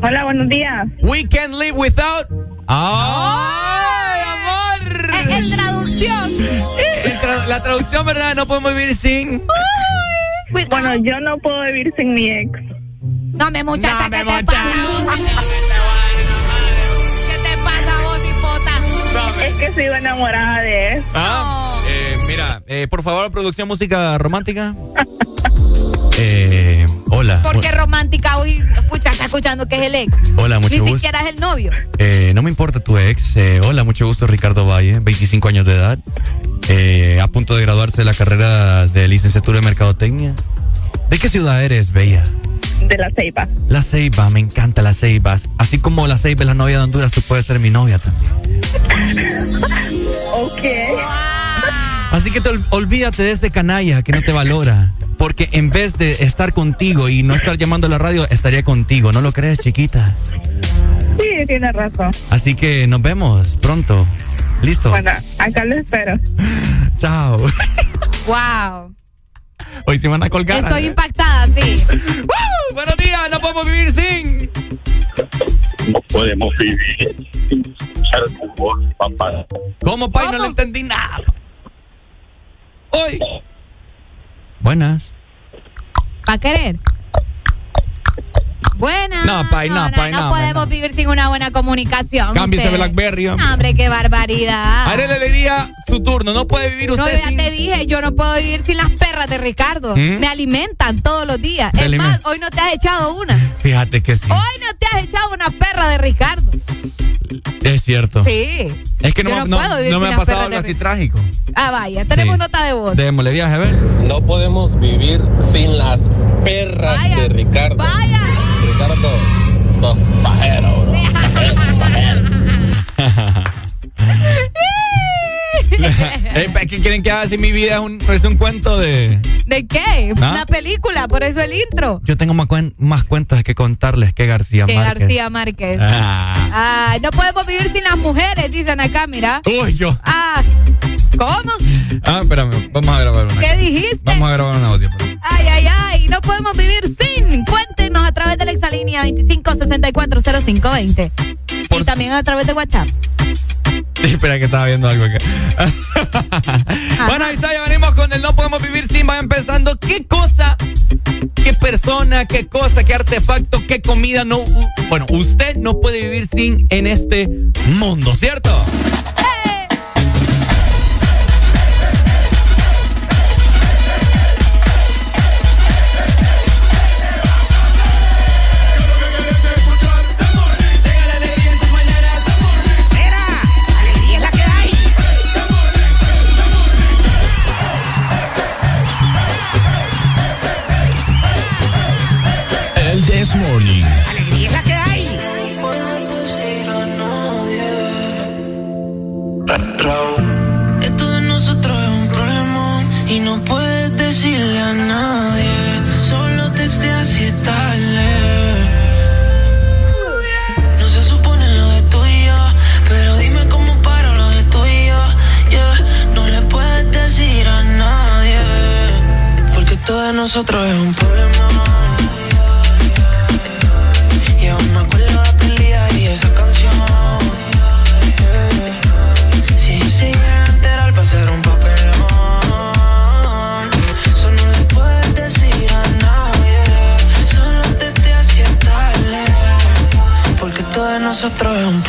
Hola, buenos días. We can live without. ¡Ay, amor! En, traducción. En tra- la traducción, ¿verdad? No podemos vivir sin. Bueno, yo no puedo vivir sin mi ex. No me muchacha, No, me ¿qué te muchacha. pasa? Es que sigo enamorada de él. Ah, eh, mira, eh, por favor, producción música romántica. Eh, hola. ¿Por qué romántica hoy? Escucha, está escuchando que es el ex. Hola, mucho Ni gusto. siquiera es el novio. Eh, no me importa tu ex. Eh, hola, mucho gusto, Ricardo Valle, 25 años de edad. Eh, a punto de graduarse de la carrera de licenciatura en Mercadotecnia. ¿De qué ciudad eres, Bella? De la Ceiba. La Ceiba, me encanta la Ceiba. Así como la Ceiba es la novia de Honduras, tú puedes ser mi novia también. Ok. Así que te ol- olvídate de ese canalla que no te valora. Porque en vez de estar contigo y no estar llamando a la radio, estaría contigo. ¿No lo crees, chiquita? Sí, tiene razón. Así que nos vemos pronto. ¿Listo? Bueno, acá lo espero. Chao. Wow. Hoy se van a colgar. Estoy impactada, sí. ¡Woo! Buenos días, no podemos vivir sin. No podemos vivir sin escuchar tu voz, papá. ¿Cómo, Pai? No le entendí nada. Hoy. Buenas. ¿Va a querer? Buena. No, Pai, no, Pai, no, No podemos vivir sin una buena comunicación. Cámbiese. Blackberry, hombre. No, hombre, qué barbaridad. Haré la alegría su turno. No puede vivir No, usted ya sin. te dije, yo no puedo vivir sin las perras de Ricardo. ¿Mm? Me alimentan todos los días. Te Es más, hoy no te has echado una. Fíjate que sí. Hoy no te has echado una perra de Ricardo. Es cierto. Sí. Es que no, Yo no no, puedo vivir no me ha pasado algo de así trágico. Ah, vaya, tenemos Sí. nota de voz. Démosle viaje, a ver. No podemos vivir sin las perras de Ricardo. Vaya. Ricardo, sos pajero, bro. Eh, ¿Qué quieren que haga si mi vida es un, es un cuento de.? ¿De qué? ¿Ah? Una película, por eso el intro. Yo tengo más, cuen- más cuentos que contarles que García Que Márquez. García Márquez. Ah. Ay, no podemos vivir sin las mujeres, dicen acá, mira. Uy, yo. Ah, ¿cómo? Ah, espérame, vamos a grabar una. ¿Qué dijiste? Vamos a grabar un audio. Ay, ay, ay, no podemos vivir sin. Cuéntenos a través de la exalínea 25640520. Y también a través de WhatsApp. Sí, espera que estaba viendo algo acá. bueno, ahí está, ya venimos con el no podemos vivir sin. Vayan pensando qué cosa, qué persona, qué cosa, qué artefacto, qué comida no. bueno, usted no puede vivir sin en este mundo, ¿cierto? alegría This Morning. Alegría es la que hay. Esto de nosotros es un problemón y no puedes decirle a nadie. Solo texteas es tarde. No se supone lo de tú y yo, pero dime cómo paro lo de tú y yo. Yeah. No le puedes decir a nadie, porque esto de nosotros es un problemón. De nosotros es un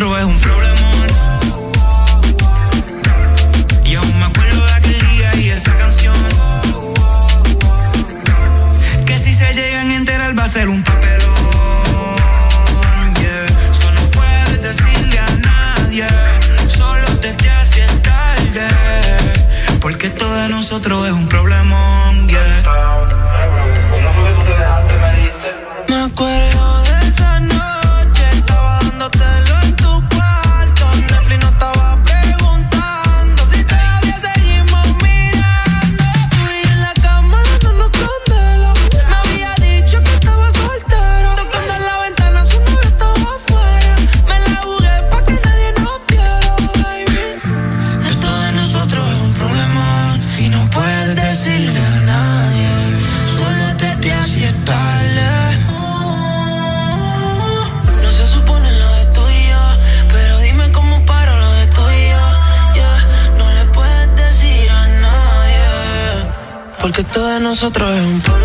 nosotros es un nosotros es un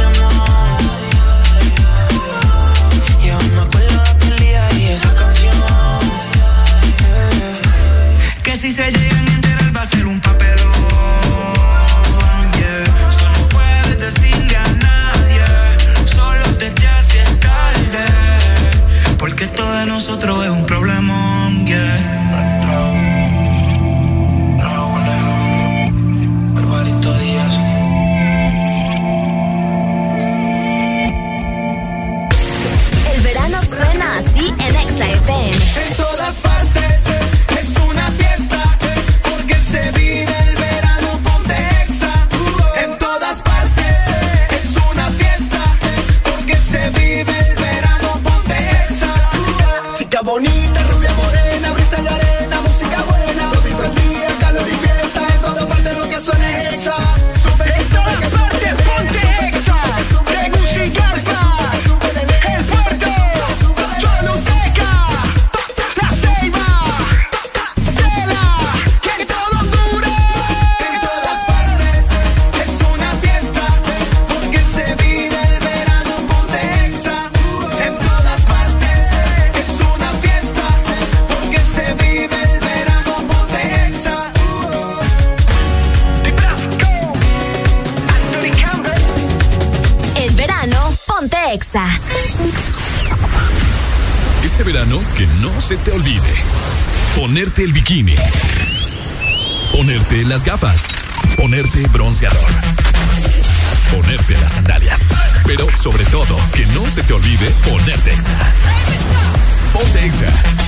se te olvide. Ponerte el bikini. Ponerte las gafas. Ponerte bronceador. Ponerte las sandalias. Pero sobre todo, que no se te olvide ponerte exa. Ponte exa.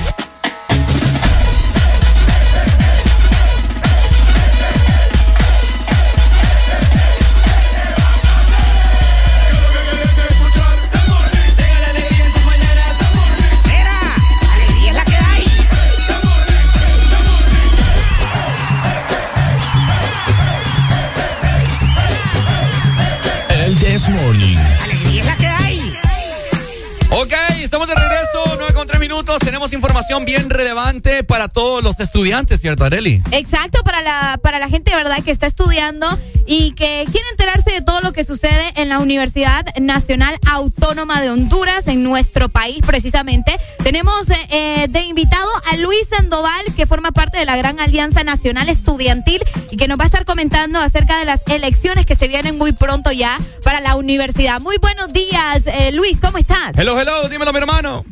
Información bien relevante para todos los estudiantes, ¿cierto, Areli? Exacto, para la, para la gente, ¿verdad?, que está estudiando y que quiere enterarse de todo lo que sucede en la Universidad Nacional Autónoma de Honduras, en nuestro país, precisamente. Tenemos eh, eh, de invitado a Luis Sandoval, que forma parte de la Gran Alianza Nacional Estudiantil y que nos va a estar comentando acerca de las elecciones que se vienen muy pronto ya para la universidad. Muy buenos días, eh, Luis, ¿cómo estás? Hello, hello, dímelo, mi hermano.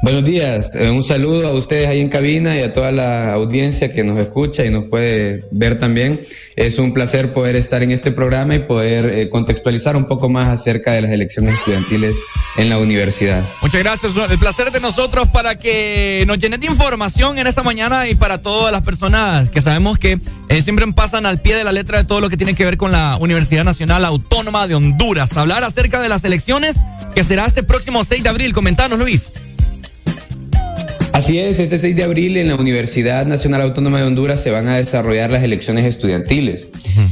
Buenos días, eh, un saludo a ustedes ahí en cabina y a toda la audiencia que nos escucha y nos puede ver también. Es un placer poder estar en este programa y poder eh, contextualizar un poco más acerca de las elecciones estudiantiles en la universidad. Muchas gracias, el placer de nosotros para que nos llenen de información en esta mañana y para todas las personas que sabemos que eh, siempre pasan al pie de la letra de todo lo que tiene que ver con la Universidad Nacional Autónoma de Honduras. Hablar acerca de las elecciones que será este próximo 6 de abril. Comentanos, Luis. Así es, este 6 de abril en la Universidad Nacional Autónoma de Honduras se van a desarrollar las elecciones estudiantiles.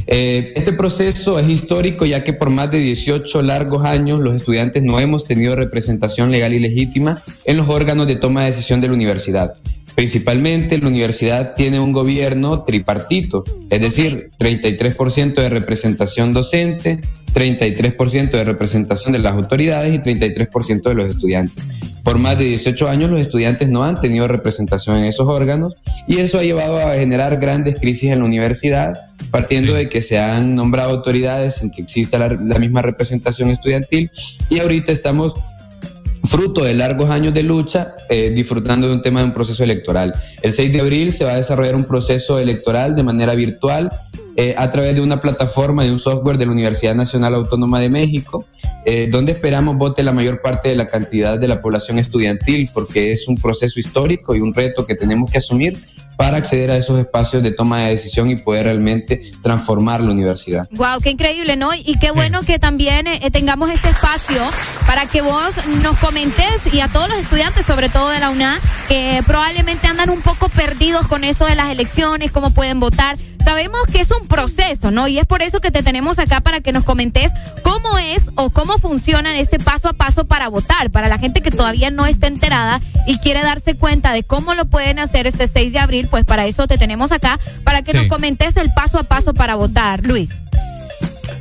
Eh, este proceso es histórico ya que por más de 18 largos años los estudiantes no hemos tenido representación legal y legítima en los órganos de toma de decisión de la universidad. Principalmente la universidad tiene un gobierno tripartito, es decir, 33% de representación docente, 33% de representación de las autoridades y 33% de los estudiantes. Por más de 18 años los estudiantes no han tenido representación en esos órganos y eso ha llevado a generar grandes crisis en la universidad, partiendo de que se han nombrado autoridades sin que exista la, misma representación estudiantil y ahorita estamos fruto de largos años de lucha, eh, disfrutando de un tema de un proceso electoral. El 6 de abril se va a desarrollar un proceso electoral de manera virtual eh, a través de una plataforma, de un software de la Universidad Nacional Autónoma de México, eh, donde esperamos vote la mayor parte de la cantidad de la población estudiantil, porque es un proceso histórico y un reto que tenemos que asumir para acceder a esos espacios de toma de decisión y poder realmente transformar la universidad. Wow, qué increíble, ¿no? Y qué bueno que también eh, tengamos este espacio para que vos nos comentes y a todos los estudiantes, sobre todo de la UNA, que probablemente andan un poco perdidos con esto de las elecciones, cómo pueden votar. Sabemos que es un proceso, ¿no? Y es por eso que te tenemos acá para que nos comentes cómo es o cómo funciona este paso a paso para votar, para la gente que todavía no está enterada y quiere darse cuenta de cómo lo pueden hacer este 6 de abril, pues para eso te tenemos acá, para que nos comentes el paso a paso para votar, Luis.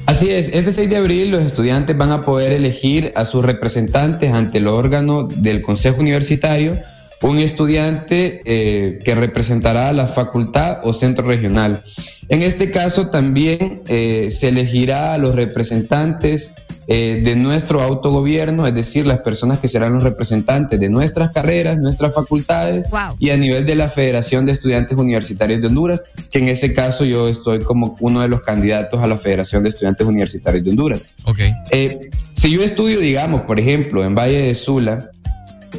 Así es, este 6 de abril los estudiantes van a poder elegir a sus representantes ante el órgano del Consejo Universitario un estudiante eh, que representará a la facultad o centro regional. En este caso también eh, se elegirá a los representantes eh, de nuestro autogobierno, es decir, las personas que serán los representantes de nuestras carreras, nuestras facultades y a nivel de la Federación de Estudiantes Universitarios de Honduras, que en ese caso yo estoy como uno de los candidatos a la Federación de Estudiantes Universitarios de Honduras. si yo estudio, digamos, por ejemplo, en Valle de Sula,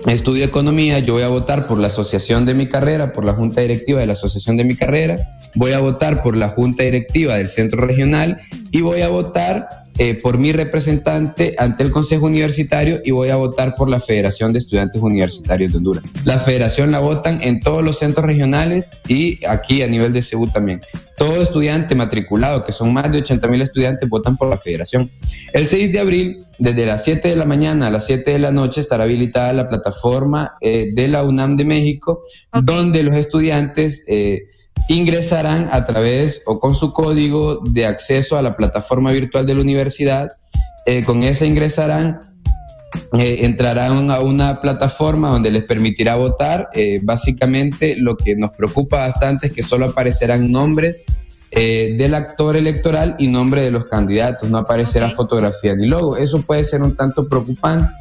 estudio economía, yo voy a votar por la asociación de mi carrera, por la junta directiva de la asociación de mi carrera, voy a votar por la junta directiva del centro regional y voy a votar eh, por mi representante ante el Consejo Universitario y voy a votar por la Federación de Estudiantes Universitarios de Honduras. La federación la votan en todos los centros regionales y aquí a nivel de CEU también. Todo estudiante matriculado, que son más de 80 mil estudiantes, votan por la federación. El 6 de abril, desde las 7 de la mañana a las 7 de la noche, estará habilitada la plataforma eh, de la UNAM de México, donde los estudiantes... Eh, ingresarán a través o con su código de acceso a la plataforma virtual de la universidad. Eh, con ese ingresarán, eh, entrarán a una plataforma donde les permitirá votar. Eh, básicamente lo que nos preocupa bastante es que solo aparecerán nombres eh, del actor electoral y nombre de los candidatos, no aparecerá fotografía ni logo. Eso puede ser un tanto preocupante.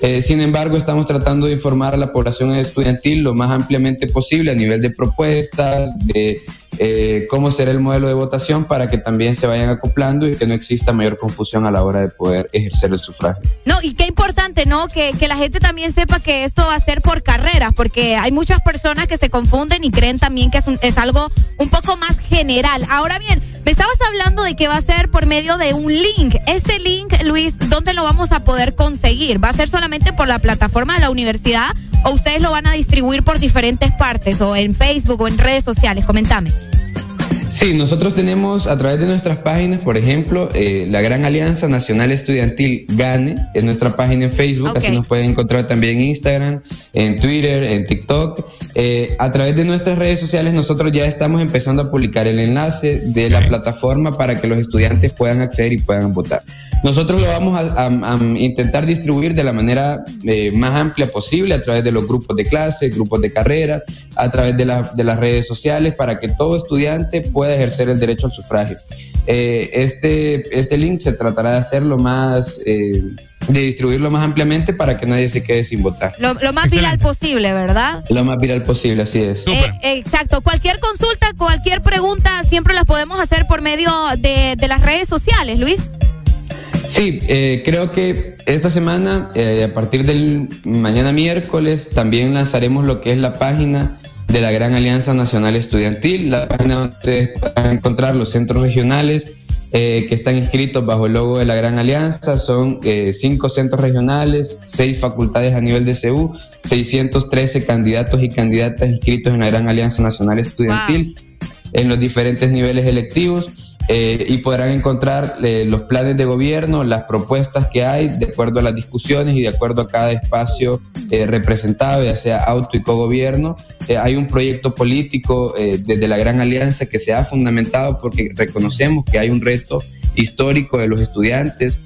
Eh, sin embargo, estamos tratando de informar a la población estudiantil lo más ampliamente posible a nivel de propuestas, de eh, cómo será el modelo de votación para que también se vayan acoplando y que no exista mayor confusión a la hora de poder ejercer el sufragio. No, y qué importante, ¿no? Que, la gente también sepa que esto va a ser por carreras, porque hay muchas personas que se confunden y creen también que es, es algo un poco más general. Ahora bien, me estabas hablando de que va a ser por medio de un link. Este link, Luis, ¿dónde lo vamos a poder conseguir? ¿Va a ser solamente por la plataforma de la universidad o ustedes lo van a distribuir por diferentes partes o en Facebook o en redes sociales? Comentame. Sí, nosotros tenemos a través de nuestras páginas, por ejemplo, eh, la Gran Alianza Nacional Estudiantil GANE, es nuestra página en Facebook, así nos pueden encontrar también en Instagram, en Twitter, en TikTok. Eh, a través de nuestras redes sociales nosotros ya estamos empezando a publicar el enlace de la plataforma para que los estudiantes puedan acceder y puedan votar. Nosotros lo vamos a, intentar distribuir de la manera eh, más amplia posible a través de los grupos de clase, grupos de carrera, a través de, de las redes sociales para que todo estudiante pueda ejercer el derecho al sufragio. Eh, este, este link se tratará de hacerlo más, eh, de distribuirlo más ampliamente para que nadie se quede sin votar. Lo, más viral posible, ¿verdad? Lo más viral posible, así es. Eh, exacto. Cualquier consulta, cualquier pregunta, siempre las podemos hacer por medio de, de las redes sociales, Luis. Sí, creo que esta semana, a partir del mañana miércoles, también lanzaremos lo que es la página de la Gran Alianza Nacional Estudiantil, la página donde ustedes pueden encontrar los centros regionales eh, que están inscritos bajo el logo de la Gran Alianza. Son eh, cinco centros regionales, seis facultades a nivel de CEU, 613 candidatos y candidatas inscritos en la Gran Alianza Nacional Estudiantil en los diferentes niveles electivos. Eh, y podrán encontrar eh, los planes de gobierno, las propuestas que hay de acuerdo a las discusiones y de acuerdo a cada espacio eh, representado, ya sea auto y cogobierno. hay un proyecto político desde la Gran Alianza que se ha fundamentado porque reconocemos que hay un reto histórico de los estudiantes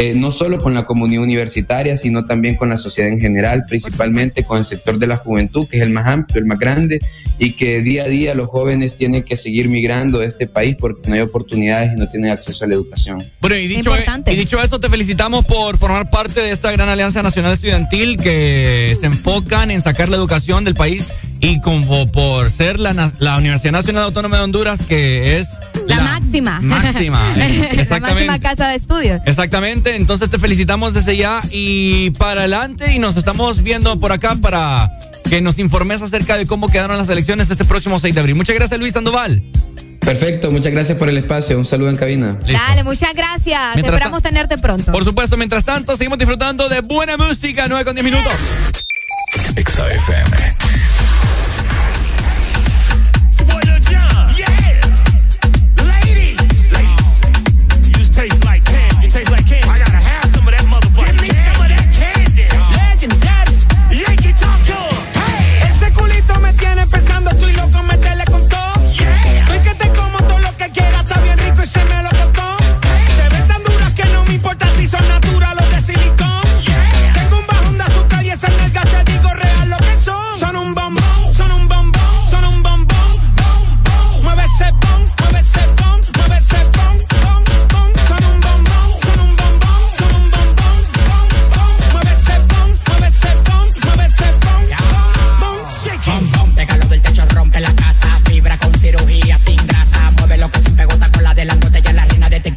eh, no solo con la comunidad universitaria, sino también con la sociedad en general, principalmente con el sector de la juventud, que es el más amplio, el más grande, y que día a día los jóvenes tienen que seguir migrando de este país porque no hay oportunidades y no tienen acceso a la educación. Bueno, y dicho, e-, dicho eso, te felicitamos por formar parte de esta gran Alianza Nacional Estudiantil que se enfocan en sacar la educación del país y como por ser la, la Universidad Nacional Autónoma de Honduras, que es... La, la máxima. Máxima. exactamente. Eh, la máxima casa de estudios. Exactamente entonces te felicitamos desde ya y para adelante. Y nos estamos viendo por acá para que nos informes acerca de cómo quedaron las elecciones este próximo 6 de abril. Muchas gracias, Luis Sandoval. Perfecto, muchas gracias por el espacio. Un saludo en cabina. Dale, muchas gracias. Mientras Esperamos tenerte pronto. Por supuesto, mientras tanto, seguimos disfrutando de buena música. 9 con 10 minutos. XFM.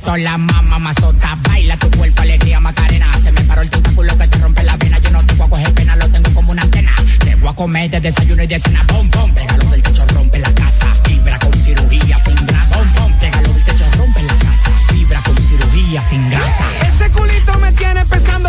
la mamá mazota. Baila tu cuerpo, alegría, macarena. Se me paró el tentáculo que te rompe la vena. Yo no te voy a coger pena, lo tengo como una antena. Te voy a comer de desayuno y de cena. Bom, bom, pégalo del techo, rompe la casa. Fibra con cirugía sin grasa. Bom, bom, pégalo del techo, rompe la casa. Fibra con cirugía sin grasa. Ese culito me tiene pensando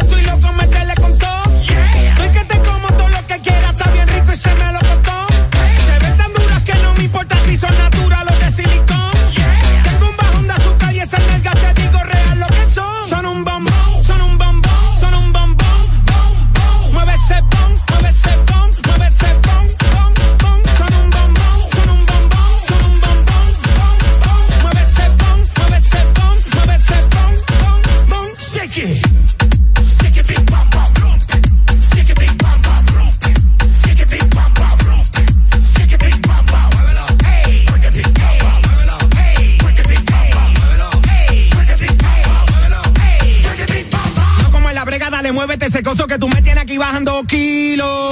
kilos.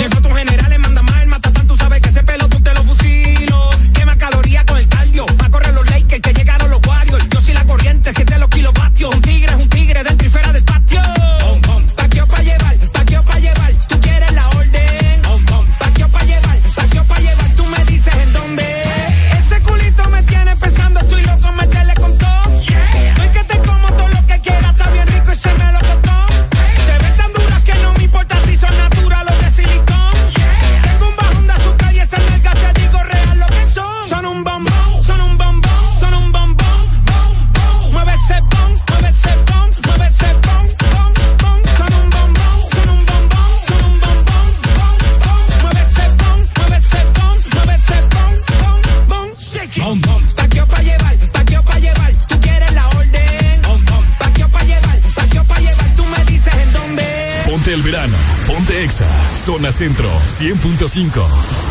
centro 100.5.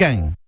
quem?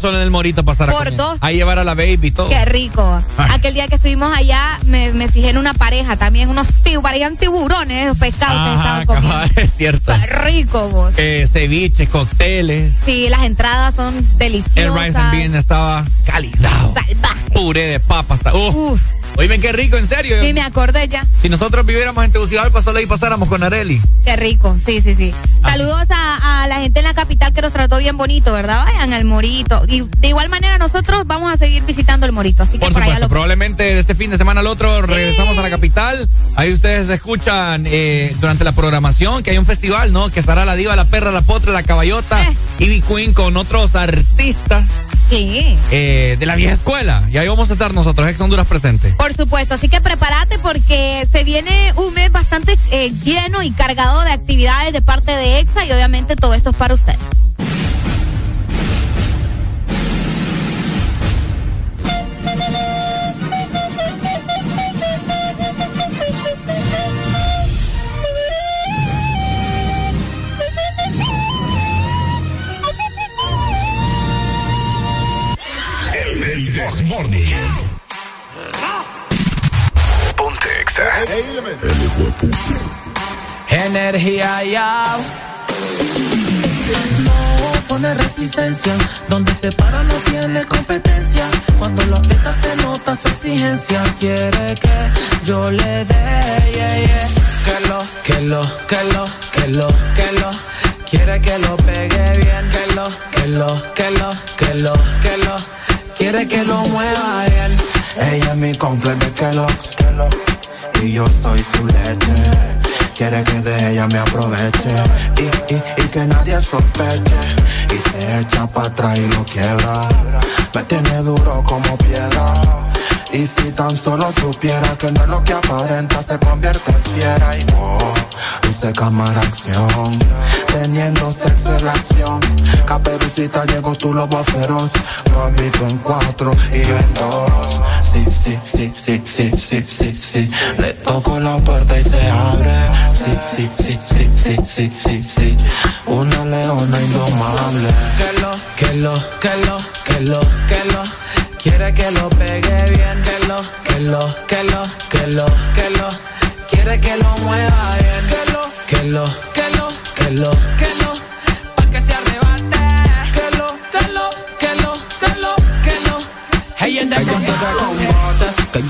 Solo en el Morito pasar a Por dos. Ahí llevar a la baby y todo. Qué rico. Aquel día que estuvimos allá, me, me fijé en una pareja también, unos tiburones, parecían tiburones, esos pescados que estaban comiendo. es cierto. Qué rico, vos. Eh, ceviche, cócteles. Sí, las entradas son deliciosas. El rice and bean estaba calidado. Salvaje. Puré de papa. Hasta, uf. Oíme, qué rico, en serio. Sí, me acordé ya. Si nosotros viviéramos en Tegucigalpa, solo ahí pasáramos con Areli. Qué rico, sí, sí, sí. Saludos a, a la gente en la que nos trató bien bonito, ¿verdad? Vayan al Morito. Y de igual manera nosotros vamos a seguir visitando el Morito, así que Por por, allá supuesto, lo probablemente este fin de semana al otro regresamos a la capital. Ahí ustedes escuchan eh, durante la programación que hay un festival, ¿no? Que estará la diva, la perra, la potra, la caballota, Eh. Ivy Queen con otros artistas Sí, eh, de la vieja escuela. Y ahí vamos a estar nosotros, Ex Honduras presente. por supuesto. Así que prepárate porque se viene un mes bastante eh, lleno y cargado de actividades de parte de EXA y obviamente todo esto es para ustedes. Energía ya. No pone resistencia. Donde se para no tiene competencia. Cuando lo aprieta se nota su exigencia. Quiere que yo le dé. yeah, yeah. Que lo, que lo, que lo, que lo, que lo. Quiere que lo pegue bien. Que lo, que lo, que lo, que lo, que lo. Quiere que lo mueva bien. Ella es mi confle de Kellogg's Y yo soy su leche Quiere que de ella me aproveche. Y, y, y que nadie sospeche. Y se echa para atrás y lo quiebra. Me tiene duro como piedra. Y si tan solo supiera que no es lo que aparenta se convierte en fiera y wow, luce cámara acción, teniendo sexo en la acción. Caperucita llegó tu lobo feroz, mamito en cuatro y en dos. Sí, sí, sí, sí, sí, sí, sí, sí. Le toco la puerta y se abre. Sí, sí, sí, sí, sí, sí, sí, sí. Una leona indomable. que lo, que lo, que lo, que lo, que lo. Quiere que lo pegue bien, que lo, que lo, que lo, que lo, que lo. Quiere que lo mueva bien, que lo, que lo,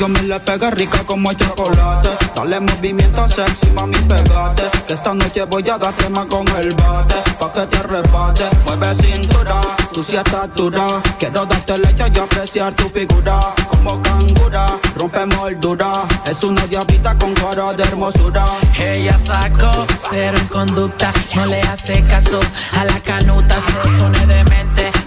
yo me le pegue rica como el chocolate. Dale movimiento sexy, mami, pegate. Que esta noche voy a darte más con el bate. Pa' que te arrebate, mueve cintura. Tú sí estás dura. Quiero darte leche y apreciar tu figura. Como cangura, rompe moldura. Es una diablita con cara de hermosura. Ella sacó cero en conducta, no le hace caso a la canuta, se pone demente,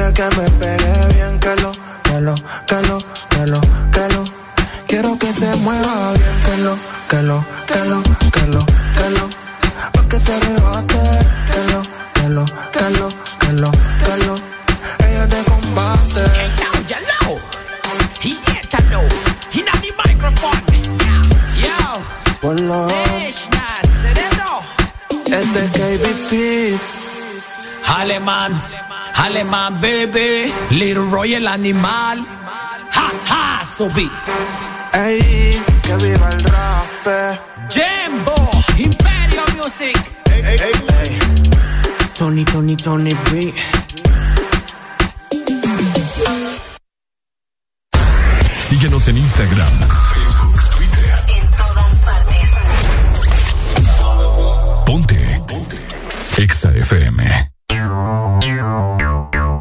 Quiere que me pegue bien, que lo, que lo, que lo, que lo, que lo. Quiero que se mueva bien, que lo, que lo, que lo, que lo, que lo. Pa' que se arrebate, que lo, que lo, que lo, que lo, que lo. Ella te combate. He did know. He not the microphone. Yeah. Ponlo. Cerebro. Este es KBP. Alemán. Alemán, baby. Little Royal animal. Ha, ha, so big. Ey, que viva el rap. Jambo, Imperio Music. Tony, Tony, Tony B. Síguenos en Instagram, Facebook, Twitter. En todas partes. Ponte. Ponte. Exa FM.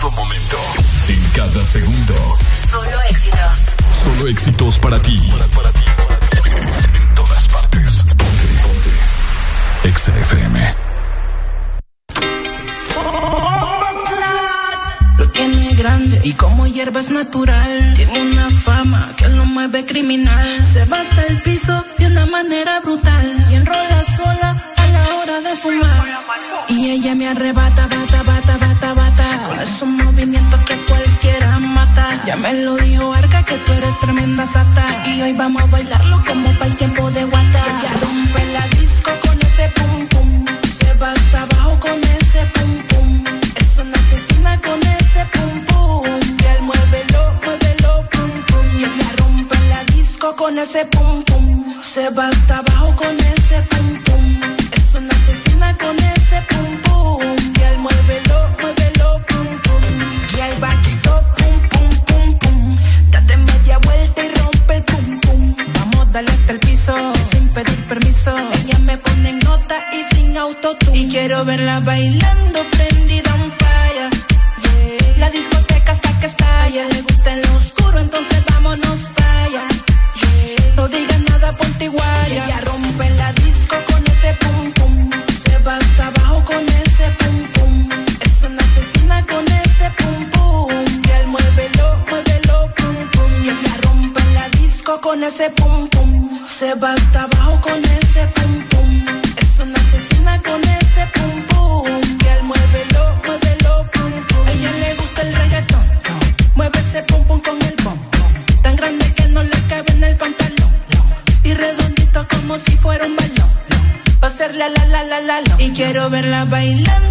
Todo momento. En cada segundo. Solo éxitos. Solo éxitos para ti. En todas partes. Ponte, ponte. Exa FM. Lo tiene grande y como hierba es natural. Tiene una fama que lo mueve criminal. Se va hasta el piso de una manera brutal. Y enrola sola a la hora de fumar. Y ella me arrebata, bata, bata, bata, bata. Esos movimientos que cualquiera mata. Ya me lo dijo Arca que tú eres tremenda sata. Y hoy vamos a bailarlo como para el tiempo de guata. Ella rompe la disco con ese pum pum. Se va hasta abajo con ese pum pum. Es una asesina con ese pum pum. Y él muévelo, muévelo, pum pum. Y ella rompe la disco con ese pum pum. Se va hasta abajo con ese pum pum. Quiero verla bailando prendida un. Yeah. La discoteca hasta que estalla. Le gusta en lo oscuro, entonces vámonos para allá. No digas nada, ponte guaya. Ella rompe la disco con ese pum pum. Se va hasta abajo con ese pum pum. Es una asesina con ese pum pum. Y él muévelo, muévelo, pum pum. Ella rompe la disco con ese pum pum. Se va hasta abajo con ese Verla bailando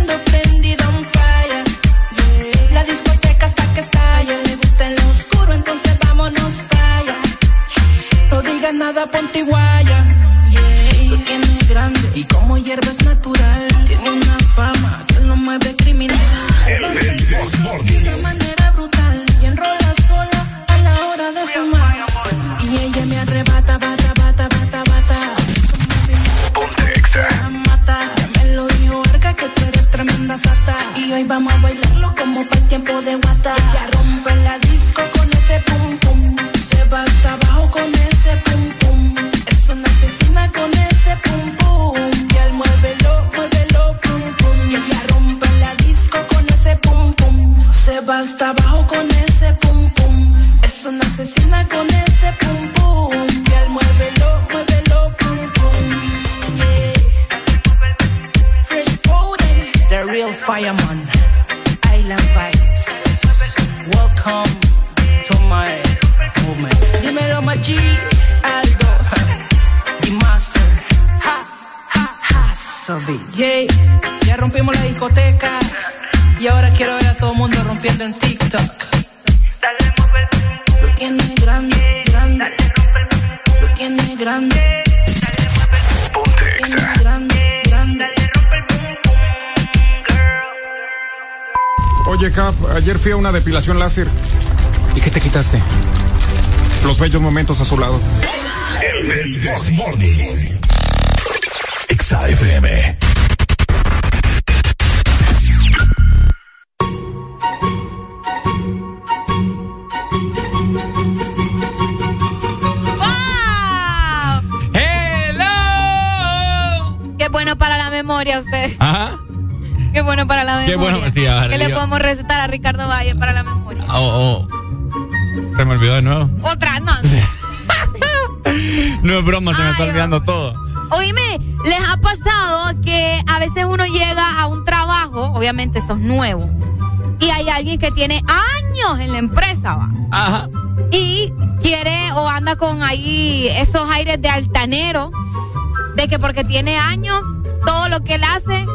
aires de altanero, de que porque tiene años, todo lo que él hace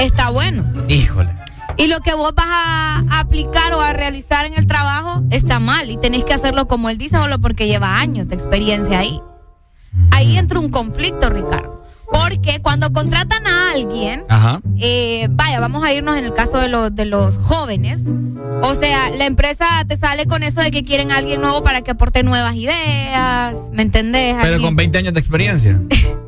está bueno. Híjole. Y lo que vos vas a aplicar o a realizar en el trabajo está mal y tenés que hacerlo como él dice, solo porque lleva años de experiencia ahí. Ahí entra un conflicto, Ricardo. Porque cuando contratan a alguien, Ajá. eh, vaya, vamos a irnos en el caso de los, de los jóvenes. O sea, la empresa te sale con eso de que quieren a alguien nuevo para que aporte nuevas ideas, ¿me entendés? Pero Alguien- con 20 años de experiencia.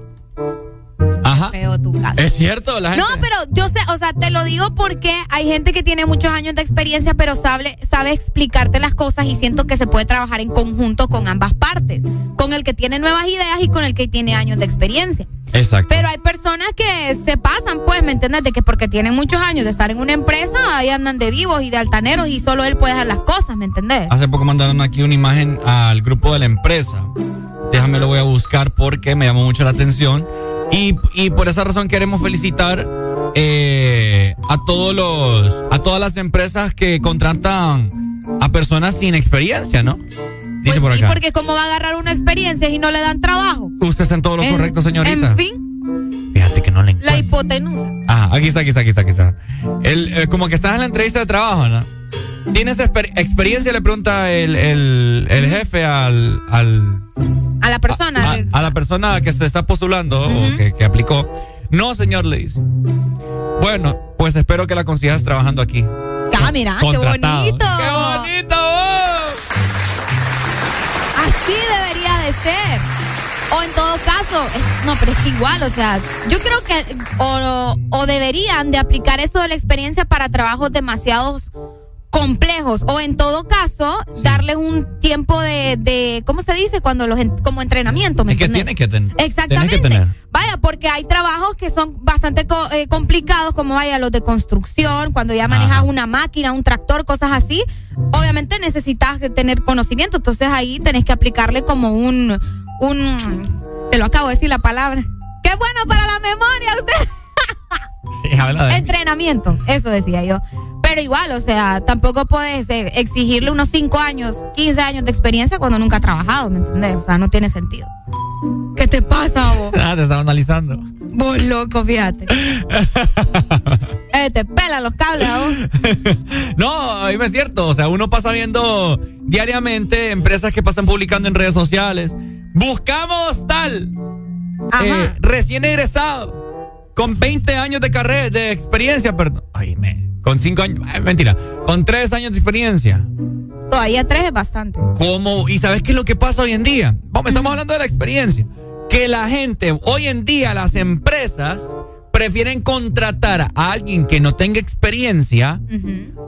Es cierto, la gente. No, pero yo sé, o sea, te lo digo porque hay gente que tiene muchos años de experiencia, pero sabe, sabe explicarte las cosas y siento que se puede trabajar en conjunto con ambas partes. Con el que tiene nuevas ideas y con el que tiene años de experiencia. Exacto. Pero hay personas que se pasan, pues, ¿me entiendes? De que porque tienen muchos años de estar en una empresa, ahí andan de vivos y de altaneros y solo él puede hacer las cosas, ¿me entendés? Hace poco mandaron aquí una imagen al grupo de la empresa. Déjame lo voy a buscar porque me llamó mucho la atención. Y, y por esa razón queremos felicitar eh, a todos los, a todas las empresas que contratan a personas sin experiencia, ¿no? Dice por Y acá. porque cómo va a agarrar una experiencia y no le dan trabajo. Usted está en todo lo En- correcto, señorita. En fin, Fíjate que no le la hipotenusa. Ajá, aquí está, aquí está, aquí está, aquí está. El, eh, como que estás en la entrevista de trabajo, ¿no? ¿Tienes exper- experiencia? Le pregunta el, el- el jefe al, al- A la persona. a, a la persona que se está postulando o que, que aplicó. No, señor, le dice. Bueno, pues espero que la consigas trabajando aquí. Ah, mira, qué bonito. ¡Qué bonito! Así debería de ser. O en todo caso, es- no, pero es que igual, o sea, yo creo que o, o deberían de aplicar eso de la experiencia para trabajos demasiados complejos o en todo caso darles un tiempo de, de ¿cómo se dice? cuando los como entrenamiento, ¿me Es que entiendes? tiene que, ten- Exactamente. que tener. Vaya, porque hay trabajos que son bastante co- eh, complicados, como vaya los de construcción, cuando ya manejas una máquina, un tractor, cosas así. Obviamente necesitas tener conocimiento, entonces ahí tenés que aplicarle como un, un, te lo acabo de decir la palabra. Qué bueno para la memoria usted. Sí, habla de- Entrenamiento, eso decía yo. Pero igual, o sea, tampoco puedes eh, exigirle unos 5 años, 15 años de experiencia cuando nunca ha trabajado, ¿me entendés? O sea, no tiene sentido. ¿Qué te pasa, vos? Ah, te estaba analizando. Vos loco, fíjate. eh, te pelan los cables a vos. No, ahí es cierto. O sea, uno pasa viendo diariamente empresas que pasan publicando en redes sociales. Buscamos tal. eh, recién egresado. Con 20 años de carrera, de experiencia, perdón. Ay, me. Con 5 años. ay, mentira. Con 3 años de experiencia. Todavía tres es bastante. ¿Cómo? ¿Y sabes qué es lo que pasa hoy en día? Vamos, estamos hablando de la experiencia. Que la gente, hoy en día, las empresas prefieren contratar a alguien que no tenga experiencia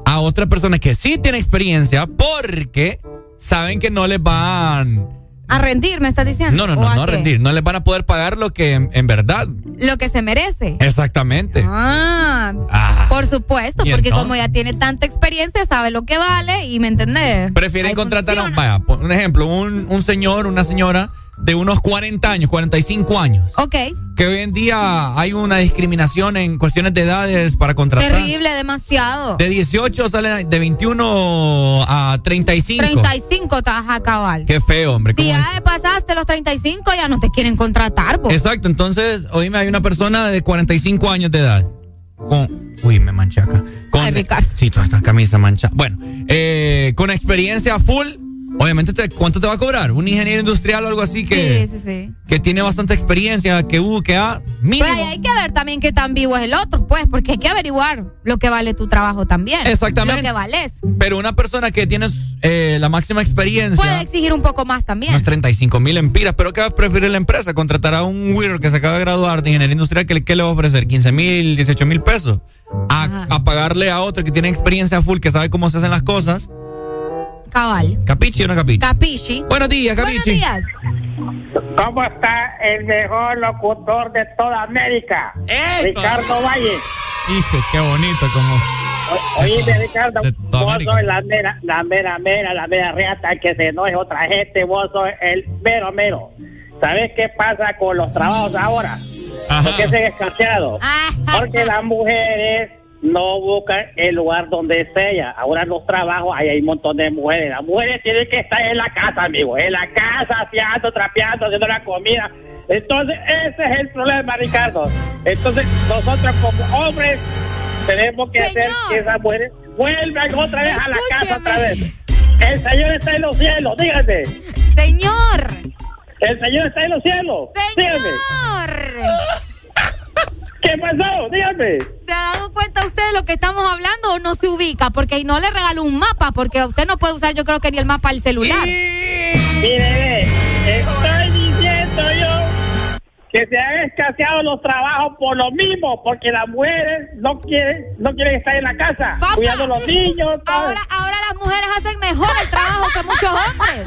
a otra persona que sí tiene experiencia porque saben que no les van. A rendir, me estás diciendo. No, no, ¿O no, no a rendir. No les van a poder pagar lo que en, en verdad. Lo que se merece. Exactamente. Ah, Ah. por supuesto, ¿Y porque entonces? como ya tiene tanta experiencia, sabe lo que vale y me entendés. Prefieren Ahí contratar a un, vaya, un ejemplo, un, un señor, una señora de unos 40 años, 45 años. Ok, que hoy en día hay una discriminación en cuestiones de edades para contratar. terrible, demasiado. De 18 sale de 21 a 35. 35 estás a cabal. Qué feo, hombre. Si ya pasaste los 35, ya no te quieren contratar. Exacto, entonces, oíme, hay una persona de 45 años de edad. Con, uy, me manché acá. Con, Ay, Ricardo. Sí, toda esta camisa mancha. Bueno, eh, con experiencia full, obviamente, te- ¿cuánto te va a cobrar? Un ingeniero industrial o algo así que, Sí, sí, sí. que tiene bastante experiencia, que U, que A, mínimo. Pero ahí hay que ver también qué tan vivo es el otro, pues, porque hay que averiguar lo que vale tu trabajo también. Exactamente. Lo que vales. Pero una persona que tiene eh, la máxima experiencia. Puede exigir un poco más también. Unos 35 mil empiras, pero ¿qué va a preferir la empresa? Contratar a un weirdo que se acaba de graduar de ingeniería industrial, ¿qué, qué le va a ofrecer? ¿15 mil, 18 mil pesos? A, a pagarle a otro que tiene experiencia full, que sabe cómo se hacen las cosas. Cabal. ¿Capichi o no capichi? Capichi. Buenos días, Buenos Capichi. días. ¿Cómo está el mejor locutor de toda América? Ricardo Valle. Hijo, qué bonito como. O- Oíme, Ricardo, vos América. sos la mera, la mera, mera, la mera reata que se enoje otra gente, vos sos el mero, mero. ¿Sabes qué pasa con los trabajos ahora? ¿Por qué se han escaseado? Porque las mujeres no buscan el lugar donde es ella. Ahora en los trabajos ahí hay un montón de mujeres. Las mujeres tienen que estar en la casa, amigo. En la casa, aseando, trapeando, haciendo la comida. Entonces, ese es el problema, Ricardo. Entonces, nosotros como hombres tenemos que hacer que esas mujeres vuelvan otra vez a la casa otra vez. El Señor está en los cielos, dígame. Señor. El Señor está en los cielos. Dígame. ¿Qué pasó? Dígame. ¿Se ha dado cuenta usted de lo que estamos hablando o no se ubica? Porque no le regaló un mapa, porque usted no puede usar yo creo que ni el mapa del celular. Mire, estoy diciendo yo que se han escaseado los trabajos por lo mismo, porque las mujeres no quieren, no quieren estar en la casa, cuidando a los niños. Ahora, ahora las mujeres hacen mejor el trabajo que muchos hombres.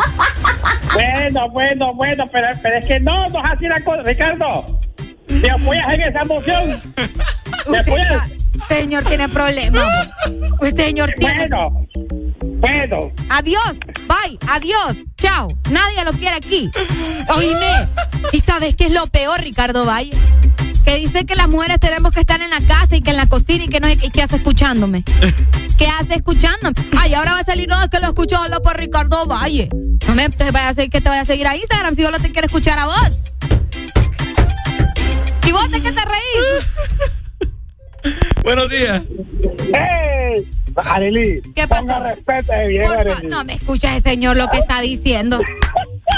Bueno, bueno, bueno, pero, pero es que no, no es así la cosa, Ricardo. ¿Me apoyas en esa moción? ¿Me apoyas? Señor tiene problemas. Usted, señor, tiene. Bueno, bueno. Adiós, bye, adiós, chao. Nadie lo quiere aquí. Oíme. ¿Y sabes qué es lo peor, Ricardo Valle? Que dice que las mujeres tenemos que estar en la casa y que en la cocina y que no y que hace escuchándome. ¿Qué hace escuchándome? Ay, ahora va a salir, no, es que lo escucho hablar por Ricardo Valle. No me te vaya a seguir, que te vaya a seguir a Instagram si yo no te quiero escuchar a vos. ¿Y vos de qué te reís? Buenos días. ¡Hey! Arely, ¿Qué pasó? de bien, no me escucha ese señor lo que está diciendo.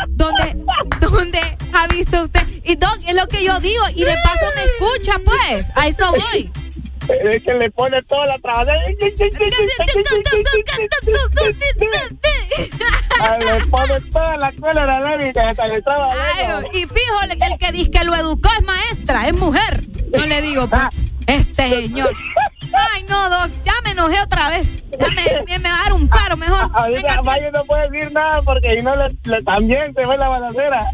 ¿Dónde, ¿Dónde ha visto usted? Y Doc, es lo que yo digo. Y de paso me escucha, pues. A eso voy. Es que le pone toda la trabajada. Ah, Le pone toda la escuela de la lámica hasta le estaba Ay, y fijo, el, el que dice que lo educó es maestra, es mujer. No le digo, pues. Este señor. Ay, no, Doc, ya me enojé otra vez. Ya me, me- me va a dar un paro mejor. Ahorita Valle no puede decir nada porque si no le, le- también se fue la balacera.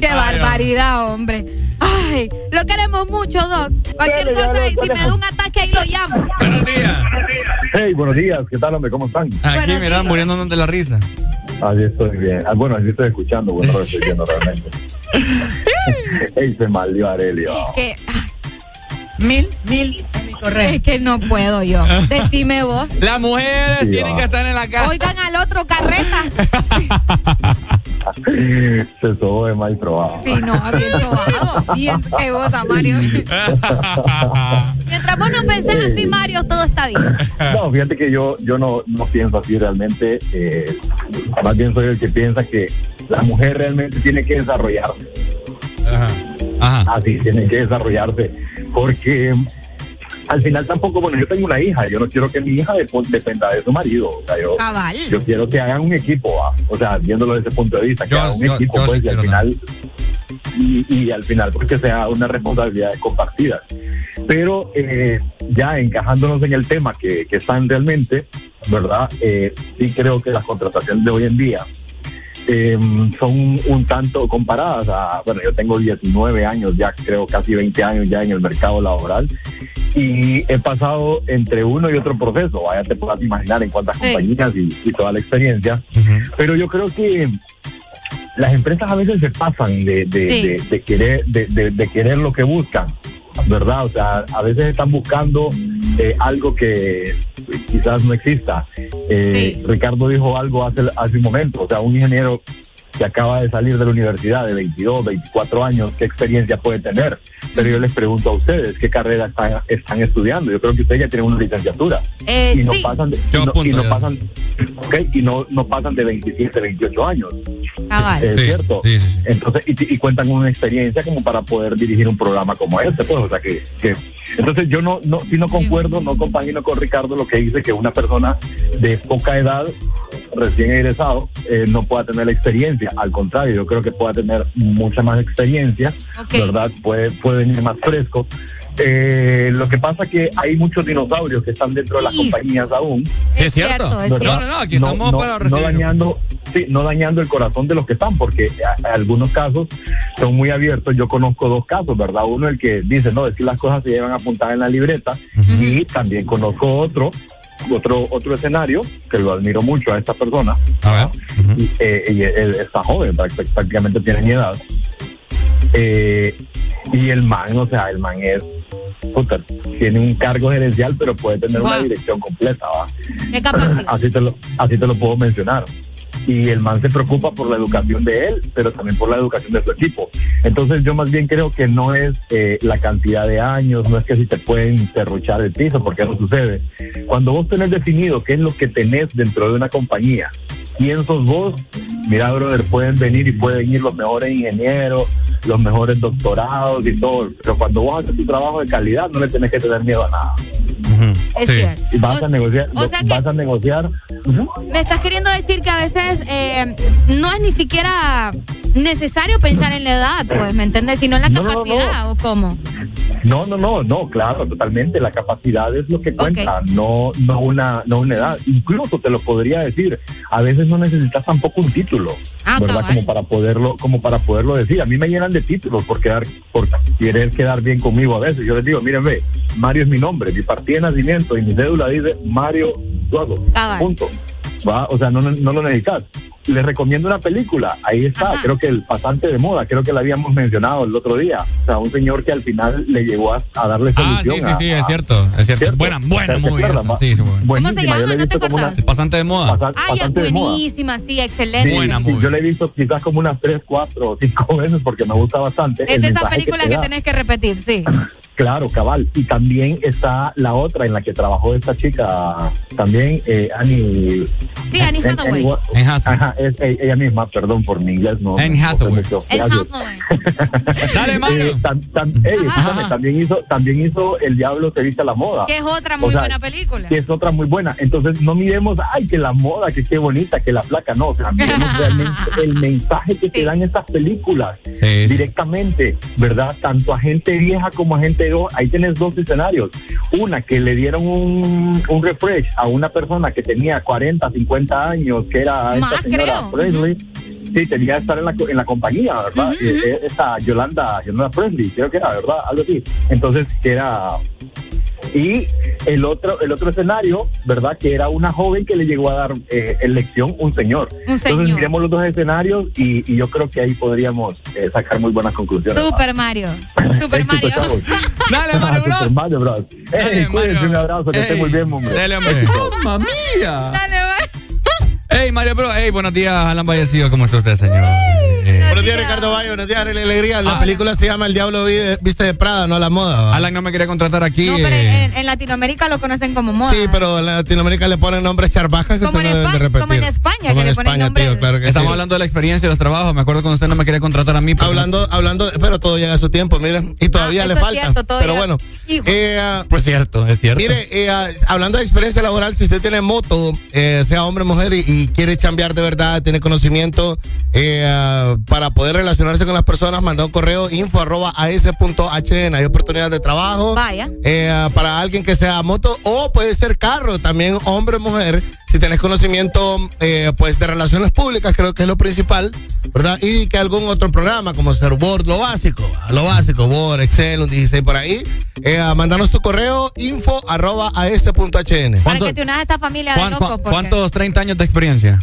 Qué barbaridad, hombre. Ay, lo queremos mucho, Doc. Cualquier cosa, y si me da un ataque, ahí lo llamo. Buenos días. Hey, buenos días, ¿qué tal, hombre? ¿Cómo están? Aquí, mira, muriéndonos de la risa. Así estoy bien. Ah, bueno, así estoy escuchando, bueno, lo estoy viendo realmente. Ey, se malió Arelio. Que, Mil, mil. es que no puedo yo. Decime vos. Las mujeres Sí, tienen va. que estar en la casa. Oigan al otro carreta. Se sobe más probado. Sí, no, bien sobado. Bien que vos, Mario. Mientras vos no pensés así, Mario, todo está bien. No, fíjate que yo, yo no, no pienso así realmente. eh, más bien soy el que piensa que la mujer realmente tiene que desarrollarse. Así, tiene que desarrollarse. Porque al final tampoco, bueno, yo tengo una hija, yo no quiero que mi hija dependa de su marido. O sea, yo, Cabal. yo quiero que hagan un equipo, ¿va? o sea, viéndolo desde ese punto de vista, que Yo- hagan un yo- equipo, yo sí pues, y al final y, y al final porque sea una responsabilidad compartida. Pero eh, ya encajándonos en el tema que, que están realmente, ¿verdad? Eh, sí creo que las contrataciones de hoy en día eh, son un tanto comparadas a, bueno, yo tengo 19 años, ya creo casi 20 años ya en el mercado laboral y he pasado entre uno y otro proceso, vaya te puedas imaginar en cuántas Sí. compañías y, y toda la experiencia, pero yo creo que las empresas a veces se pasan de, de, Sí. de- de querer de, de- de querer lo que buscan verdad o sea a veces están buscando eh, algo que quizás no exista. Eh, Ricardo dijo algo hace hace un momento o sea un ingeniero que acaba de salir de la universidad de 22 24 años qué experiencia puede tener pero yo les pregunto a ustedes qué carrera están, están estudiando yo creo que ustedes ya tienen una licenciatura Eh, y no sí. pasan de, Yo y no, y no pasan ok, y no, no pasan de 27 28 años Cabal. es Sí, cierto. sí, sí, sí. Entonces, y, y cuentan con una experiencia como para poder dirigir un programa como este, pues, o sea que, que entonces yo no, no, si no concuerdo, no compagino con Ricardo lo que dice que una persona de poca edad recién egresado eh, no pueda tener la experiencia. Al contrario, yo creo que pueda tener mucha más experiencia, ¿verdad? Puede, puede venir más fresco. Eh, lo que pasa que hay muchos dinosaurios que están dentro de las compañías aún. Sí, es cierto. No, no, no, aquí estamos para no dañando, sí, no dañando el corazón de los que están, porque algunos casos son muy abiertos. Yo conozco dos casos, ¿verdad? Uno el que dice, no, decir las cosas se llevan apuntadas en la libreta, y también conozco otro otro otro escenario que lo admiro mucho a esta persona. Y, eh, está joven prácticamente tiene mi edad. Eh, y el man o sea el man es tiene un cargo gerencial, pero puede tener una dirección completa, ¿va? Así te, lo, así te lo puedo mencionar y el man se preocupa por la educación de él, pero también por la educación de su equipo. Entonces yo más bien creo que no es eh, la cantidad de años, no es que si te pueden derrochar el piso, porque no sucede. Cuando vos tenés definido qué es lo que tenés dentro de una compañía, quién sos vos, mira, brother, pueden venir y pueden ir los mejores ingenieros, los mejores doctorados y todo, pero cuando vos haces tu trabajo de calidad no le tenés que tener miedo a nada. Es cierto. Y vas a negociar. vas a negociar. Me estás queriendo decir que a veces eh, no es ni siquiera necesario pensar en la edad, pues, ¿me entiendes? Sino en la capacidad o cómo. No, no, no, no, claro, totalmente. La capacidad es lo que cuenta, no, no una, no una edad. Incluso te lo podría decir. A veces no necesitas tampoco un título, ah, ¿verdad? Como para poderlo, como para poderlo decir. A mí me llenan de títulos por quedar, por querer quedar bien conmigo a veces. Yo les digo, miren, ve, Mario es mi nombre, mi partida de nacimiento y mi cédula dice Mario Duago. Punto. ¿Va? O sea, no, no lo necesitas les recomiendo una película. Ahí está, creo que el pasante de moda, creo que la habíamos mencionado el otro día. O sea, un señor que al final le llegó a, darle solución. Ah, sí, sí, sí, es cierto, es cierto. Buena, buena muy sí, sí, ¿Cómo se llama? ¿No te acordás? El pasante de moda. ah, ya, buenísima, sí, excelente. buena Yo la he visto quizás como unas tres, cuatro, cinco veces porque me gusta bastante. Es de esas películas que, tenés que repetir, sí. Claro, cabal. Y también está la otra en la que trabajó esta chica, también eh, Annie. Sí, Annie Hathaway. Ajá, es ella misma perdón por mi inglés, no. En Hathaway. Dale, Mario. Eh, también hizo, también hizo El Diablo se viste a la moda. Que es otra muy buena película. Que es otra muy buena. Entonces no miremos, ay, que la moda, que qué bonita, que la placa, no. O sea, miremos realmente el mensaje que te dan estas películas directamente, ¿verdad? Tanto a gente vieja como a gente joven. Ahí tienes dos escenarios. Una, que le dieron un, un refresh a una persona que tenía 40, 50 años, que era esta señora sí, tenía que estar en la, en la compañía, ¿verdad? Eh, eh, esta Yolanda, Yolanda Presley, creo que era, ¿verdad? Algo así. Entonces, que era y el otro el otro escenario, ¿verdad? Que era una joven que le llegó a dar eh, elección un señor. Entonces miremos los dos escenarios y, yo creo que ahí podríamos eh, sacar muy buenas conclusiones. Super Mario. Super Mario. Dale, Mario Bros. Super Mario Bros. Dale, Mario. un abrazo, que esté muy bien, hombre. Dale, hombre. ¡Mamma mía! Dale, Mario. Hey, Mario Bro. Hey, buenos días, Alan Vallecido. ¿Cómo está usted, señor? Eh, buenos días, Ricardo Valle. Buenos días, Alegría. La ah. película se llama El Diablo Viste de Prada, no la moda. Alan no me quiere contratar aquí. No, pero eh. en, Latinoamérica lo conocen como moda. Sí, pero en Latinoamérica le ponen nombres charbajas que usted no deben de repetir. Como en España, como que en le España, tío, claro que Estamos hablando de la experiencia y los trabajos. Me acuerdo cuando usted no me quería contratar a mí. Hablando, hablando, pero todo llega a su tiempo, miren. Y todavía ah, le falta. pero bueno. Eh, pues cierto, es cierto. Mire, hablando de experiencia laboral, si usted tiene moto, sea hombre o mujer, y, y quiere chambear de verdad, tiene conocimiento eh, ah, para poder relacionarse con las personas, manda un correo info arroba as.hn. Hay oportunidades de trabajo. Vaya. Eh, para alguien que sea moto o puede ser carro, también hombre o mujer. Si tenés conocimiento eh, pues de relaciones públicas, creo que es lo principal, ¿verdad? Y que algún otro programa como ser Word, lo básico, lo básico, Word, Excel, un 16 por ahí. mandanos tu correo info arroba as.hn. Para que te unas a esta familia de locos. ¿Cuántos 30 años de experiencia?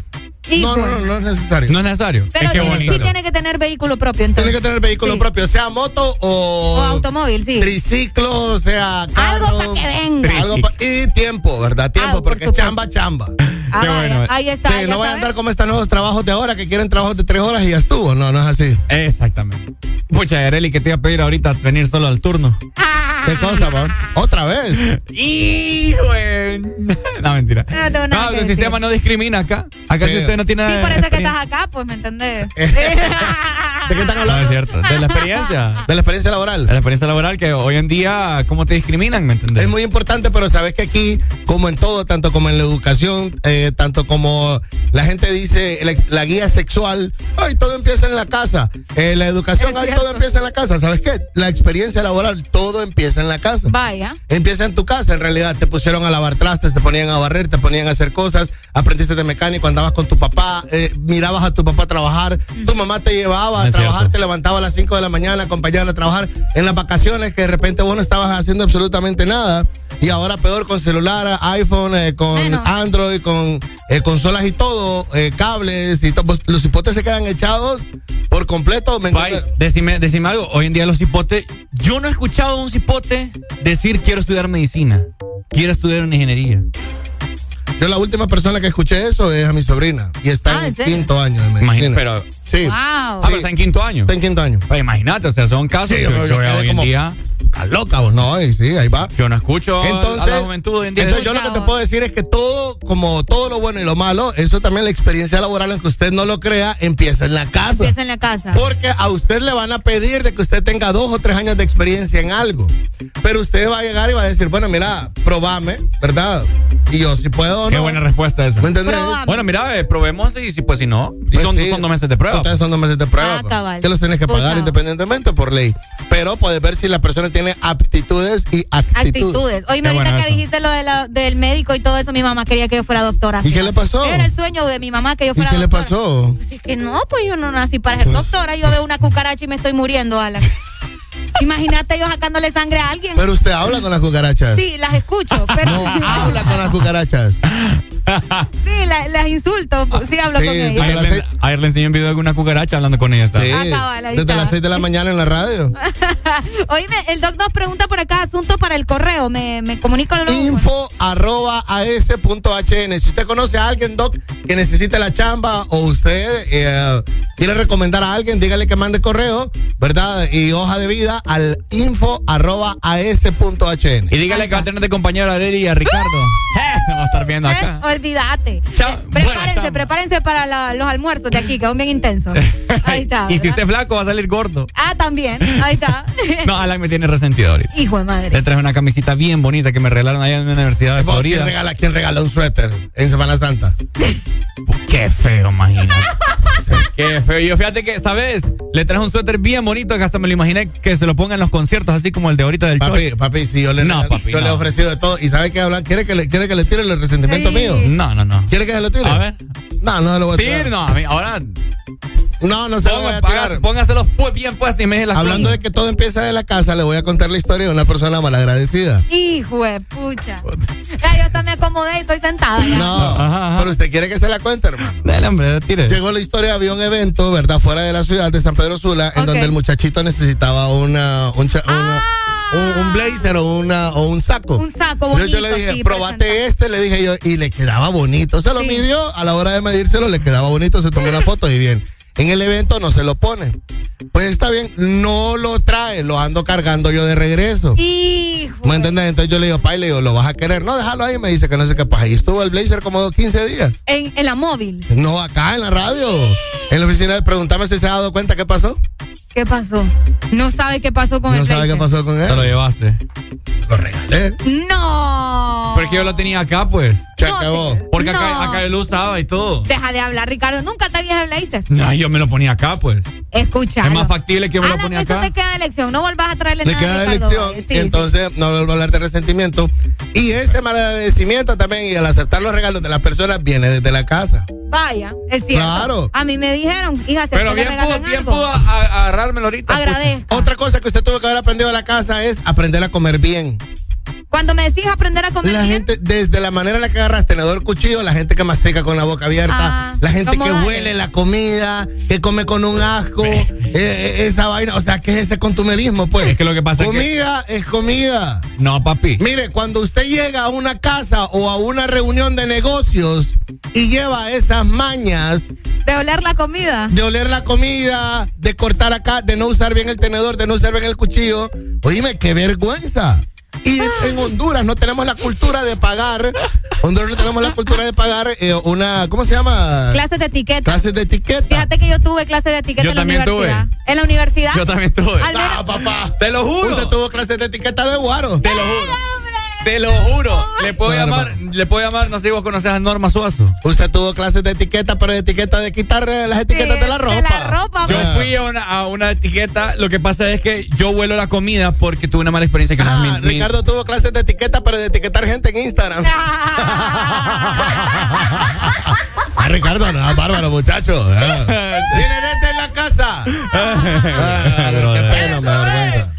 No, no, no, no es necesario. No es necesario. Pero sí tiene que tener vehículo propio, entonces. Tiene que tener vehículo propio, sea moto o... O automóvil, sí. Triciclo, sea carro. Algo para que venga. Algo y tiempo, ¿verdad? Tiempo, ah, porque es chamba, chamba. Ah, Qué bueno. Ahí está. no vayan a andar como estos nuevos trabajos de ahora que quieren trabajos de tres horas y ya estuvo. No, no es así. Exactamente. Pucha, Areli, que te iba a pedir ahorita venir solo al turno. ¿Qué cosa, pa? ¿Otra vez? ¡Hijo! No, mentira. No No, el decir. sistema no discrimina acá. Acá Sí. si usted no tiene. Sí, por eso que estás acá, pues, ¿me entendés? ¿De qué están No, hablando? es cierto. De la experiencia. De la experiencia laboral. De la experiencia laboral que hoy en día, ¿cómo te discriminan? ¿Me entendés? Es muy importante, pero sabes que aquí, como en todo, tanto como en la educación, eh, tanto como la gente dice la, la guía sexual, ay, todo empieza en la casa. Eh, la educación, cierto. todo empieza en la casa. ¿Sabes qué? La experiencia laboral, todo empieza en la casa. Vaya. Empieza en tu casa, en realidad. Te pusieron a lavar trastes, te ponían a barrer, te ponían a hacer cosas, aprendiste de mecánico, andabas con tu papá, eh, mirabas a tu papá trabajar, tu mamá te llevaba a trabajar, cierto. te levantaba a las 5 de la mañana, acompañaba a trabajar en las vacaciones, que de repente vos no estabas haciendo absolutamente nada. Y ahora peor con celular, iPhone, eh, con Menos. Android, con eh, consolas y todo, eh, cables y todo. Pues, Los hipotes se quedan echados por completo. ¿me decime, decime algo. Hoy en día los cipotes. Yo no he escuchado a un cipote decir quiero estudiar medicina. Quiero estudiar una ingeniería. Yo la última persona que escuché eso es a mi sobrina y está Ah, ¿en quinto año de medicina. pero. sí. Wow. Ah, pero está en quinto año. Está en quinto año. Pues imagínate, o sea, son casos Sí, que yo- yo, yo hoy en como- día. Está loca vos, no, y sí, ahí va. Yo no escucho Entonces, a la juventud en día. entonces yo lo que te puedo decir es que todo, como todo lo bueno y lo malo, eso también la experiencia laboral, aunque usted no lo crea, empieza en la casa. Empieza en la casa. Porque a usted le van a pedir de que usted tenga dos o tres años de experiencia en algo. Pero usted va a llegar y va a decir, bueno, mira, probame, ¿verdad? Y yo, si puedo o Qué buena respuesta esa. ¿Me entendés? Probame. Bueno, mira, eh, probemos y si pues si no. Y Pues son, sí. son dos meses de prueba. Ustedes son dos meses de prueba. Ah, pues, cabal. que los tienes que pagar independientemente por ley. Pero puedes ver si la persona tiene aptitudes y actitudes. Actitudes. Oye, ahorita bueno que eso. dijiste lo de la- del médico y todo eso, mi mamá quería que yo fuera doctora. ¿Y qué le pasó? Era el sueño de mi mamá que yo ¿Y fuera qué le pasó? Pues es que no, pues yo no nací para ser doctora. Yo veo una cucaracha y me estoy muriendo, Alan. Imagínate yo sacándole sangre a alguien. Pero usted habla con las cucarachas. sí, las escucho, pero No, habla con las cucarachas. sí, la- las insulto. pues, Sí, hablo Sí, con ellas. Ayer le, seis- ayer le enseñé un video de una cucaracha hablando con ella. ¿está? Sí, Ah, cabal, ahí desde está. las 6 de la mañana en la radio. Oíme, el doc nos pregunta por acá asunto para el correo. Me, me comunico luego. Info arroba as.hn. Si usted conoce a alguien, Doc, que necesite la chamba o usted eh, quiere recomendar a alguien, dígale que mande correo, ¿verdad? Y hoja de vida al info arroba as.hn. Y dígale que va a tener de compañero a Arely y a Ricardo. Eh, Vamos a estar viendo acá. Eh, Buena prepárense, chamba. prepárense para la- los almuerzos de aquí, que son bien intensos. Ahí está. y si ¿verdad? usted es flaco, va a salir gordo. Ah, también. Ahí está. No, Alan me tiene resentido ahorita. Hijo de madre. Le traje una camisita bien bonita que me regalaron allá en la Universidad de ¿Quién Florida. regala, ¿Quién regala un suéter en Semana Santa? Qué feo, imagínate. Qué feo. Yo fíjate que, ¿sabes? Le traje un suéter bien bonito que hasta me lo imaginé que se lo ponga en los conciertos, así como el de ahorita del Papi, papi, si yo le, No, papi, yo le he no. ofrecido de todo. ¿Y sabe qué hablan? ¿Quiere que le, quiere que le tire el resentimiento Sí. mío? No, no, no. ¿Quiere que se lo tire? A ver. No, no se lo voy a tirar. Tire, no, a mí, ahora No, no se lo voy a paga- tirar. póngaselos pu- bien puestos y me deje las Hablando cosas. de que todo empieza de la casa, le voy a contar la historia de una persona malagradecida. Hijo de pucha. Ya, yo hasta me acomodé y estoy sentada ya. No, Ajá, ajá. pero usted quiere que se la cuente, hermano. Dale, hombre, tire. Llegó la historia, había un evento, ¿verdad? Fuera de la ciudad de San Pedro Sula, en donde el muchachito necesitaba una, un, cha- una- un, un blazer o, una, o un saco. Un saco Entonces yo bonito, le dije, sí, probate este, le dije yo, y le quedaba bonito. Se lo Sí. midió, a la hora de medírselo le quedaba bonito, se tomó una foto y bien. En el evento no se lo pone. Pues está bien, no lo trae, lo ando cargando yo de regreso. Hijo. ¿Me entiendes? Entonces yo le digo, pai, le digo, ¿lo vas a querer? No, déjalo ahí. Me dice que no sé qué pasa. Ahí estuvo el blazer como 15 días. En, en la móvil. No, acá en la radio. En la oficina, pregúntame si se ha dado cuenta qué pasó. ¿Qué pasó? No sabe qué pasó con No el sabe qué pasó con Te lo él. llevaste. Lo regalé. No. Porque yo lo tenía acá, pues. Se No, acabó. Porque No. acá, acá yo lo usaba y todo. Deja de hablar, Ricardo. Nunca te viejas el blazer. No, yo me lo ponía acá, pues. Escucha. Es más factible que yo me lo ponía eso acá. te queda de elección. No vuelvas a traerle Le nada queda a de Ricardo elección. Sí, y entonces no vuelvo a hablar de resentimiento. Y ese malagradecimiento también, y al aceptar los regalos de las personas, viene desde la casa. Vaya, es cierto. Claro. A mí me dijeron, hija, si Pero bien pudo, bien pudo a- a- agarrármelo ahorita. pues. agradezca. Otra cosa que usted tuvo que haber aprendido en la casa es aprender a comer bien. Cuando me decís aprender a comer La bien, gente, desde la manera en la que agarras tenedor, cuchillo, la gente que mastica con la boca abierta, Ah, la gente ¿cómo que dale? huele la comida, que come con un asco, eh, eh, esa vaina, o sea, ¿qué es ese contumerismo, pues? Es que lo que pasa es que- comida es comida. No, papi. Mire, cuando usted llega a una casa o a una reunión de negocios y lleva esas mañas de oler la comida. de oler la comida, de cortar acá, de no usar bien el tenedor, de no usar bien el cuchillo, oíme, qué vergüenza. Y en Honduras no tenemos la cultura de pagar. Honduras no tenemos la cultura de pagar eh, una, ¿cómo se llama? Clases de etiqueta. Clases de etiqueta. Fíjate que yo tuve clases de etiqueta Yo en la también tuve. universidad. ¿En la universidad? Yo también tuve. Al menos- Ah, papá. Te lo juro. Usted tuvo clases de etiqueta de guaro. Te lo juro. Te lo juro. Le puedo No, llamar, le puedo llamar, no sé si vos conoces a Norma Suazo. Usted tuvo clases de etiqueta, pero de etiqueta de quitar las etiquetas de la ropa. De la ropa. Yo Ah. fui a una, a una etiqueta, lo que pasa es que yo vuelo la comida porque tuve una mala experiencia que no Ah, es mi- mi- Ricardo tuvo clases de etiqueta, pero de etiquetar gente en Instagram. Ah, Ricardo, no, bárbaro, muchacho. Ah. Tiene gente en la casa. Ah, qué pena, me avergüenza.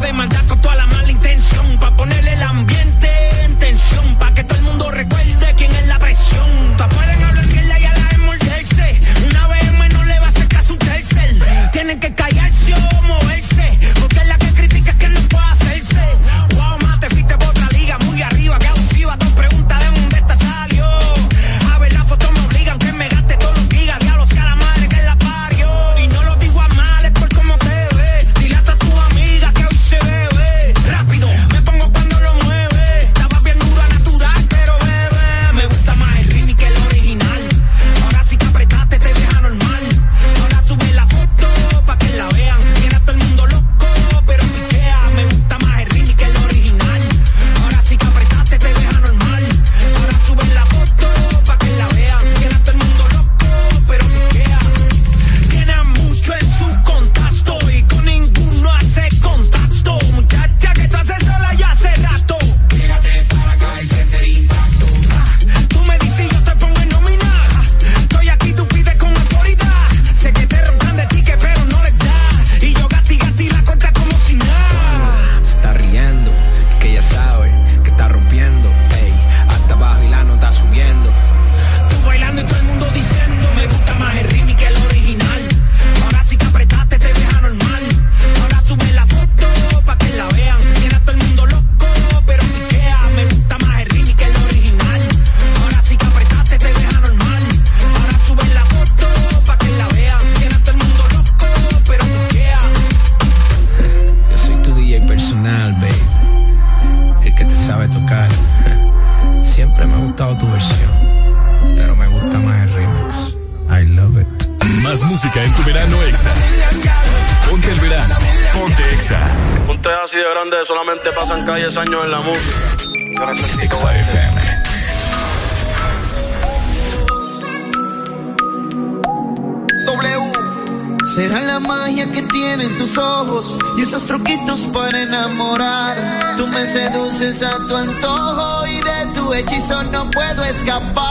De maldad 10 años en la música. Será la magia que tienen tus ojos y esos truquitos para enamorar. Tú me seduces a tu antojo y de tu hechizo no puedo escapar.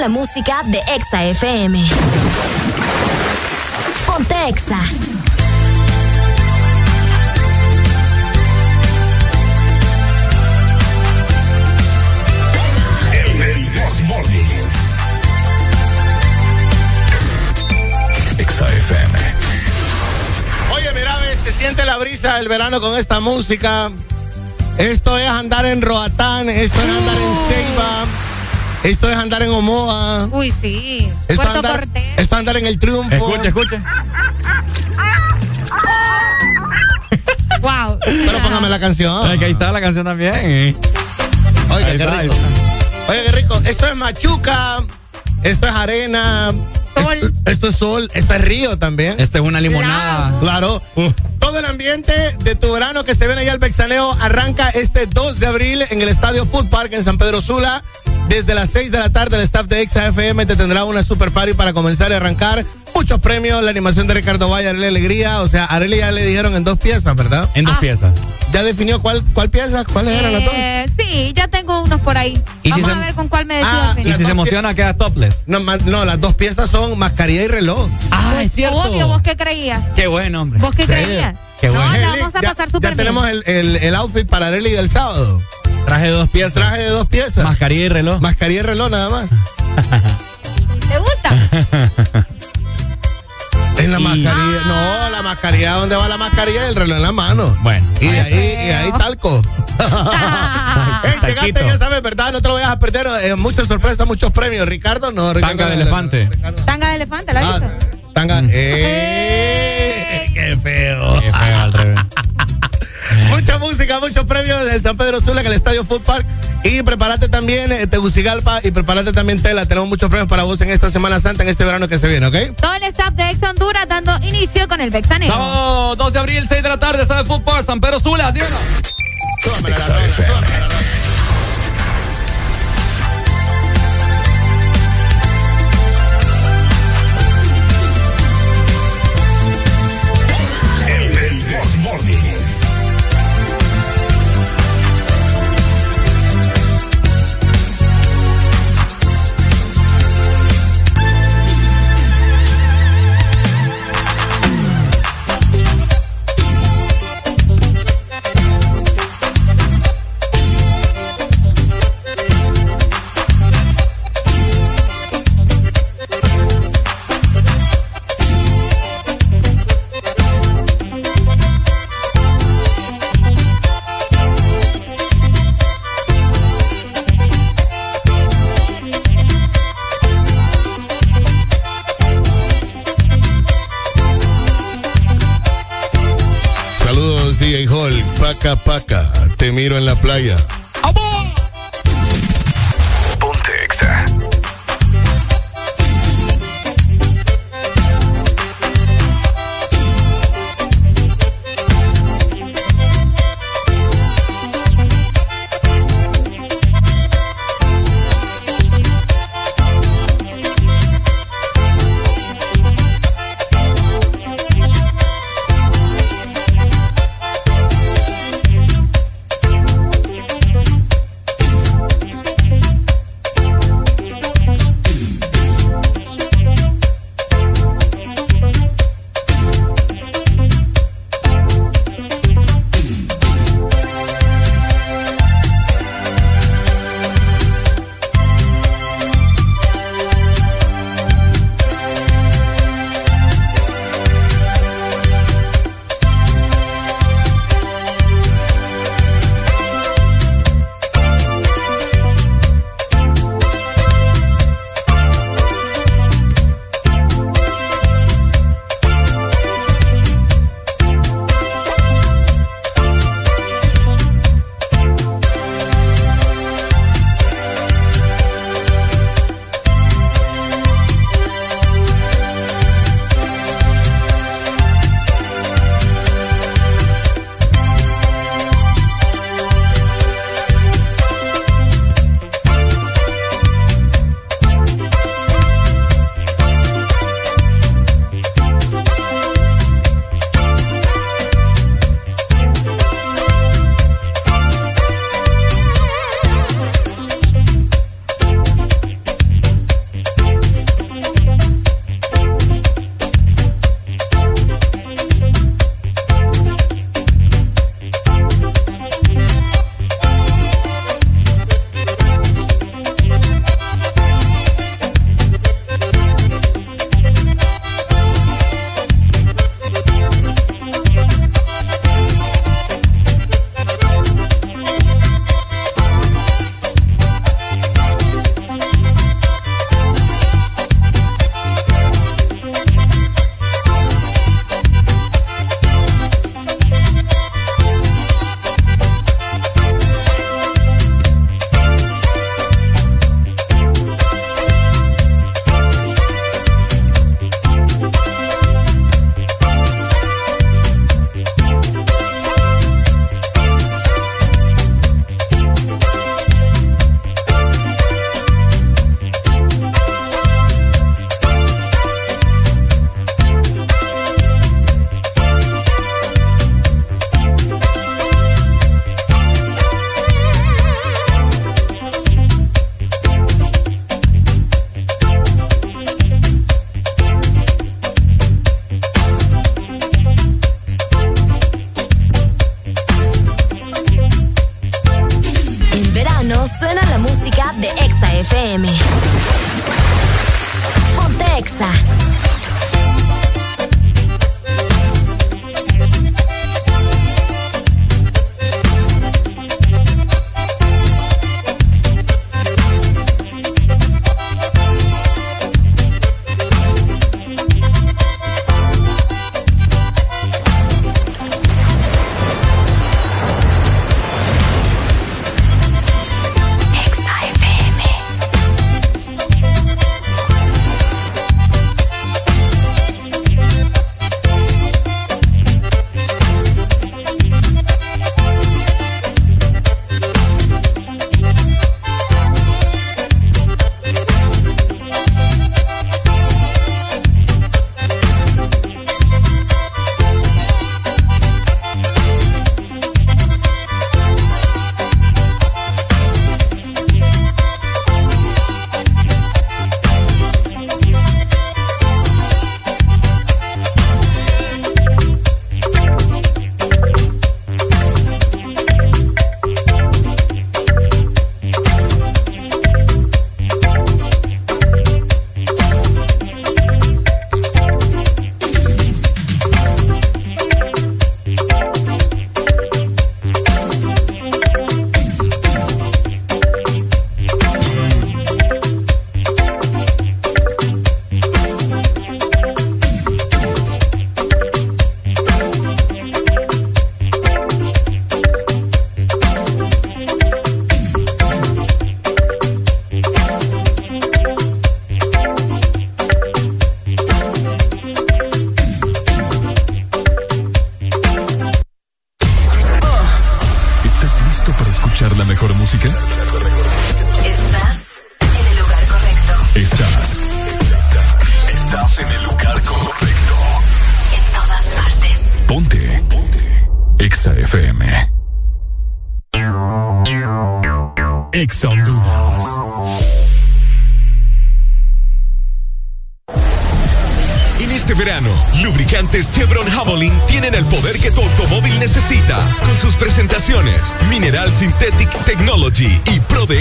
La música de Exa FM. Ponte Exa. Exa FM. Oye, mira, ves, se siente la brisa del verano con esta música. Esto es andar en Roatán, esto es andar en Ceiba, esto es andar en Omoa, Uy, sí. esto es Puerto andar, Cortés. esto es andar en el Triunfo. Escuche, escuche. Wow. Pero póngame la canción. Ay, que ahí está la canción también. eh. Oiga, Ahí qué está, rico. Oye, qué rico. Esto es machuca, esto es arena, Esto, esto es sol, esto es río también. Esta es una limonada. Claro. Todo el ambiente de tu verano que se ven allá al Bexaneo arranca este 2 de abril en el Estadio Food Park en San Pedro Sula. Desde las 6 de la tarde, el staff de Exa FM te tendrá una super party para comenzar y arrancar. Muchos premios, la animación de Ricardo Valle, Arely Alegría. O sea, Arely ya le dijeron en dos piezas, ¿verdad? En dos Ah. piezas. ¿Ya definió cuál, cuál pieza? ¿Cuáles eran las dos? Eh, sí, ya tengo unos por ahí. ¿Y si Vamos se- a ver con cuál me decido Ah, al final. Y si se emociona, queda topless. No, ma- no, las dos piezas son mascarilla y reloj. Ah, es cierto. Obvio, ¿vos qué creías? Qué bueno, hombre. ¿Vos qué Sí. creías? Qué no, bueno. la Arely, vamos a ya- pasar ya, súper bien. tenemos el, el- el outfit para Arely del sábado. Traje de dos piezas. Traje de dos piezas. Mascarilla y reloj. Mascarilla y reloj nada más. ¿Te gusta? En la Y- mascarilla. No, la mascarilla, ¿dónde va la mascarilla? El reloj en la mano. Bueno. Y de ahí, y de ahí talco. Ey, llegaste, ya sabes, ¿verdad? No te lo vayas a perder. Eh, muchas sorpresas, muchos premios. Ricardo, no. Ricardo, Tanga de elefante. Ricardo. Tanga de elefante, ¿la Ah, viste? tanga. ¡Eh! ¡Qué feo! Qué feo al revés. Mucha música, muchos premios de San Pedro Sula en el Estadio Food Park. Y prepárate también eh, Tegucigalpa y prepárate también Tela. Tenemos muchos premios para vos en esta Semana Santa, en este verano que se viene, ¿ok? Todo el staff de Ex Honduras dando inicio con el Bexaneo. Sábado 2 de abril, 6 de la tarde, está el fútbol, San Pedro Sula, díganos.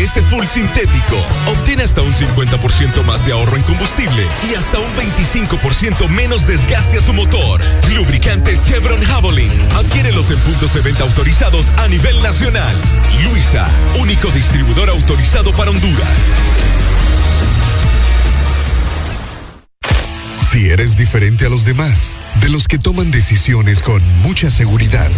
Full Sintético. Obtén hasta un 50% más de ahorro en combustible y hasta un 25% menos desgaste a tu motor. Lubricantes Chevron Javelin. Adquiérelos en puntos de venta autorizados a nivel nacional. Luisa, único distribuidor autorizado para Honduras. Si eres diferente a los demás, de los que toman decisiones con mucha seguridad,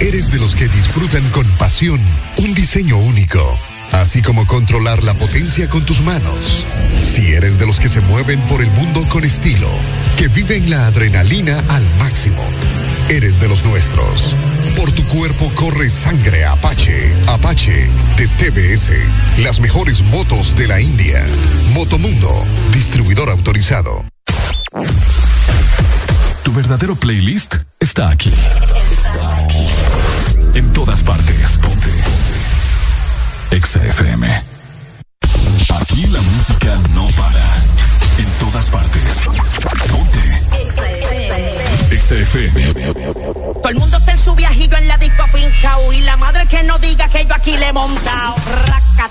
eres de los que disfrutan con pasión un diseño único, así como controlar la potencia con tus manos. Si eres de los que se mueven por el mundo con estilo, que viven la adrenalina al máximo, eres de los nuestros. Por tu cuerpo corre sangre Apache. Apache de TBS. Las mejores motos de la India. Motomundo, distribuidor autorizado. Tu verdadero playlist está aquí. Está aquí. En todas partes. Ponte. Exa FM. Aquí la música no para. En todas partes. Ponte. Exa FM. Todo el mundo está en su viajillo en la disco fincao y la madre que no diga que yo aquí le he montado. Raca,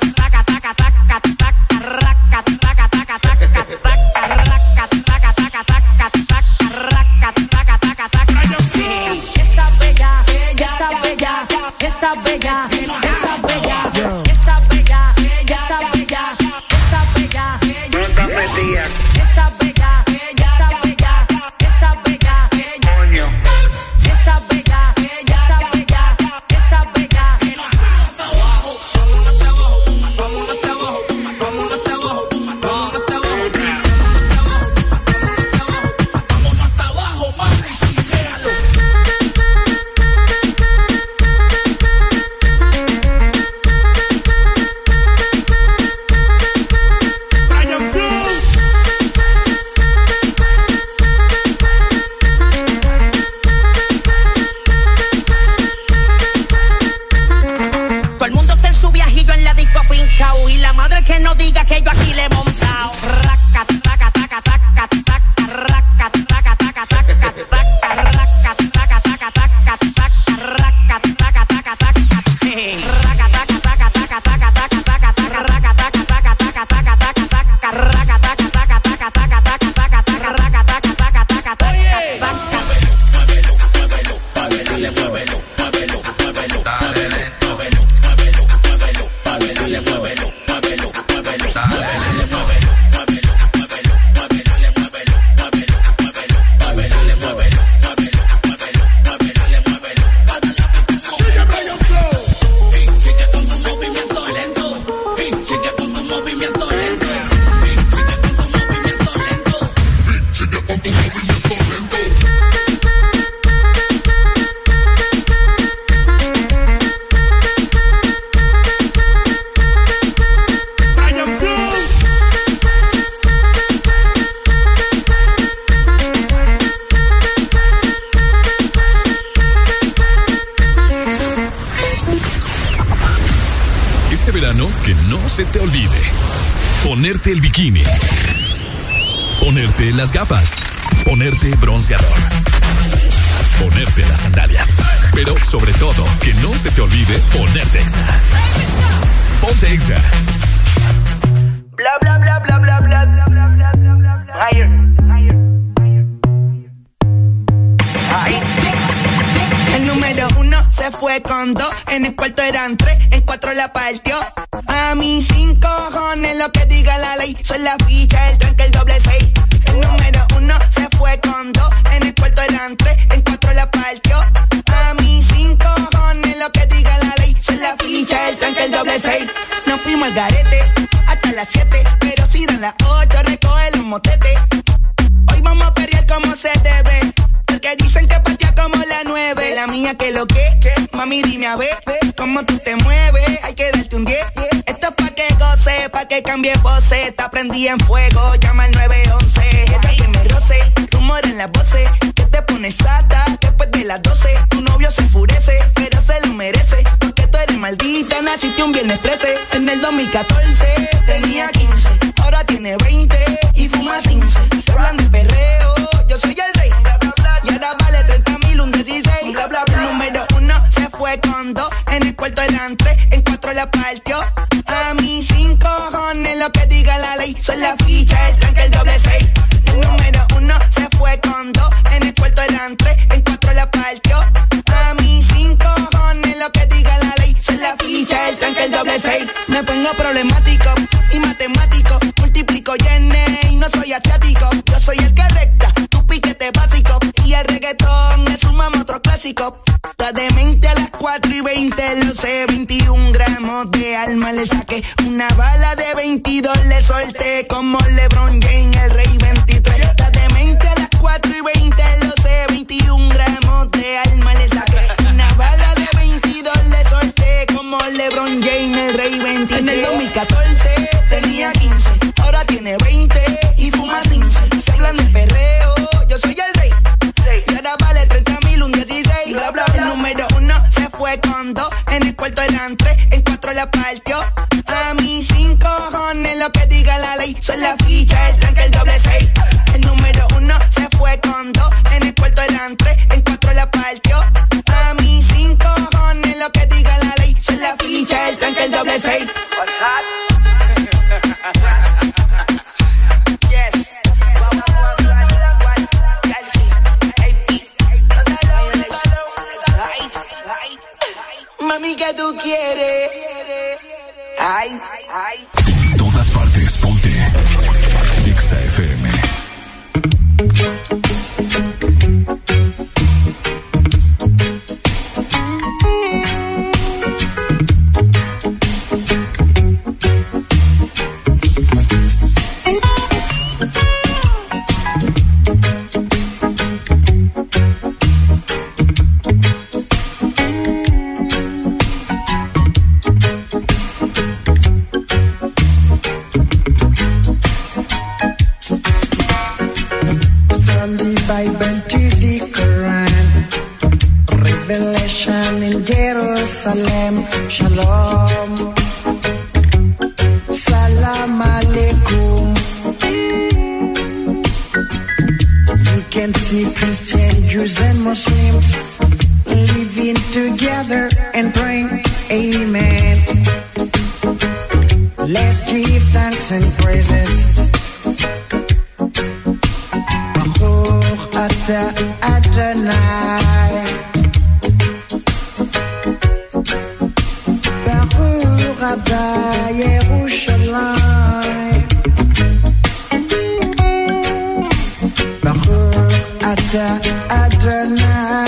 Adonai.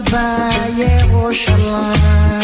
Abba Yerushalayim.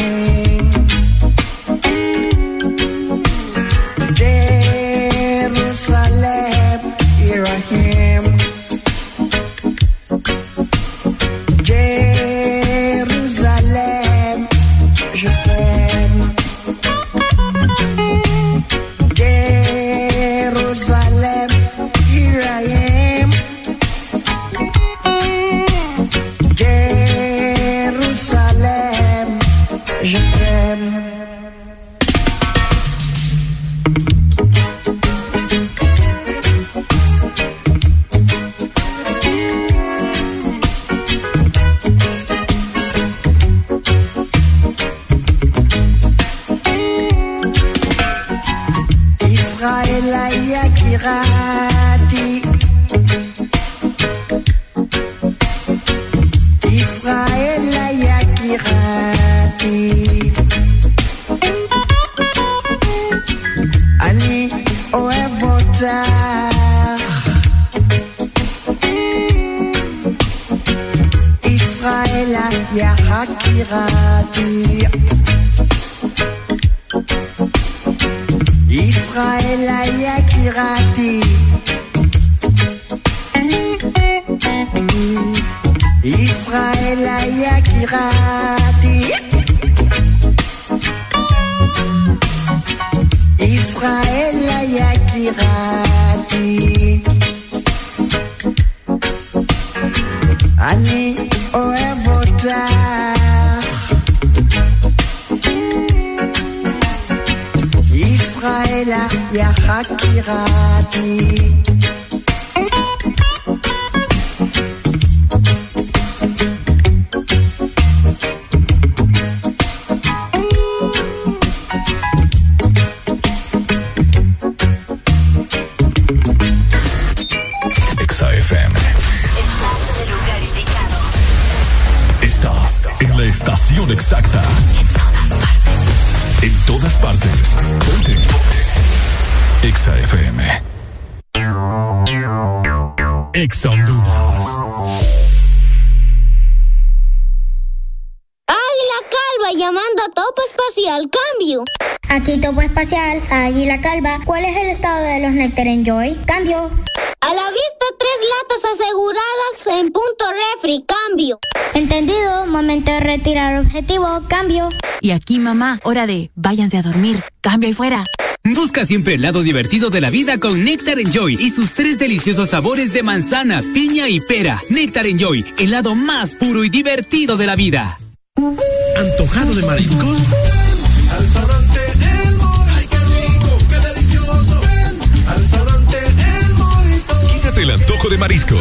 Mamá, hora de váyanse a dormir. Cambio y fuera. Busca siempre el lado divertido de la vida con Nectar Enjoy y sus tres deliciosos sabores de manzana, piña y pera. Nectar Enjoy, el lado más puro y divertido de la vida. ¿Antojado de mariscos?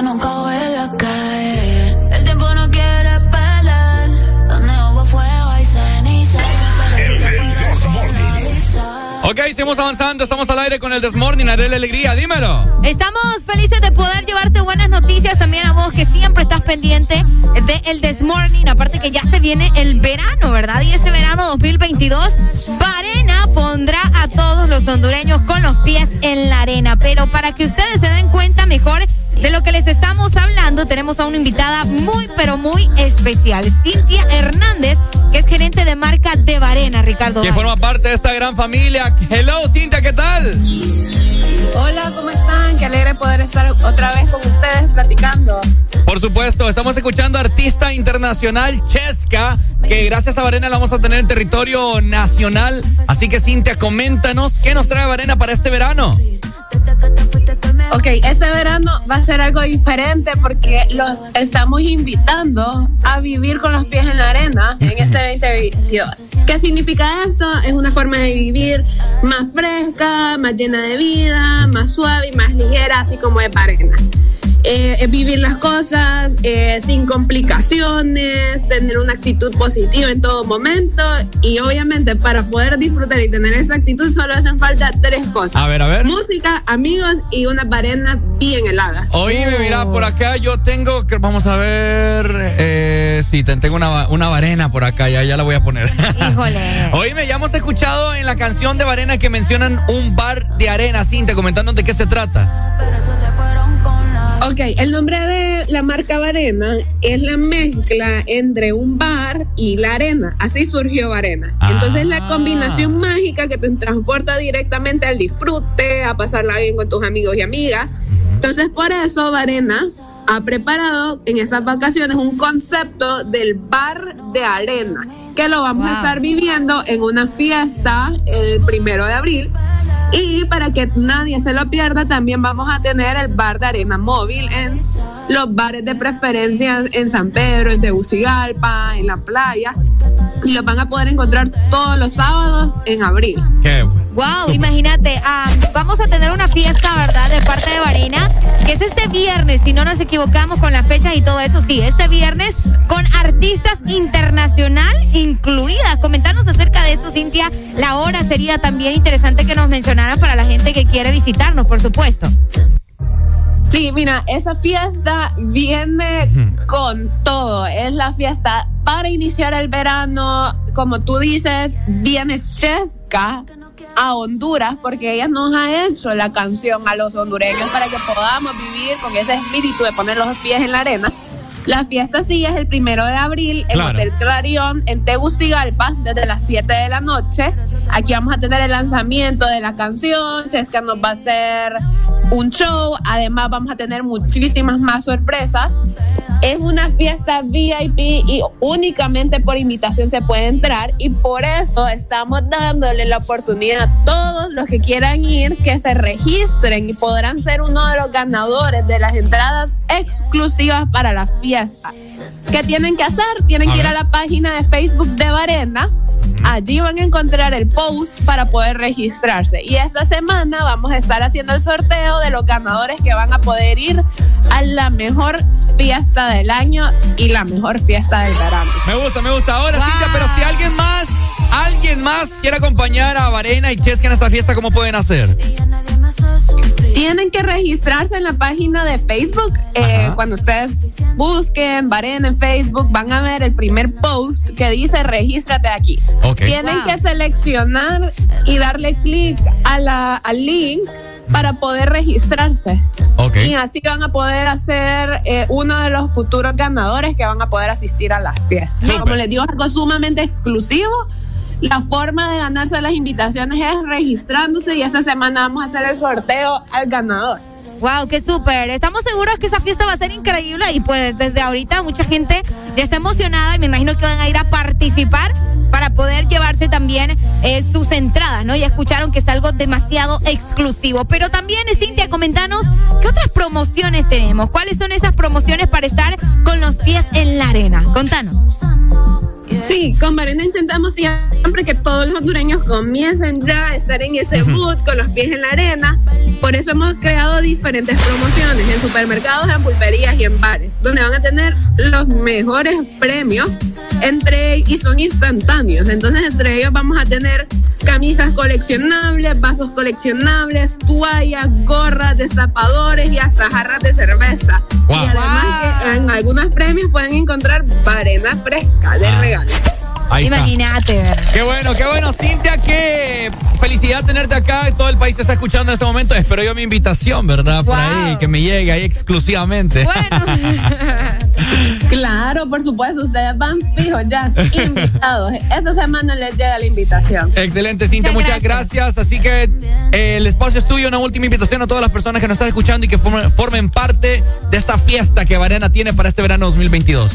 Que nunca vuelve a caer. El tiempo no quiere pelear. Donde hubo fuego hay ceniza. Si. Ok, seguimos avanzando. Estamos al aire con el Desmorning. Haré la alegría. Dímelo. Estamos felices de poder llevarte buenas noticias también a vos que siempre estás pendiente de el This Morning. Aparte que ya se viene el verano, ¿verdad? Y este verano 2022, Barena pondrá a todos los hondureños con los pies en la arena. Pero para que ustedes se den cuenta mejor de lo que les estamos hablando, tenemos a una invitada muy, pero muy especial. Cintia Hernández, que es gerente de marca de Barena, Ricardo. Que forma parte de esta gran familia. Hello, Cintia, ¿qué tal? Hola, ¿cómo están? Qué alegre poder estar otra vez con ustedes platicando. Por supuesto, estamos escuchando a artista internacional Chesca, que gracias a Varena la vamos a tener en territorio nacional. Así que Cintia, coméntanos qué nos trae Varena para este verano. Ok, este verano va a ser algo diferente porque los estamos invitando a vivir con los pies en la arena en este 2022. ¿Qué significa esto? Es una forma de vivir más fresca, más llena de vida, más suave y más ligera, así como de arena. Eh, es vivir las cosas eh, sin complicaciones, tener una actitud positiva en todo momento y obviamente para poder disfrutar y tener esa actitud solo hacen falta tres cosas. A ver, a ver. Música, amigos y una arena bien helada. Oíme, mira, por acá yo tengo, que- vamos a ver, eh, sí, te- tengo una, una varena por acá, ya, ya la voy a poner. Híjole. Oíme, ya hemos escuchado en la canción de Varena que mencionan un bar de arena, Cintia, comentando de qué se trata. Ok, el nombre de la marca Varena es la mezcla entre un bar y la arena. Así surgió Varena. Entonces la combinación mágica que te transporta directamente al disfrute, a pasarla bien con tus amigos y amigas. Entonces por eso Varena ha preparado en esas vacaciones un concepto del bar de arena. que lo vamos a estar viviendo en una fiesta el primero de abril. Y para que nadie se lo pierda, también vamos a tener el bar de arena móvil en los bares de preferencia en San Pedro, en Tegucigalpa, en la playa. Y los van a poder encontrar todos los sábados en abril. Qué bueno. Wow, imagínate, ah, vamos a tener una fiesta, ¿verdad? De parte de Varena, que es este viernes, si no nos equivocamos con las fechas y todo eso, sí, este viernes con artistas internacional incluidas. Comentanos acerca de esto, Cintia. La hora sería también interesante que nos mencionaran para la gente que quiere visitarnos, por supuesto. Sí, mira, esa fiesta viene con todo. Es la fiesta para iniciar el verano. Como tú dices, viene Chesca a Honduras porque ella nos ha hecho la canción a los hondureños para que podamos vivir con ese espíritu de poner los pies en la arena. La fiesta sí es el primero de abril en Claro. Hotel Clarion en Tegucigalpa desde las 7 de la noche. Aquí vamos a tener el lanzamiento de la canción. Chesca nos va a hacer un show. Además vamos a tener muchísimas más sorpresas. Es una fiesta VIP y únicamente por invitación se puede entrar y por eso estamos dándole la oportunidad a todos los que quieran ir que se registren y podrán ser uno de los ganadores de las entradas exclusivas para la fiesta. ¿Qué tienen que hacer? Tienen A que ir a la página de Facebook de Varenda. Allí van a encontrar el post para poder registrarse. Y esta semana vamos a estar haciendo el sorteo de los ganadores que van a poder ir a la mejor fiesta del año y la mejor fiesta del verano. Me gusta, me gusta. Ahora, Cintia, pero si alguien más, alguien más quiere acompañar a Varena y Chesca en esta fiesta, ¿cómo pueden hacer? Tienen que registrarse en la página de Facebook. Eh, cuando ustedes busquen Varena en Facebook, van a ver el primer post que dice regístrate aquí. Ok. Tienen Wow. que seleccionar y darle clic a la, al link para poder registrarse. Ok. Y así van a poder hacer eh, uno de los futuros ganadores que van a poder asistir a las fiestas. Como les digo, algo sumamente exclusivo. La forma de ganarse las invitaciones es registrándose y esta semana vamos a hacer el sorteo al ganador. Wow, qué súper. Estamos seguros que esa fiesta va a ser increíble y pues desde ahorita mucha gente ya está emocionada y me imagino que van a ir a participar para poder llevarse también eh, sus entradas, ¿no? Ya escucharon que es algo demasiado exclusivo. Pero también, Cintia, comentanos, ¿qué otras promociones tenemos? ¿Cuáles son esas promociones para estar con los pies en la arena? Contanos. Sí, con Varena intentamos siempre que todos los hondureños comiencen ya a estar en ese mood con los pies en la arena. Por eso hemos creado diferentes promociones en supermercados, en pulperías y en bares, donde van a tener los mejores premios entre y son instantáneos. Entonces, entre ellos vamos a tener camisas coleccionables, vasos coleccionables, toallas, gorras, destapadores y hasta jarras de cerveza. Wow. Y además que en algunos premios pueden encontrar varena fresca de regalo. Imagínate. Qué bueno, qué bueno, Cintia, qué felicidad tenerte acá. Todo el país te está escuchando en este momento. Espero yo mi invitación, ¿verdad? Por ahí, que me llegue ahí exclusivamente. Claro, por supuesto, ustedes van fijos ya, invitados. Esta semana les llega la invitación. Excelente, Cintia, muchas gracias. Así que eh, el espacio es tuyo. Una última invitación a todas las personas que nos están escuchando y que formen, formen parte de esta fiesta que Varena tiene para este verano 2022.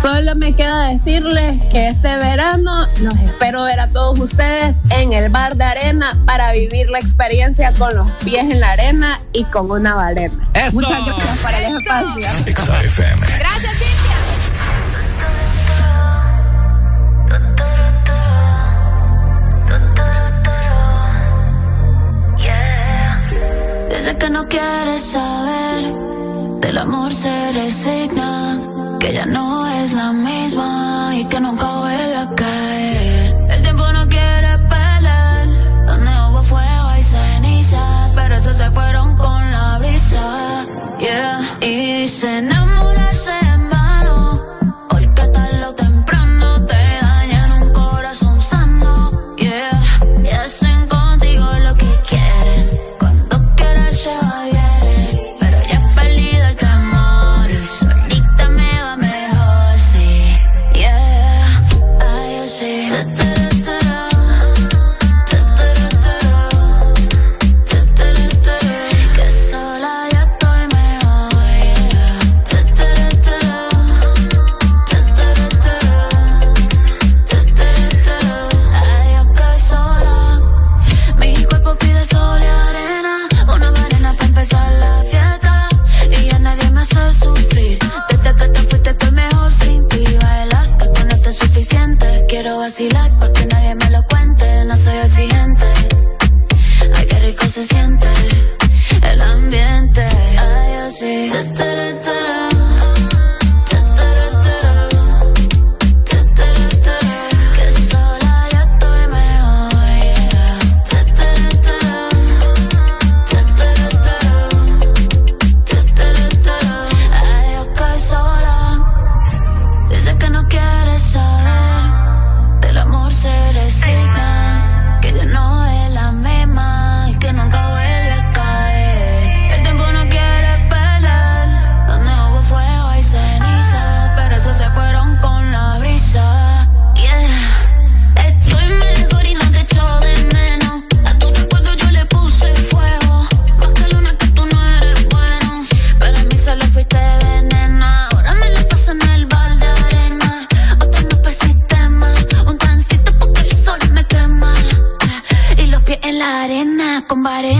Solo me queda decirles que este verano los espero ver a todos ustedes en el bar de arena para vivir la experiencia con los pies en la arena y con una varena. Muchas gracias por el espacio. Gracias, Cintia. Dice que no quieres saber del amor se resigna, que ya no es la misma y que nunca vuelve a caer. El tiempo no quiere pelear, donde hubo fuego hay ceniza, pero esos se fueron con la brisa. Yeah. Y dice vacilar pa' que nadie me lo cuente. No soy exigente. Ay, qué rico se siente el ambiente. Ay, así. Arena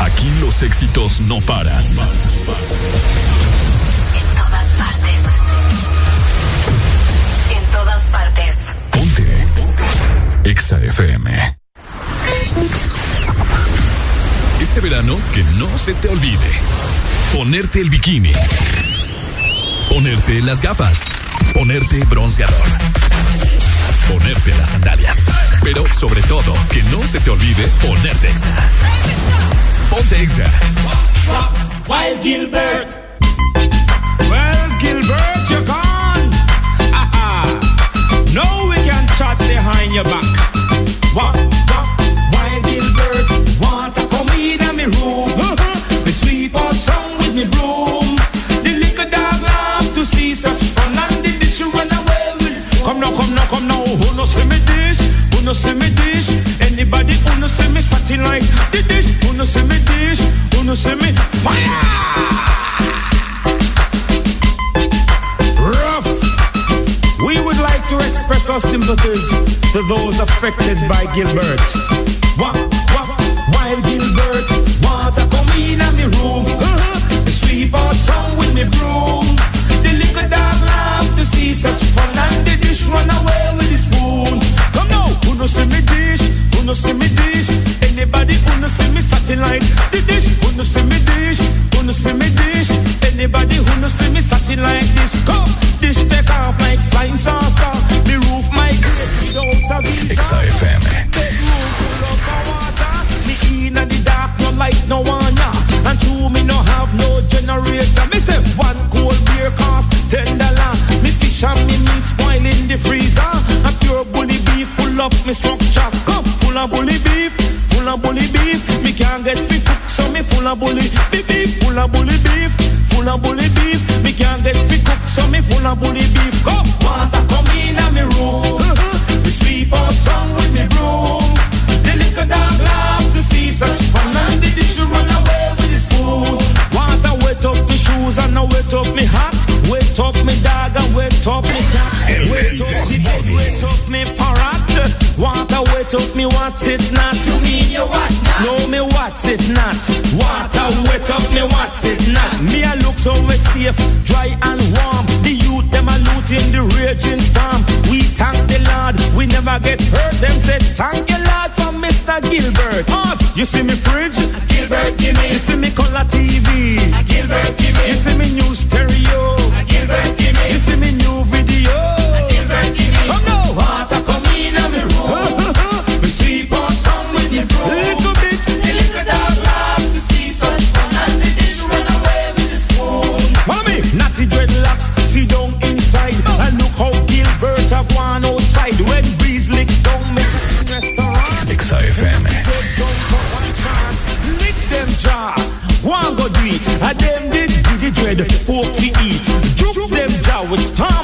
Aquí los éxitos no paran. En todas partes. En todas partes. Ponte. EXA FM. Este verano, que no se te olvide. Ponerte el bikini. Ponerte las gafas. Ponerte bronceador. Ponerte las sandalias. Pero sobre todo, que no se te olvide ponerte EXA. Ponte EXA. Wild Gilbert. Well, Gilbert, you're gone. no, we can chat behind your back. No see me dish? Who no see me dish? Anybody who no see me satty like the dish? Who no see me dish? Who no see me fire? Rough. We would like to express our sympathies to those affected by Gilbert. What, what, while Gilbert want to come in a me room, uh-huh. sweep out some with me broom. The little dog love to see such fun, and the dish run away with dish? No see me dish? Anybody who no see me satty like the dish? No see me dish? No see me dish? Anybody who no see me like this? Come, dish take off like flying saucer. Me roof my grave without a visa. EXA FM. Bedroom full of water. Me in the dark, no light, no one ya. And true, me no have no generator. Me say one cold beer cost ten dollar. Me fish and me meat spoil in the freezer. A pure bully beef full up me structure. Come full of bully beef, full of bully beef. Me can't get fit cook, so me full of bully beef, beef, full of bully beef, full of bully beef. Me can't get fit cook, so me full of bully beef. Come, want to come in a me room. Uh-huh. We sweep out some with me broom. The little dog love to see such fun and the dish run away with the spoon. Want to wet up me shoes and now wet up me hat. Wet up me dog and wet up me cat. Wet up bed, wet up me parrot. Want to wet up me what's it not? You mean you what not? No me what's it not? Want to wet up me what's it not? Me I look so me safe, dry and warm. The youth them a loot in the raging storm. We thank the Lord, we never get hurt. Them said thank you Lord for Mr. Gilbert. Us, you see me fridge? Gilbert give me. You see me color TV? Gilbert give me. You see me new stereo? Gilbert give me. You see me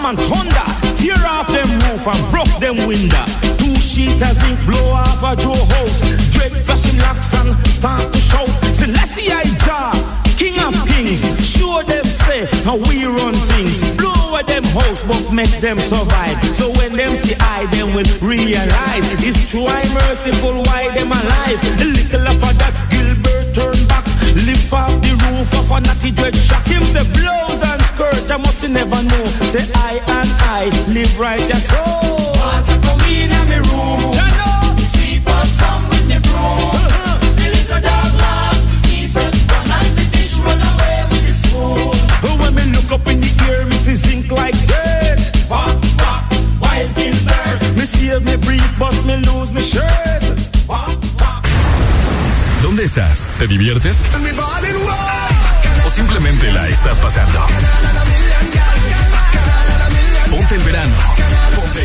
storm and thunder, tear off them roof and broke them window. Two sheeters in blow off a Joe house. Drake flashing locks and start to shout. Celestia Jah, King of Kings. Sure them say how we run things. Blow over them house, but make them survive. So when them see I, them will realize it's true. I merciful, why them alive? A little of that Gilbert turn back, lift off the roof of a natty dread shock. Him say blows and she never know. Say I and I live righteous. So party for me in my room. Yeah, yeah. Sweep up some with the broom. Uh-huh. The little dog love to see such fun and the fish run away with the spoon. But when me look up in the air, me see zinc like dirt. Pop, pop, wild in bird. Me save me breathe, but me lose me shirt. Pop, pop. ¿Dónde estás? ¿Te diviertes? En mi Simplemente la estás pasando. Ponte en verano. Ponte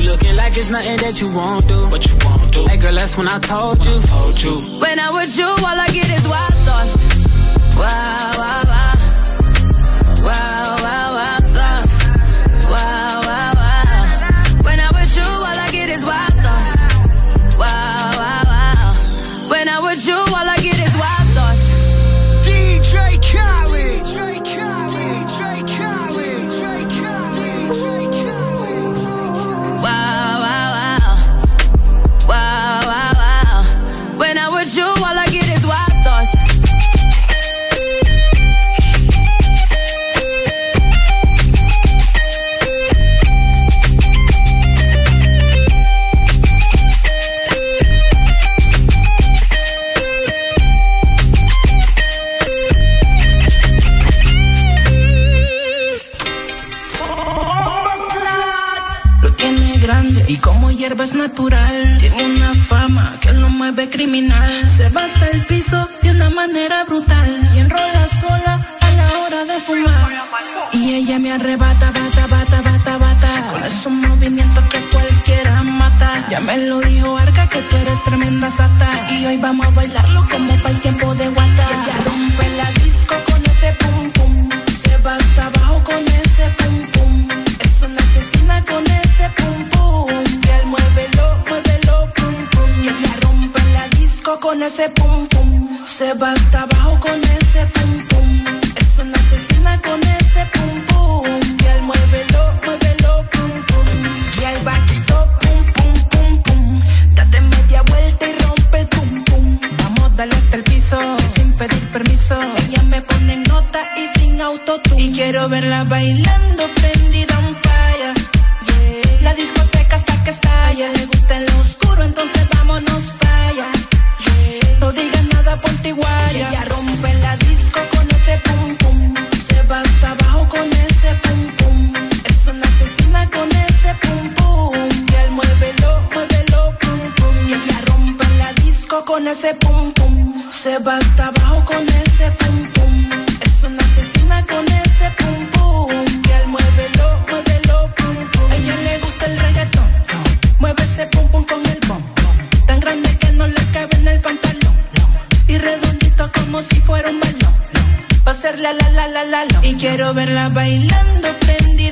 you looking like it's nothing that you won't do. What you won't do. Hey girl, that's when I told you. When I'm you, all I get is wild thoughts. Wow, wow, wow. Wow, wow, wow thoughts. Wow, wow, wow. When I was you, all I get is wild thoughts. Wow, wow, wow. When I'm you, all I Se va hasta el piso de una manera brutal y enrola sola a la hora de fumar. Y ella me arrebata, bata, bata, bata, bata. Con esos movimientos que cualquiera mata. Ya me lo dijo Arca que tú eres tremenda sata. Y hoy vamos a bailarlo como para el tiempo de guata.